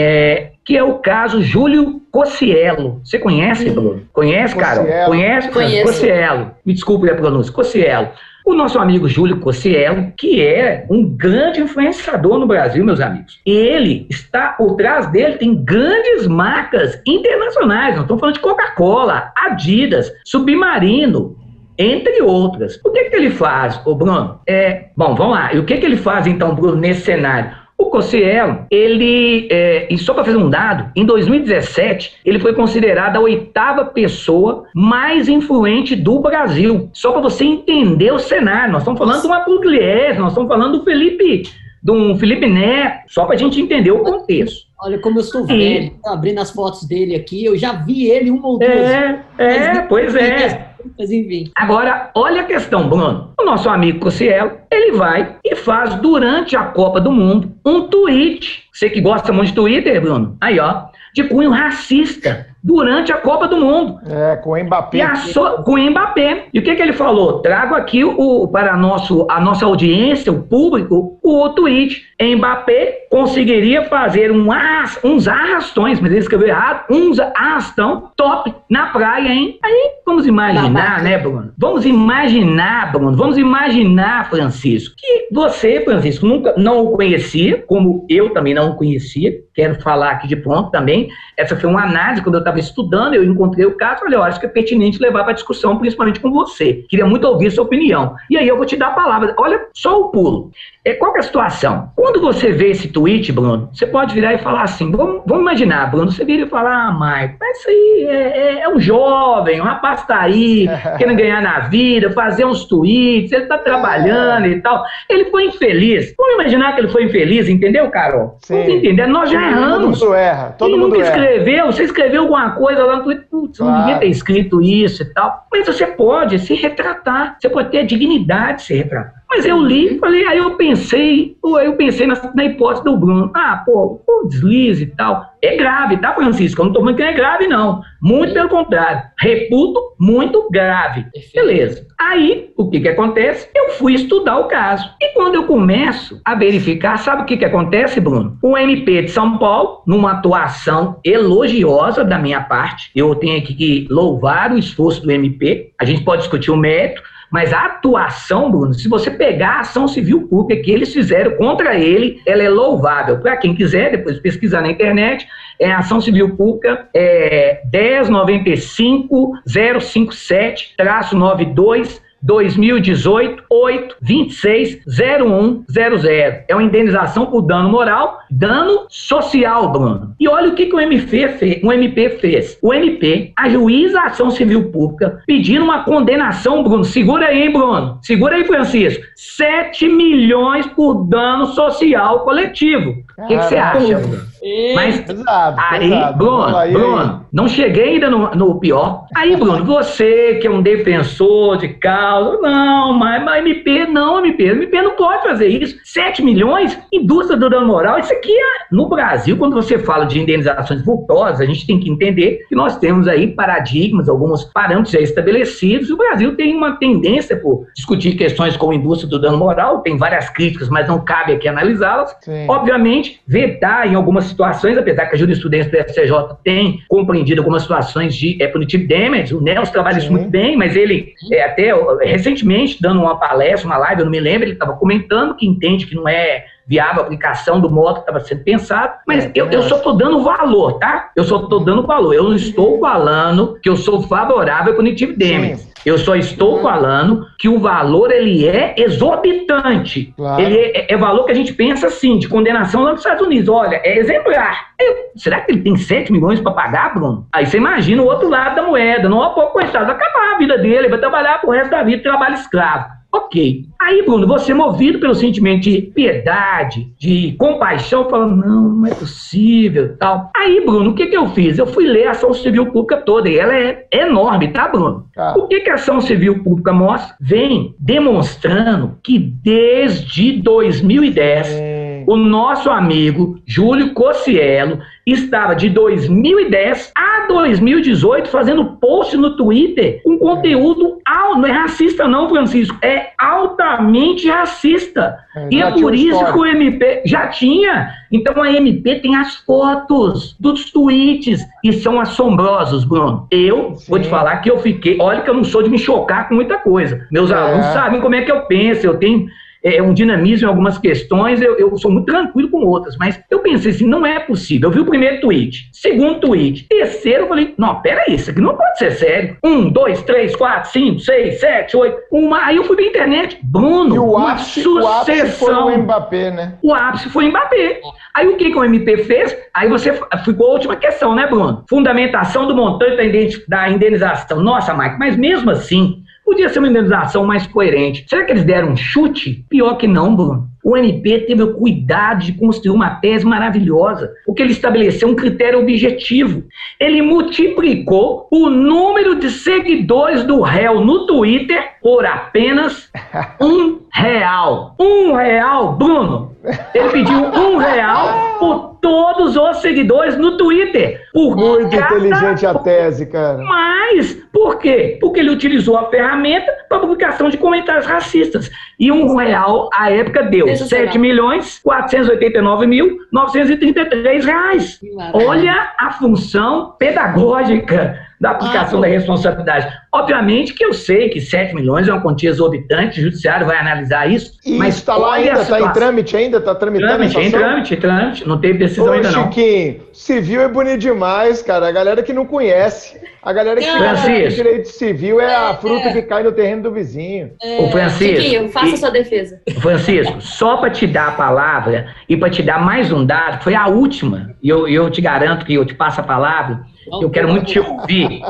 é, que é o caso Júlio Cossielo. Você conhece, Bruno? Conhece, Carol? Conhece? Conheço. Cossielo. Me desculpe a pronúncia. Cossielo. o nosso amigo Júlio Cossiello, que é um grande influenciador no Brasil, meus amigos. Ele está por trás dele, tem grandes marcas internacionais. Não estou falando de Coca-Cola, Adidas, Submarino, entre outras. O que, que ele faz, o Bruno? É, bom, vamos lá. E o que, que ele faz, então, Bruno, nesse cenário? O Cossielo, ele, é, e só para fazer um dado, em 2017, ele foi considerado a oitava pessoa mais influente do Brasil. Só para você entender o cenário. Nós estamos falando de uma Pugliese, nós estamos falando do Felipe, de um Felipe Neto, só para a gente entender o contexto. Olha como eu sou velho, abrindo as fotos dele aqui, eu já vi ele uma ou duas É, é, pois é. Mas enfim. Agora, olha a questão, Bruno. O nosso amigo Cossielo, ele vai e faz durante a Copa do Mundo um tweet. Você que gosta muito de Twitter, Bruno? Aí, ó, de cunho racista durante a Copa do Mundo. É, com o Mbappé. So, com o Mbappé. E o que, que ele falou? Trago aqui o, para a, nosso, a nossa audiência, o público, o tweet. Mbappé conseguiria fazer um uns arrastões, mas ele escreveu errado, uns arrastão top na praia, hein? Aí vamos imaginar, né, Bruno? Vamos imaginar, Bruno, vamos imaginar, Francisco, que você, Francisco, nunca não o conhecia, como eu também não o conhecia. Quero falar aqui de pronto também. Essa foi uma análise quando eu estava estudando, eu encontrei o caso, falei, eu acho que é pertinente levar para discussão, principalmente com você. Queria muito ouvir sua opinião. E aí eu vou te dar a palavra. Olha só o pulo. É, qual é a situação? Quando você vê esse tweet, Bruno, você pode virar e falar assim, vamos, vamos imaginar, Bruno, você vira e falar, ah, Maicon, mas isso aí é, é, é, um jovem, um rapaz tá aí, querendo ganhar na vida, fazer uns tweets, ele tá trabalhando e tal. Ele foi infeliz. Vamos imaginar que ele foi infeliz, entendeu, Carol? Sim. Vamos entender, nós já erramos. Todo mundo erra, todo Quem mundo nunca escreveu, você escreveu alguma coisa lá no Twitter, putz, claro. não devia ter escrito isso e tal. Mas você pode se retratar, você pode ter a dignidade de se retratar. Mas eu li e falei, aí eu pensei, eu pensei na, na, hipótese do Bruno. Ah, pô, o deslize e tal. É grave, tá, Francisco? Eu não tô falando que é grave, não. Muito pelo contrário. Reputo muito grave. Beleza. Aí, o que que acontece? Eu fui estudar o caso. E quando eu começo a verificar, sabe o que que acontece, Bruno? O MP de São Paulo, numa atuação elogiosa da minha parte, eu tenho que louvar o esforço do MP. A gente pode discutir o mérito, mas a atuação, Bruno, se você pegar a ação civil pública que eles fizeram contra ele, ela é louvável. Para quem quiser, depois pesquisar na internet, é a ação civil pública é 1095 057 92 2018 8 26 0100. É uma indenização por dano moral, dano social, Bruno. E olha o que, que o, MP fez, o MP fez. O MP ajuiza a ação civil pública pedindo uma condenação, Bruno. Segura aí, hein, Bruno. Segura aí, Francisco. 7 milhões por dano social coletivo. O que, que você acha, Bruno? Mas pesado, aí, pesado. Bruno, aí, Bruno, não cheguei ainda no, no, pior. Aí, Bruno, você que é um defensor de causa, não, mas, mas MP não, MP, MP não pode fazer isso. 7 milhões, indústria do dano moral, isso aqui é, no Brasil, quando você fala de indenizações vultosas, a gente tem que entender que nós temos aí paradigmas, alguns parâmetros já estabelecidos, o Brasil tem uma tendência por discutir questões como indústria do dano moral, tem várias críticas, mas não cabe aqui analisá-las. Obviamente, vetar em algumas situações, apesar que a jurisprudência do SCJ tem compreendido algumas situações de é, punitive damage, o Nelson trabalha isso muito bem, mas ele é, até recentemente, dando uma palestra, uma live, eu não me lembro, ele estava comentando que entende que não é viável a aplicação do modo que estava sendo pensado, mas é, eu, eu só estou dando valor, tá? Eu só estou dando valor. Eu não estou falando que eu sou favorável ao punitive damage. Sim. Eu só estou uhum. falando que o valor ele é exorbitante. Claro. Ele é, é, valor que a gente pensa assim, de condenação lá nos Estados Unidos. Olha, é exemplar. Eu, será que ele tem 7 milhões para pagar, Bruno? Aí você imagina o outro lado da moeda. Não, pô, coitado, vai acabar a vida dele, vai trabalhar pro resto da vida, trabalho escravo. Ok. Aí, Bruno, você movido pelo sentimento de piedade, de compaixão, falando, não, não é possível tal. Aí, Bruno, o que, que eu fiz? Eu fui ler a ação civil pública toda, e ela é enorme, tá, Bruno? Ah. O que, que a ação civil pública mostra? Vem demonstrando que desde 2010. É o nosso amigo Júlio Cossielo estava de 2010 a 2018 fazendo post no Twitter com conteúdo não é racista não, Francisco, é altamente racista. É, e é por isso que o MP já tinha. Então a MP tem as fotos dos tweets e são assombrosos, Bruno. Eu Sim. vou te falar que eu fiquei, olha que eu não sou de me chocar com muita coisa. Meus é. alunos sabem como é que eu penso, eu tenho é, é, um dinamismo em algumas questões, eu, eu, sou muito tranquilo com outras, mas eu pensei assim, não é possível. Eu vi o primeiro tweet, segundo tweet, terceiro, eu falei, não, peraí, isso aqui não pode ser sério. Um, dois, três, quatro, cinco, seis, sete, oito, uma. Aí eu fui pra internet, Bruno, e o uma ápice, sucessão. O ápice foi o Mbappé, né? O ápice foi o Mbappé. Aí o que, que o MP fez? Aí você ficou a última questão, né, Bruno? Fundamentação do montante da indenização. Nossa, Mike, mas mesmo assim, Podia ser uma indenização mais coerente. Será que eles deram um chute? Pior que não, Bruno. O MP teve o cuidado de construir uma tese maravilhosa, porque ele estabeleceu um critério objetivo. Ele multiplicou o número de seguidores do réu no Twitter por apenas um real. Um real, Bruno. Ele pediu um real por todos os seguidores no Twitter. Por Muito inteligente a tese, cara. Mas, por quê? Porque ele utilizou a ferramenta para publicação de comentários racistas. E um real, à época, deu R$ 7 milhões 489 mil 933 reais. Olha a função pedagógica da aplicação ah, da responsabilidade. Obviamente que eu sei que 7 milhões é uma quantia exorbitante, o judiciário vai analisar isso. E mas está lá ainda, está em trâmite ainda, está tramitando trâmite, em trâmite, em trâmite, não teve decisão Ô, ainda não. Chiquinho, civil é bonito demais, cara, a galera que não conhece. A galera que Francisco. direito civil é a fruta é. que cai no terreno do vizinho. É. O Francisco. Chiquinho, faça e, sua defesa. Francisco, só para te dar a palavra e para te dar mais um dado, foi a última, e eu, eu te garanto que eu te passo a palavra eu quero muito te ouvir.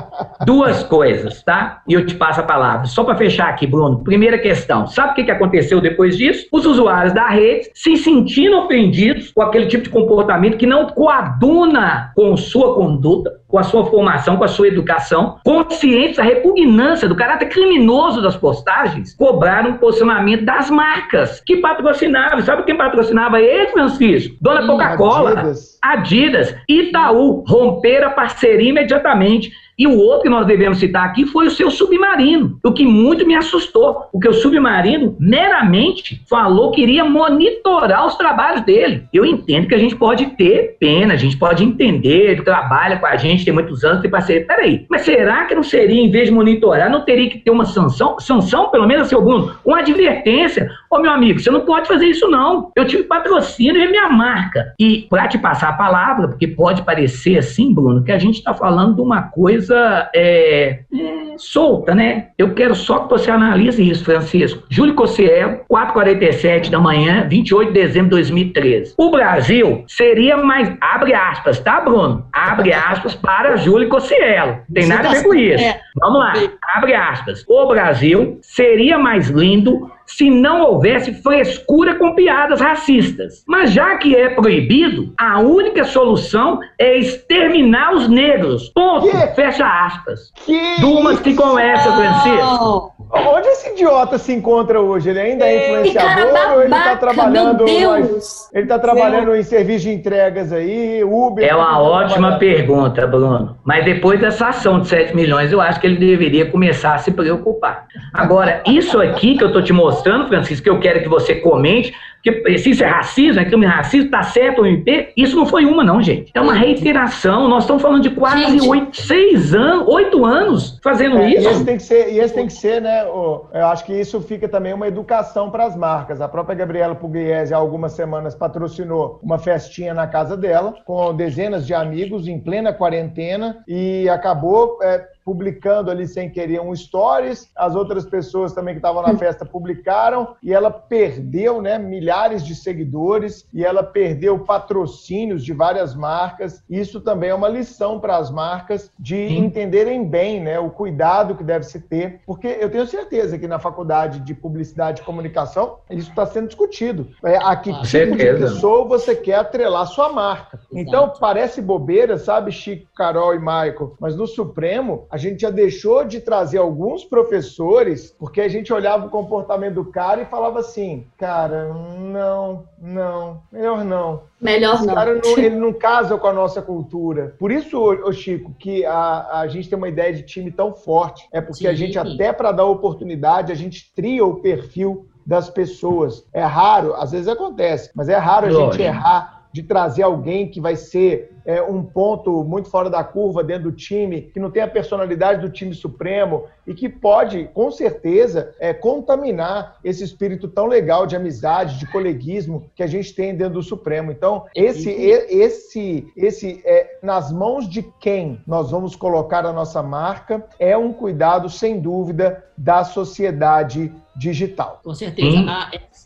Duas coisas, tá? E eu te passo a palavra. Só para fechar aqui, Bruno. Primeira questão. Sabe o que, aconteceu depois disso? Os usuários da rede se sentindo ofendidos com aquele tipo de comportamento que não coaduna com sua conduta, com a sua formação, com a sua educação, conscientes da repugnância do caráter criminoso das postagens, cobraram o posicionamento das marcas que patrocinavam. Sabe quem patrocinava ele, Francisco? Dona Coca-Cola, Adidas. Adidas, Itaú, romperam a parceria imediatamente. E o outro que nós devemos citar aqui foi o seu submarino, o que muito me assustou, porque o submarino meramente falou que iria monitorar os trabalhos dele. Eu entendo que a gente pode ter pena, a gente pode entender, que trabalha com a gente, tem muitos anos, tem parceria. Peraí, mas será que não seria, em vez de monitorar, não teria que ter uma sanção? Sanção, pelo menos, seu Bruno, uma advertência. Ô, meu amigo, você não pode fazer isso, não. Eu tive patrocínio e é minha marca. E para te passar a palavra, porque pode parecer assim, Bruno, que a gente está falando de uma coisa coisa é, é, solta, né? Eu quero só que você analise isso, Francisco. Júlio Cossiel, 4h47 da manhã, 28 de dezembro de 2013. O Brasil seria mais. Abre aspas, tá, Bruno? Abre aspas para Júlio Cossielo. Tem nada a ver com isso. É. Vamos lá. Abre aspas. O Brasil seria mais lindo se não houvesse frescura com piadas racistas. Mas já que é proibido, a única solução é exterminar os negros. Ponto. Que? Fecha aspas. Que Durma-se com essa, Francisco. Onde esse idiota se encontra hoje? Ele ainda é influenciador babaca, ou ele está trabalhando? Mas, ele está trabalhando em serviço de entregas aí, Uber? É uma ótima pergunta, Bruno. Mas depois dessa ação de 7 milhões, eu acho que ele deveria começar a se preocupar. Agora, isso aqui que eu estou te mostrando, Francisco, que eu quero que você comente, porque se isso é racismo, é crime racista, tá certo o MP, isso não foi uma, não, gente. É uma reiteração. Nós estamos falando de quase oito, seis anos, oito anos fazendo é, isso. E esse tem que ser, e esse tem que ser, né? Eu acho que isso fica também uma educação para as marcas. A própria Gabriela Pugliese, há algumas semanas, patrocinou uma festinha na casa dela, com dezenas de amigos em plena quarentena, e acabou. É, publicando ali sem querer um stories, as outras pessoas também que estavam na festa publicaram e ela perdeu, né, milhares de seguidores e ela perdeu patrocínios de várias marcas. Isso também é uma lição para as marcas de Sim. entenderem bem, né, o cuidado que deve se ter, porque eu tenho certeza que na faculdade de publicidade e comunicação isso está sendo discutido. É, a que ah, tipo certeza. de pessoa você quer atrelar sua marca? Então, parece bobeira, sabe, Chico, Carol e Michael, mas no Supremo, a gente já deixou de trazer alguns professores, porque a gente olhava o comportamento do cara e falava assim, cara, não, não, melhor não. Melhor Esse não. Cara não, ele não casa com a nossa cultura. Por isso, ô, Chico, que a, a gente tem uma ideia de time tão forte. É porque Sim. a gente, até para dar oportunidade, a gente tria o perfil das pessoas. É raro, às vezes acontece, mas é raro a gente errar de trazer alguém que vai ser é, um ponto muito fora da curva dentro do time, que não tem a personalidade do time supremo e que pode, com certeza, é, contaminar esse espírito tão legal de amizade, de coleguismo que a gente tem dentro do Supremo. Então, esse, esse, esse é, nas mãos de quem nós vamos colocar a nossa marca é um cuidado, sem dúvida, da sociedade digital. Com certeza. Hum. Ah, essa,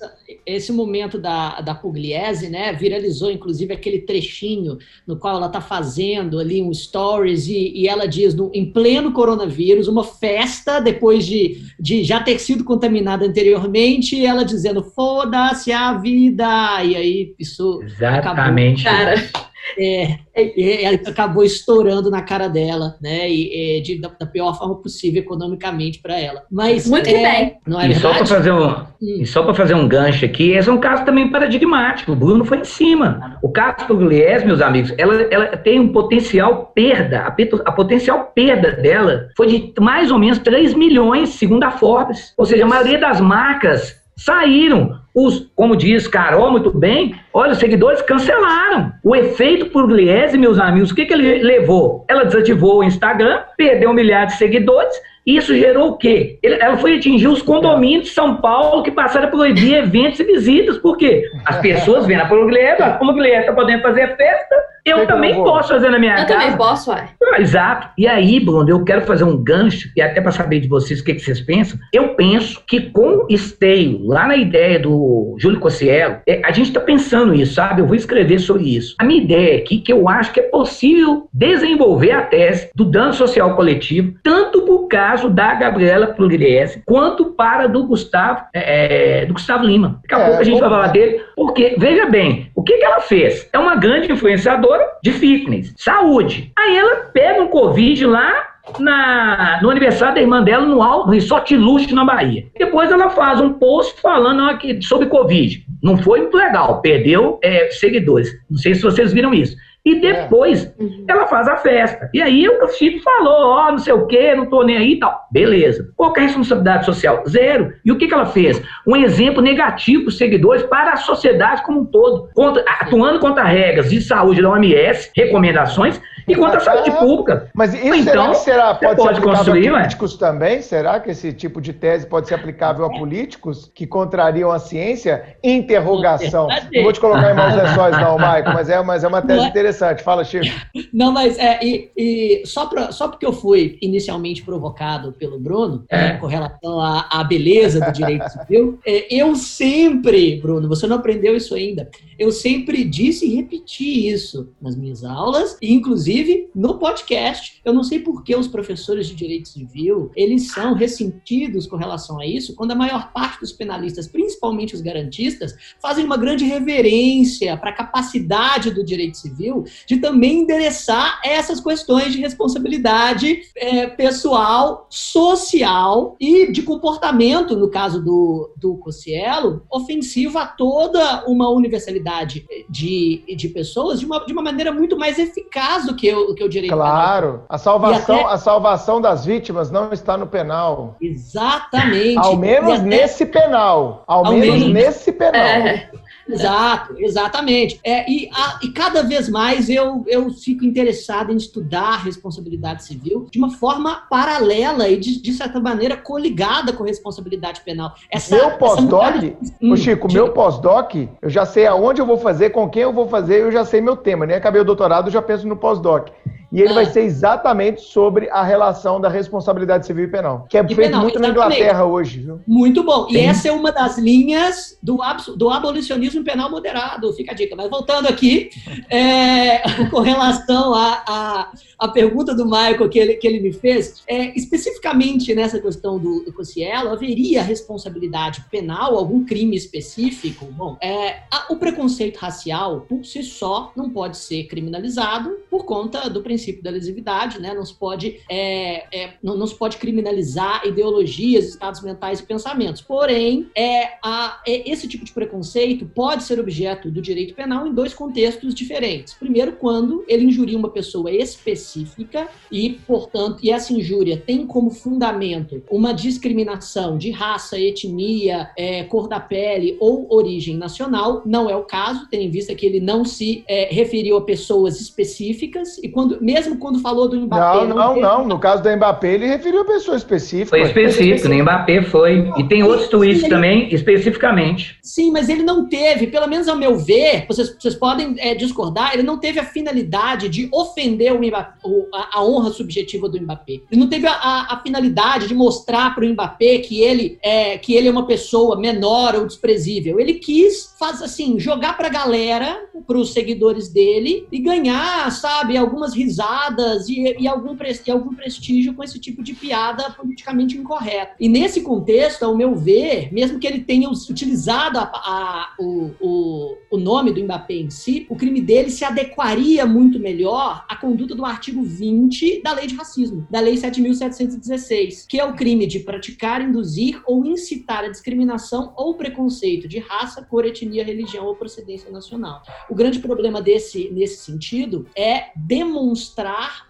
esse momento da, da Pugliese, né, viralizou inclusive aquele trechinho no qual ela está fazendo ali um stories e, e ela diz, no, em pleno coronavírus, uma festa, depois de, de já ter sido contaminada anteriormente, ela dizendo, foda-se a vida! E aí isso Exatamente. Acabou. Cara, é, é, ela acabou estourando na cara dela, né? E, de, da, da, pior forma possível economicamente para ela. Mas muito é, bem. Não é e verdade? só para fazer um, hum. e só para fazer um gancho aqui, esse é um caso também paradigmático. O Bruno foi em cima. O caso do Pugliese, meus amigos, ela, ela tem um potencial perda. A, a, potencial perda dela foi de mais ou menos 3 milhões, segundo a Forbes. Ou seja, a maioria das marcas saíram. Os, como diz Carol muito bem, olha, os seguidores cancelaram. O efeito Pugliese, meus amigos, o que, que ele levou? Ela desativou o Instagram, perdeu um milhar de seguidores, e isso gerou o quê? Ela foi atingir os condomínios de São Paulo que passaram a proibir eventos e visitas. Por quê? As pessoas vendo a Pugliese, a Pugliese está podendo fazer festa, eu que também que posso fazer na minha eu casa. Eu também posso, ué. Ah, exato. E aí, Bruno, eu quero fazer um gancho, e até para saber de vocês o que, que, vocês pensam. Eu penso que com esteio, lá na ideia do Júlio Cossiello, é, a gente está pensando isso, sabe? Eu vou escrever sobre isso. A minha ideia aqui é que eu acho que é possível desenvolver a tese do dano social coletivo, tanto por caso da Gabriela Pugliese, quanto para do Gustavo, é, é do Gustavo Lima. Daqui a é, pouco a gente vai falar dele, porque, veja bem, o que, que ela fez? É uma grande influenciadora de fitness, saúde. Aí ela pega um Covid lá na, no aniversário da irmã dela no, no Resort Luxo na Bahia. Depois ela faz um post falando aqui sobre Covid. Não foi muito legal, perdeu é, seguidores. Não sei se vocês viram isso. E depois é. ela faz a festa. E aí o Chico falou, ó, oh, não sei o quê, não tô nem aí e tal. Beleza. Qual é a responsabilidade social? Zero. E o que, que ela fez? Um exemplo negativo para os seguidores, para a sociedade como um todo. Contra, atuando contra regras de saúde da OMS, recomendações, e contra a saúde pública. Mas isso então, será, será pode, pode ser construir, a políticos também? Será que esse tipo de tese pode ser aplicável a políticos que contrariam a ciência? Interrogação. Não vou te colocar em maus lençóis, não, Maico, mas é, mas é uma tese é- interessante. Fala, Chico. Não, mas é, e, e só, pra, só porque eu fui inicialmente provocado pelo Bruno, é. com relação à, à, beleza do direito civil, é, eu sempre, Bruno, você não aprendeu isso ainda, eu sempre disse e repeti isso nas minhas aulas, inclusive inclusive no podcast. Eu não sei por que os professores de direito civil, eles são ressentidos com relação a isso, quando a maior parte dos penalistas, principalmente os garantistas, fazem uma grande reverência para a capacidade do direito civil de também endereçar essas questões de responsabilidade é, pessoal, social e de comportamento, no caso do, do Cossielo, ofensivo a toda uma universalidade de, de pessoas de uma, de uma maneira muito mais eficaz do que que o, que o direito claro. A salvação, até... a salvação das vítimas não está no penal. Exatamente. Ao menos até... nesse penal. Ao, Ao menos, menos, nesse penal. É. Exato, exatamente. É, e, a, e cada vez mais eu, eu fico interessado em estudar responsabilidade civil de uma forma paralela e, de, de certa maneira, coligada com responsabilidade penal. Essa, meu pós-doc, hum, Chico, meu pós-doc, eu já sei aonde eu vou fazer, com quem eu vou fazer, eu já sei meu tema. Nem acabei o doutorado, já penso no pós-doc. E ele ah. vai ser exatamente sobre a relação da responsabilidade civil e penal, que é e feito penal, muito exatamente. na Inglaterra hoje. Viu? Muito bom. Sim. E essa é uma das linhas do, do abolicionismo penal moderado, fica a dica. Mas voltando aqui, é, com relação a, a, a pergunta do Michael que ele, que ele me fez, é, especificamente nessa questão do, do Cossielo, haveria responsabilidade penal, algum crime específico? Bom, é, a, o preconceito racial, por si só, não pode ser criminalizado por conta do princípio da lesividade, né? Não se pode, é, é, não, não, se pode criminalizar ideologias, estados mentais e pensamentos. Porém, é, a, é, esse tipo de preconceito pode ser objeto do direito penal em dois contextos diferentes. Primeiro, quando ele injuria uma pessoa específica e, portanto, e essa injúria tem como fundamento uma discriminação de raça, etnia, é, cor da pele ou origem nacional. Não é o caso, tendo em vista que ele não se é, referiu a pessoas específicas e quando, mesmo quando falou do Mbappé. Não, não, não. Teve... não. No caso do Mbappé, ele referiu a pessoa específica. Foi específico, no Mbappé foi. E tem outros tweets também, especificamente. Sim, mas ele não teve, pelo menos ao meu ver, vocês, vocês podem é, discordar, ele não teve a finalidade de ofender o Mbappé, a, a, honra subjetiva do Mbappé. Ele não teve a, a, a finalidade de mostrar para o Mbappé que ele, é, que ele é uma pessoa menor ou desprezível. Ele quis, faz assim, jogar para a galera, para os seguidores dele e ganhar, sabe, algumas risadas e, e algum, e algum prestígio com esse tipo de piada politicamente incorreta. E nesse contexto, ao meu ver, mesmo que ele tenha utilizado a, a, o, o, o nome do Mbappé em si, o crime dele se adequaria muito melhor à conduta do artigo 20 da lei de racismo, da lei 7.716, que é o crime de praticar, induzir ou incitar a discriminação ou preconceito de raça, cor, etnia, religião ou procedência nacional. O grande problema desse, nesse sentido é demonstrar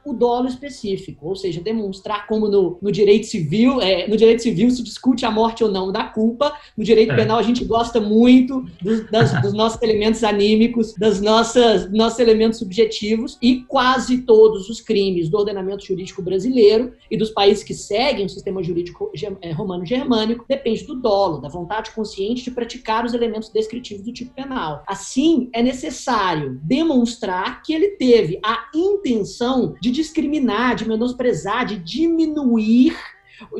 o dolo específico, ou seja, demonstrar como no, no direito civil, é, no direito civil se discute a morte ou não da culpa, no direito é. penal a gente gosta muito dos, das, dos nossos elementos anímicos, das nossas nossos elementos subjetivos e quase todos os crimes do ordenamento jurídico brasileiro e dos países que seguem o sistema jurídico é, romano-germânico depende do dolo, da vontade consciente de praticar os elementos descritivos do tipo penal. Assim, é necessário demonstrar que ele teve a intenção de discriminar, de menosprezar, de diminuir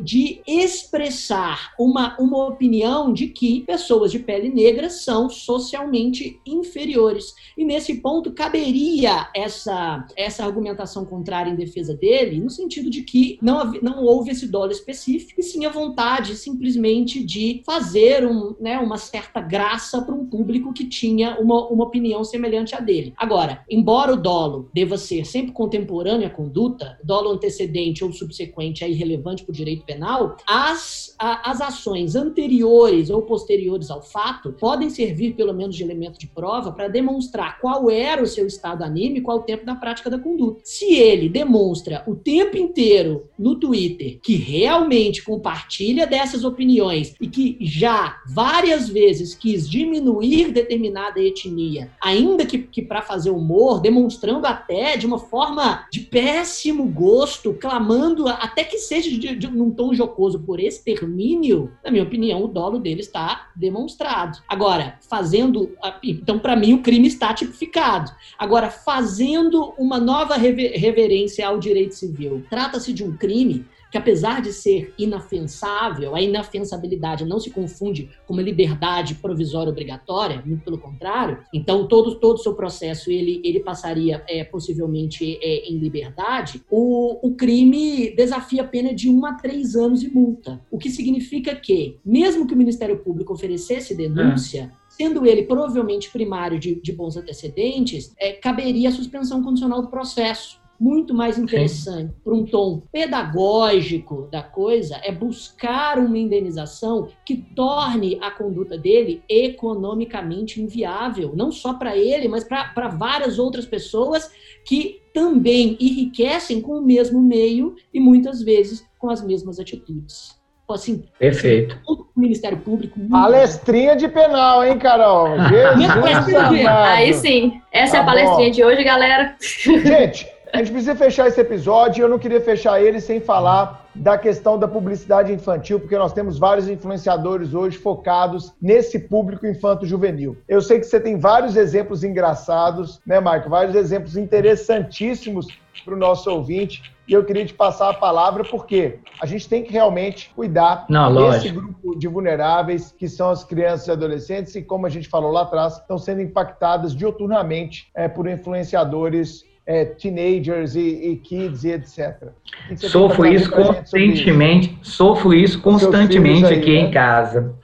de expressar uma, uma opinião de que pessoas de pele negra são socialmente inferiores. E nesse ponto caberia essa, essa argumentação contrária em defesa dele, no sentido de que não, não houve esse dolo específico, e sim a vontade simplesmente de fazer um, né, uma certa graça para um público que tinha uma, uma opinião semelhante à dele. Agora, embora o dolo deva ser sempre contemporâneo à conduta, dolo antecedente ou subsequente é irrelevante para o direito direito penal, as, a, as ações anteriores ou posteriores ao fato podem servir, pelo menos, de elemento de prova para demonstrar qual era o seu estado anímico ao tempo da prática da conduta. Se ele demonstra o tempo inteiro no Twitter que realmente compartilha dessas opiniões e que já várias vezes quis diminuir determinada etnia, ainda que, que para fazer humor, demonstrando até de uma forma de péssimo gosto, clamando até que seja de, de, num tom jocoso por extermínio, na minha opinião, o dolo dele está demonstrado. Agora, fazendo. Então, para mim, o crime está tipificado. Agora, fazendo uma nova reverência ao direito civil, trata-se de um crime que apesar de ser inafensável, a inafensabilidade não se confunde com uma liberdade provisória obrigatória, muito pelo contrário. Então, todo todo o seu processo ele, ele passaria é, possivelmente é, em liberdade. O, o crime desafia a pena de um a três anos e multa, o que significa que, mesmo que o Ministério Público oferecesse denúncia, é sendo ele provavelmente primário de, de bons antecedentes, é, caberia a suspensão condicional do processo muito mais interessante para um tom pedagógico da coisa é buscar uma indenização que torne a conduta dele economicamente inviável, não só para ele, mas para várias outras pessoas que também enriquecem com o mesmo meio e muitas vezes com as mesmas atitudes. Assim, Perfeito. O Ministério Público. Palestrinha de penal, hein, Carol? Jesus Aí sim. Essa tá é a tá palestrinha bom. de hoje, galera. Gente, a gente precisa fechar esse episódio eu não queria fechar ele sem falar da questão da publicidade infantil, porque nós temos vários influenciadores hoje focados nesse público infanto-juvenil. Eu sei que você tem vários exemplos engraçados, né, Marco? Vários exemplos interessantíssimos para o nosso ouvinte. E eu queria te passar a palavra porque a gente tem que realmente cuidar Não, desse grupo de vulneráveis que são as crianças e adolescentes e, como a gente falou lá atrás, estão sendo impactadas dioturnamente é, por influenciadores é, teenagers e, e, kids e etc. Sofro isso constantemente, isso? sofro isso constantemente aí, aqui né? em casa.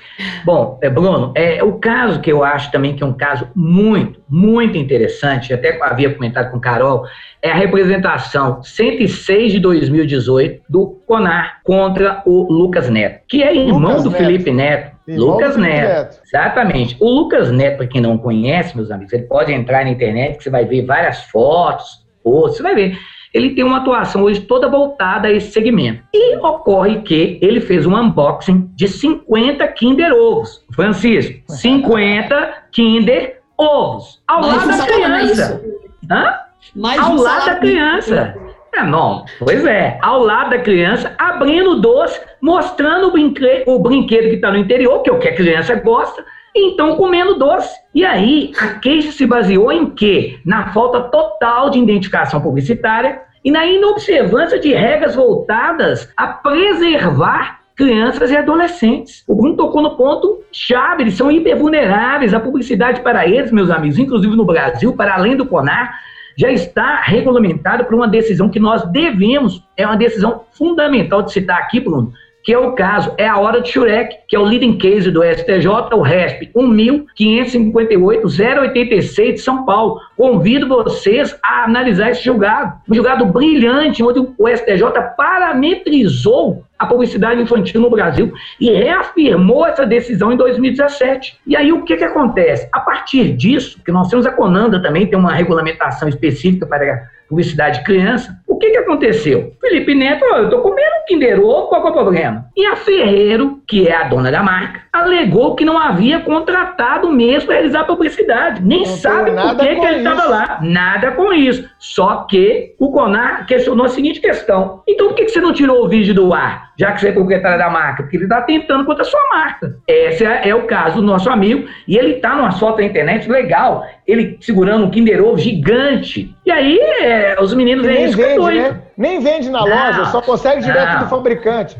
Bom, é, Bruno, é, o caso que eu acho também que é um caso muito, muito interessante, até havia comentado com Carol, é a representação 106 de 2018 do CONAR contra o Lucas Neto, que é irmão Lucas do Neto. Felipe Neto. Lucas Neto. Neto. Exatamente. O Lucas Neto, para quem não conhece, meus amigos, ele pode entrar na internet que você vai ver várias fotos, posts, você vai ver. Ele tem uma atuação hoje toda voltada a esse segmento. E ocorre que ele fez um unboxing de 50 Kinder Ovos. Francisco, 50 Kinder Ovos. Ao lado da criança. Hã? Mais ao lado da criança. É, não, pois é, ao lado da criança, abrindo o doce, mostrando o, brinque o brinquedo que está no interior, que é o que a criança gosta, então comendo doce. E aí, a queixa se baseou em quê? Na falta total de identificação publicitária e na inobservância de regras voltadas a preservar crianças e adolescentes. O Bruno tocou no ponto chave, eles são hipervulneráveis. A publicidade para eles, meus amigos, inclusive no Brasil, para além do CONAR, já está regulamentado por uma decisão que nós devemos, é uma decisão fundamental de citar aqui, Bruno, que é o caso, é a hora de Shurek, que é o leading case do STJ, o RESP 1558-086 de São Paulo. Convido vocês a analisar esse julgado. Um julgado brilhante, onde o STJ parametrizou a publicidade infantil no Brasil e reafirmou essa decisão em 2017. E aí o que, que acontece? A partir disso, que nós temos a Conanda também, tem uma regulamentação específica para publicidade de criança, o que, que aconteceu? Felipe Neto, eu estou comendo um Kinder Ovo, qual é o problema? E a Ferreiro, que é a dona da marca, alegou que não havia contratado mesmo para realizar publicidade. Nem não sabe por que, que ele estava lá. Nada com isso. Só que o Conar questionou a seguinte questão. Então por que, que você não tirou o vídeo do ar, já que você é proprietário da marca? Porque ele está tentando contra a sua marca. Esse é, é, o caso do nosso amigo. E ele está numa foto na internet legal. Ele segurando um Kinder Ovo gigante. E aí é, os meninos... nem vende, né? Nem vende na não, loja, só consegue direto não. do fabricante.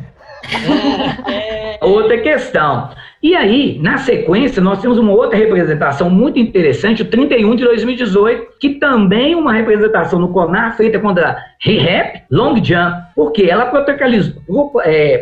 É, outra questão. E aí, na sequência, nós temos uma outra representação muito interessante, o 31 de 2018, que também é uma representação no CONAR feita contra ReHap Long Jump, porque ela protagonizou, é,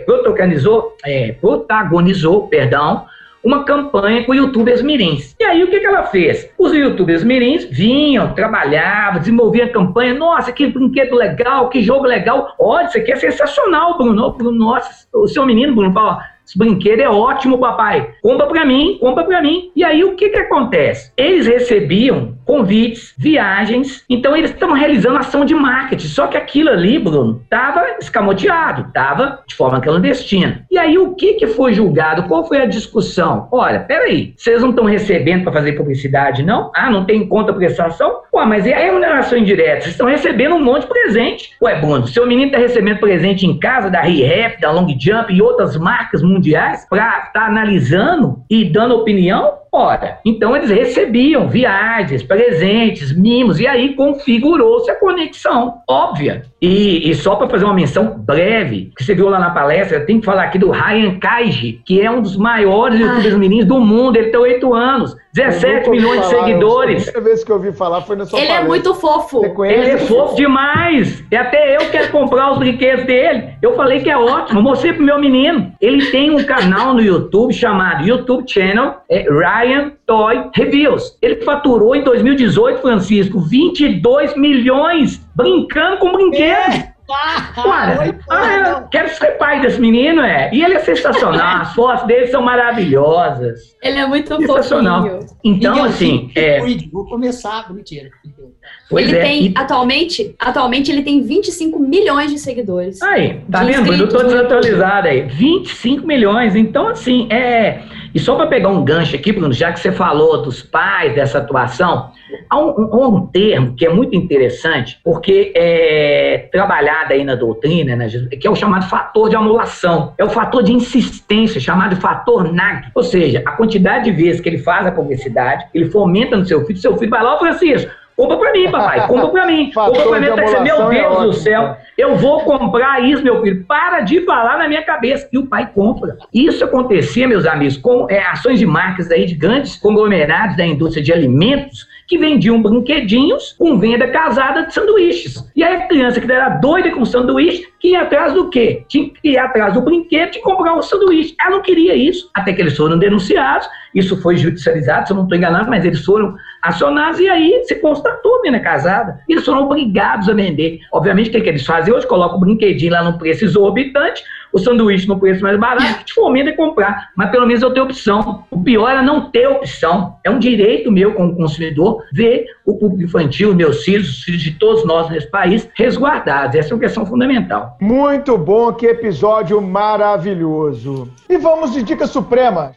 é, protagonizou perdão, uma campanha com youtubers mirins. E aí o que, que ela fez? Os youtubers mirins vinham, trabalhavam, desenvolviam a campanha. Nossa, que brinquedo legal, que jogo legal. Olha, isso aqui é sensacional, Bruno. Nossa, o seu menino, Bruno, fala, esse brinquedo é ótimo, papai. Compra para mim, compra para mim. E aí o que que acontece? Eles recebiam convites, viagens, então eles estavam realizando ação de marketing. Só que aquilo ali, Bruno, estava escamoteado, estava de forma clandestina. E aí o que que foi julgado? Qual foi a discussão? Olha, peraí, vocês não estão recebendo para fazer publicidade, não? Ah, não tem conta prestação? Pô, mas e a remuneração indireta? Vocês estão recebendo um monte de presente. Ué, Bruno, seu menino está recebendo presente em casa da ReHap, da Long Jump e outras marcas mundiais para estar tá analisando e dando opinião? Ora, então eles recebiam viagens, presentes, mimos, e aí configurou-se a conexão óbvia. E, e só para fazer uma menção breve, que você viu lá na palestra, tenho que falar aqui do Ryan Kaiji, que é um dos maiores youtubers meninos do mundo, ele tem oito anos, 17 milhões de seguidores. A primeira vez que eu ouvi falar foi na sua Ele é palestra. é muito fofo. Ele é fofo demais. E até eu quero comprar os brinquedos dele. Eu falei que é ótimo, mostrei pro meu menino. Ele tem um canal no YouTube chamado YouTube Channel é Ryan Toy Reviews. Ele faturou em 2018, Francisco, 22 milhões brincando com brinquedos. É. Ah, eu quero ser pai desse menino, é. E ele é sensacional, as fotos dele são maravilhosas. Ele é muito sensacional. Fofinho. Então, Miguel, assim. É... Vou começar, mentira. Pois ele é. tem, e... atualmente, atualmente, ele tem 25 milhões de seguidores. Aí, tá de vendo? Eu tô desatualizado aí. 25 milhões. Então, assim, é. E só para pegar um gancho aqui, Bruno, já que você falou dos pais dessa atuação, há um, um, um termo que é muito interessante, porque é trabalhado aí na doutrina, né, que é o chamado fator de anulação. É o fator de insistência, chamado fator NAG. Ou seja, a quantidade de vezes que ele faz a publicidade, ele fomenta no seu filho, seu filho vai lá, Francisco, Compra pra mim, papai. Compra pra mim. compra pra mim. Tá meu é Deus é do céu. Eu vou comprar isso, meu filho. Para de falar na minha cabeça. E o pai compra. Isso acontecia, meus amigos, com é, ações de marcas aí de grandes conglomerados da indústria de alimentos que vendiam brinquedinhos com venda casada de sanduíches. E aí a criança que era doida com sanduíche, que ia atrás do quê? Tinha que ir atrás do brinquedo e comprar um sanduíche. Ela não queria isso, até que eles foram denunciados, isso foi judicializado, se eu não estou enganado, mas eles foram acionados e aí se constatou a venda casada. Eles foram obrigados a vender. Obviamente, o que, é que eles fazem hoje? Colocam o brinquedinho lá no preço exorbitante, o sanduíche no preço mais barato, que te fomenta a comprar. Mas pelo menos eu tenho opção. O pior é não ter opção. É um direito meu como consumidor ver o público infantil, meus filhos, os filhos de todos nós nesse país, resguardados. Essa é uma questão fundamental. Muito bom, que episódio maravilhoso. E vamos de dica suprema.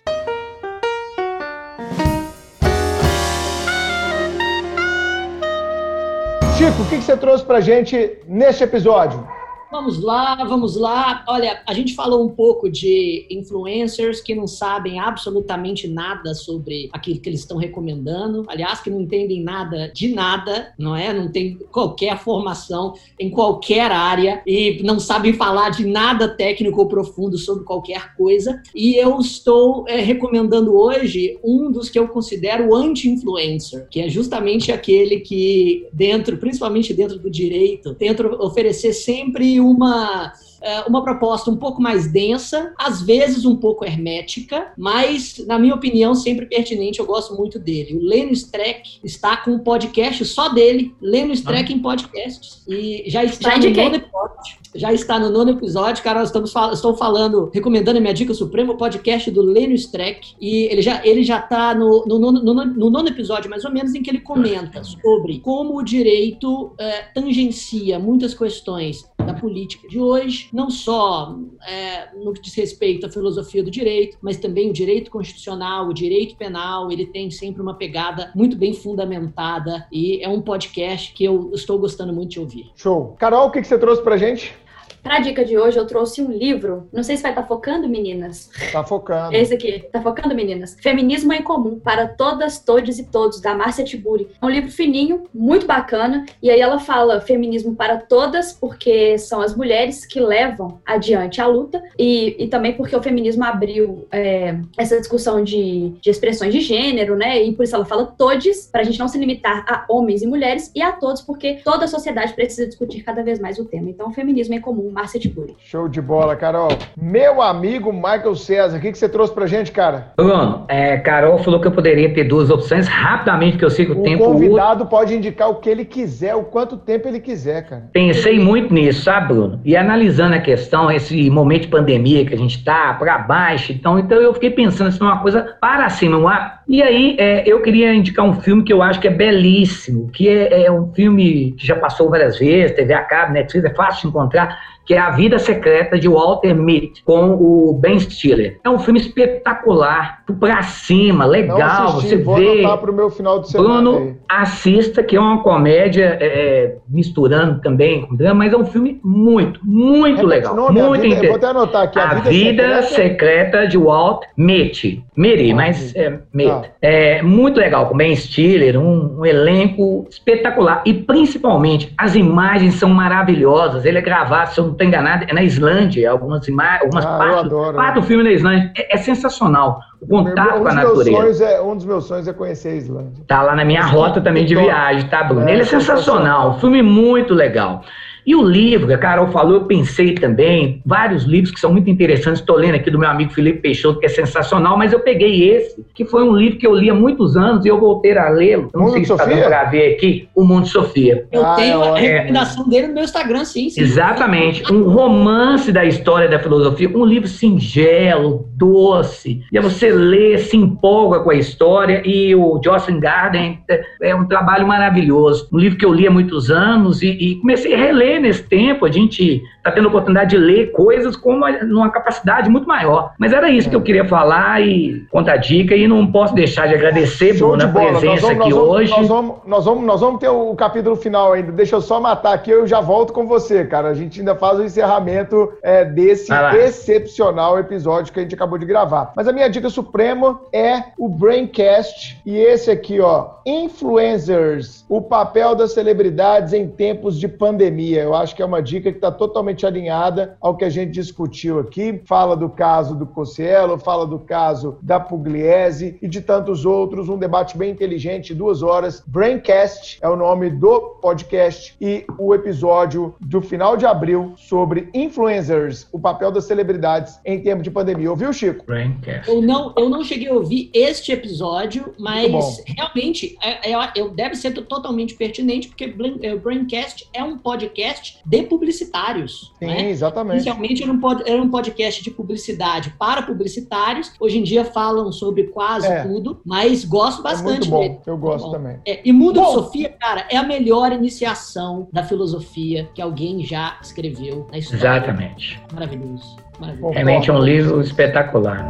Chico, o que você trouxe pra gente neste episódio? Vamos lá, vamos lá. Olha, a gente falou um pouco de influencers que não sabem absolutamente nada sobre aquilo que eles estão recomendando. Aliás, que não entendem nada de nada, não é? Não tem qualquer formação em qualquer área e não sabem falar de nada técnico ou profundo sobre qualquer coisa. E eu estou é, recomendando hoje um dos que eu considero anti-influencer, que é justamente aquele que, dentro, principalmente dentro do direito, tenta oferecer sempre uma é, uma proposta um pouco mais densa, às vezes um pouco hermética, mas, na minha opinião, sempre pertinente. Eu gosto muito dele. O Leno Streck está com um podcast só dele, Leno Streck ah. em podcasts. E já está no nono episódio. Já está no nono episódio, cara. Estamos fal estou falando, recomendando a minha dica suprema, o podcast do Leno Streck. E ele já ele já está no, no, no, no, nono episódio, mais ou menos, em que ele comenta sobre como o direito é, tangencia muitas questões da política de hoje, não só é, no que diz respeito à filosofia do direito, mas também o direito constitucional, o direito penal, ele tem sempre uma pegada muito bem fundamentada e é um podcast que eu estou gostando muito de ouvir. Show. Carol, o que, você trouxe pra gente? Para a dica de hoje, eu trouxe um livro. Não sei se vai estar tá focando, meninas. Tá focando. Esse aqui. Tá focando, meninas? Feminismo em Comum, para todas, todos e todos, da Márcia Tiburi. É um livro fininho, muito bacana. E aí ela fala feminismo para todas, porque são as mulheres que levam adiante a luta. E, e também porque o feminismo abriu é, essa discussão de, de expressões de gênero, né? E por isso ela fala todes, para a gente não se limitar a homens e mulheres, e a todos, porque toda a sociedade precisa discutir cada vez mais o tema. Então, o feminismo em comum Márcia Tiburi. Show de bola, Carol. Meu amigo Michael César, o que, que você trouxe pra gente, cara? Bruno, é, Carol falou que eu poderia ter duas opções rapidamente, que eu sei que o, o tempo. O convidado pode indicar o que ele quiser, o quanto tempo ele quiser, cara. Pensei muito nisso, sabe, Bruno? E analisando a questão, esse momento de pandemia que a gente tá pra baixo, então, então eu fiquei pensando se é uma coisa para cima. Uma... E aí, é, eu queria indicar um filme que eu acho que é belíssimo, que é, é um filme que já passou várias vezes, TV a cabo, Netflix, é fácil de encontrar que é A Vida Secreta de Walter Mitty, com o Ben Stiller. É um filme espetacular, pra cima, legal, assisti, você vê. Pro meu final de semana Bruno, assista, que é uma comédia é, é, misturando também com drama, mas é um filme muito, muito legal. Nome, muito vida, Vou até anotar aqui. A, a Vida, vida Secreta... Secreta... de Walt Mitty. Miri, mas é. Ah. é muito legal, com Ben Stiller, um, um elenco espetacular. E principalmente, as imagens são maravilhosas. Ele é gravado, se eu não estou enganado, é na Islândia, algumas imagens, algumas ah, partes. Adoro, parte do filme na Islândia. É, é sensacional. O contato um com a natureza. É, um dos meus sonhos é conhecer a Islândia. Tá lá na minha rota também de viagem, tá, Bruno? É, Ele é sensacional. Um filme muito legal. E o livro, a Carol falou, eu pensei também, vários livros que são muito interessantes. Estou lendo aqui do meu amigo Felipe Peixoto, que é sensacional, mas eu peguei esse, que foi um livro que eu li há muitos anos e eu voltei a lê-lo. Não sei se está dando para ver aqui, O Mundo de Sofia. Eu ah, tenho é, a recomendação dele no meu Instagram, sim, sim. Exatamente. Um romance da história da filosofia, um livro singelo, doce. E você lê, se empolga com a história. E o Jocelyn Garden é um trabalho maravilhoso. Um livro que eu li há muitos anos e, e comecei a reler nesse tempo, a gente está tendo a oportunidade de ler coisas com uma, numa capacidade muito maior. Mas era isso que eu queria falar e contar dica e não posso deixar de agradecer, Show Bruno, a presença vamos, aqui vamos, hoje. Nós vamos, nós, vamos, nós vamos ter o capítulo final ainda. Deixa eu só matar aqui, eu já volto com você, cara. A gente ainda faz o encerramento é, desse excepcional episódio que a gente acabou de gravar. Mas a minha dica suprema é o Braincast e esse aqui, ó, Influencers, o papel das celebridades em tempos de pandemia. Eu acho que é uma dica que está totalmente alinhada ao que a gente discutiu aqui. Fala do caso do Cossielo, fala do caso da Pugliese e de tantos outros. Um debate bem inteligente, duas horas. Braincast é o nome do podcast e o episódio do final de abril sobre influencers, o papel das celebridades em tempo de pandemia. Ouviu, Chico? Braincast. Eu não, eu não cheguei a ouvir este episódio, mas realmente é, é, é, deve ser totalmente pertinente, porque é, o Braincast é um podcast de publicitários. Sim, né? exatamente. Inicialmente era um, pod, era um podcast de publicidade para publicitários. Hoje em dia falam sobre quase é. tudo, mas gosto bastante é muito bom. Dele. Eu gosto também. É, e Mundo bom. de Sofia, cara, é a melhor iniciação da filosofia que alguém já escreveu na história. Exatamente. Maravilhoso. Maravilhoso. Realmente é um livro espetacular.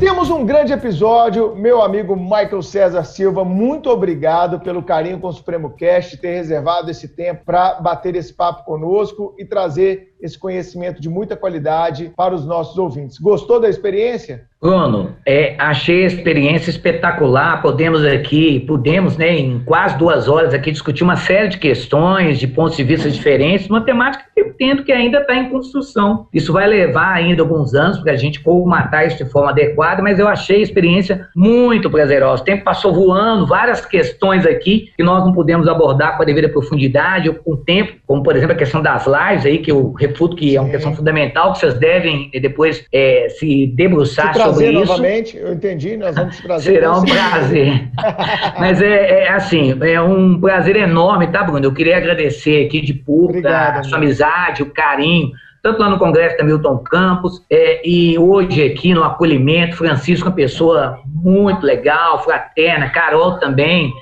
Temos um grande episódio, meu amigo Michael César Silva, muito obrigado pelo carinho com o Supremo Cast, ter reservado esse tempo para bater esse papo conosco e trazer esse conhecimento de muita qualidade para os nossos ouvintes. Gostou da experiência? Bruno, é, achei a experiência espetacular. Podemos aqui, podemos, né, em quase duas horas aqui discutir uma série de questões, de pontos de vista diferentes, uma temática que eu entendo que ainda está em construção. Isso vai levar ainda alguns anos para a gente matar isso de forma adequada, mas eu achei a experiência muito prazerosa. O tempo passou voando, várias questões aqui que nós não pudemos abordar com a devida profundidade ou com o tempo, como por exemplo a questão das lives aí, que eu refuto que é uma questão fundamental, que vocês devem eh, depois é, se debruçar se sobre isso. novamente, eu entendi, nós vamos trazer. Será um prazer. Mas é, é, assim, é um prazer enorme, tá, Bruno? Eu queria agradecer aqui de público a sua amizade, o carinho, tanto lá no Congresso da Milton Campos, é, e hoje aqui no acolhimento, Francisco, uma pessoa muito legal, fraterna, Carol também,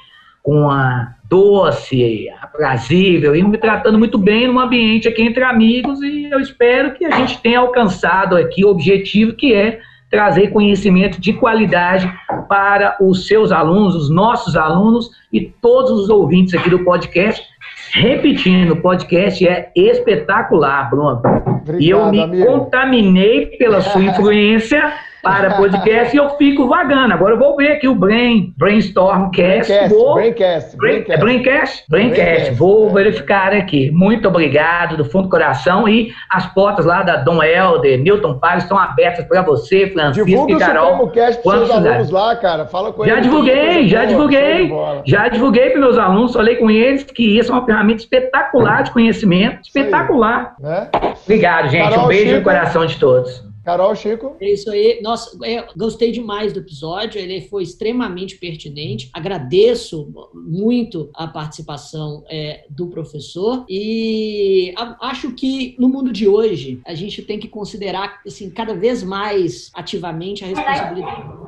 com a doce, aprazível e me tratando muito bem num ambiente aqui entre amigos e eu espero que a gente tenha alcançado aqui o objetivo que é trazer conhecimento de qualidade para os seus alunos, os nossos alunos e todos os ouvintes aqui do podcast. Repetindo, o podcast é espetacular, Bruno. Obrigado, e eu me amigo. contaminei pela sua influência para podcast e eu fico vagando. Agora eu vou ver aqui o Brain, Brainstormcast. Braincast, vou, Braincast, Braincast. É Braincast? Braincast. Vou verificar aqui. Muito obrigado do fundo do coração e as portas lá da Dom Helder, Newton Paz estão abertas para você, Francisco Divulga e Carol. Divulga o Cast para seus alunos lá, cara. Fala com já eles. Divulguei, já divulguei, já divulguei para meus alunos, falei com eles que isso é uma ferramenta espetacular de conhecimento, espetacular. Né? Obrigado, gente. Carol, um beijo Chico. no coração de todos. Carol, Chico? É isso aí. Nossa, é, gostei demais do episódio, ele foi extremamente pertinente. Agradeço muito a participação é, do professor e a, acho que no mundo de hoje a gente tem que considerar assim, cada vez mais ativamente a responsabilidade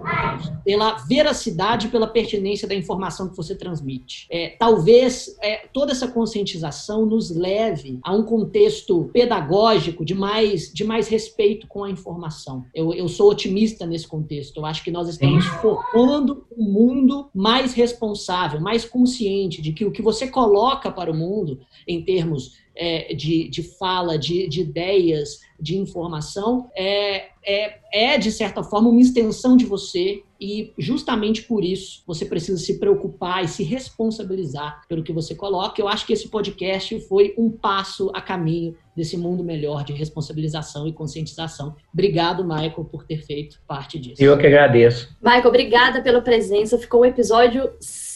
pela veracidade, pela pertinência da informação que você transmite. É, talvez é, toda essa conscientização nos leve a um contexto pedagógico de mais, de mais respeito com a informação informação. Eu, eu sou otimista nesse contexto. Eu acho que nós estamos formando um mundo mais responsável, mais consciente de que o que você coloca para o mundo, em termos é, de, de fala, de, de ideias, de informação, é, é, é, de certa forma, uma extensão de você e justamente por isso você precisa se preocupar e se responsabilizar pelo que você coloca. Eu acho que esse podcast foi um passo a caminho desse mundo melhor de responsabilização e conscientização. Obrigado, Michael, por ter feito parte disso. Eu que agradeço. Michael, obrigada pela presença. Ficou um episódio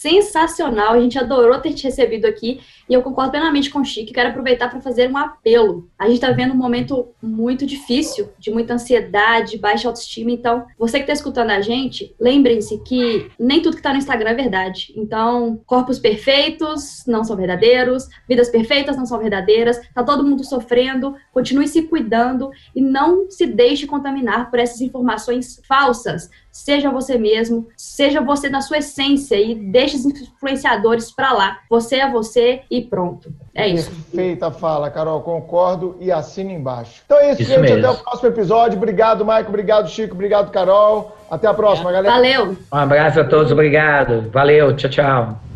sensacional. A gente adorou ter te recebido aqui e eu concordo plenamente com o Chico. Quero aproveitar para fazer um apelo. A gente está vendo um momento muito difícil, de muita ansiedade, baixa autoestima. Então, você que está escutando a gente, lembrem-se que nem tudo que está no Instagram é verdade. Então, corpos perfeitos não são verdadeiros, vidas perfeitas não são verdadeiras. Tá todo mundo sofrendo sofrendo, continue se cuidando e não se deixe contaminar por essas informações falsas. Seja você mesmo, seja você na sua essência e deixe os influenciadores para lá. Você é você e pronto. É isso. Perfeita fala, Carol, concordo e assina embaixo. Então é isso, isso gente. Mesmo. Até o próximo episódio. Obrigado, Maico. Obrigado, Chico. Obrigado, Carol. Até a próxima, galera. Valeu. Um abraço a todos. Obrigado. Valeu. Tchau, tchau.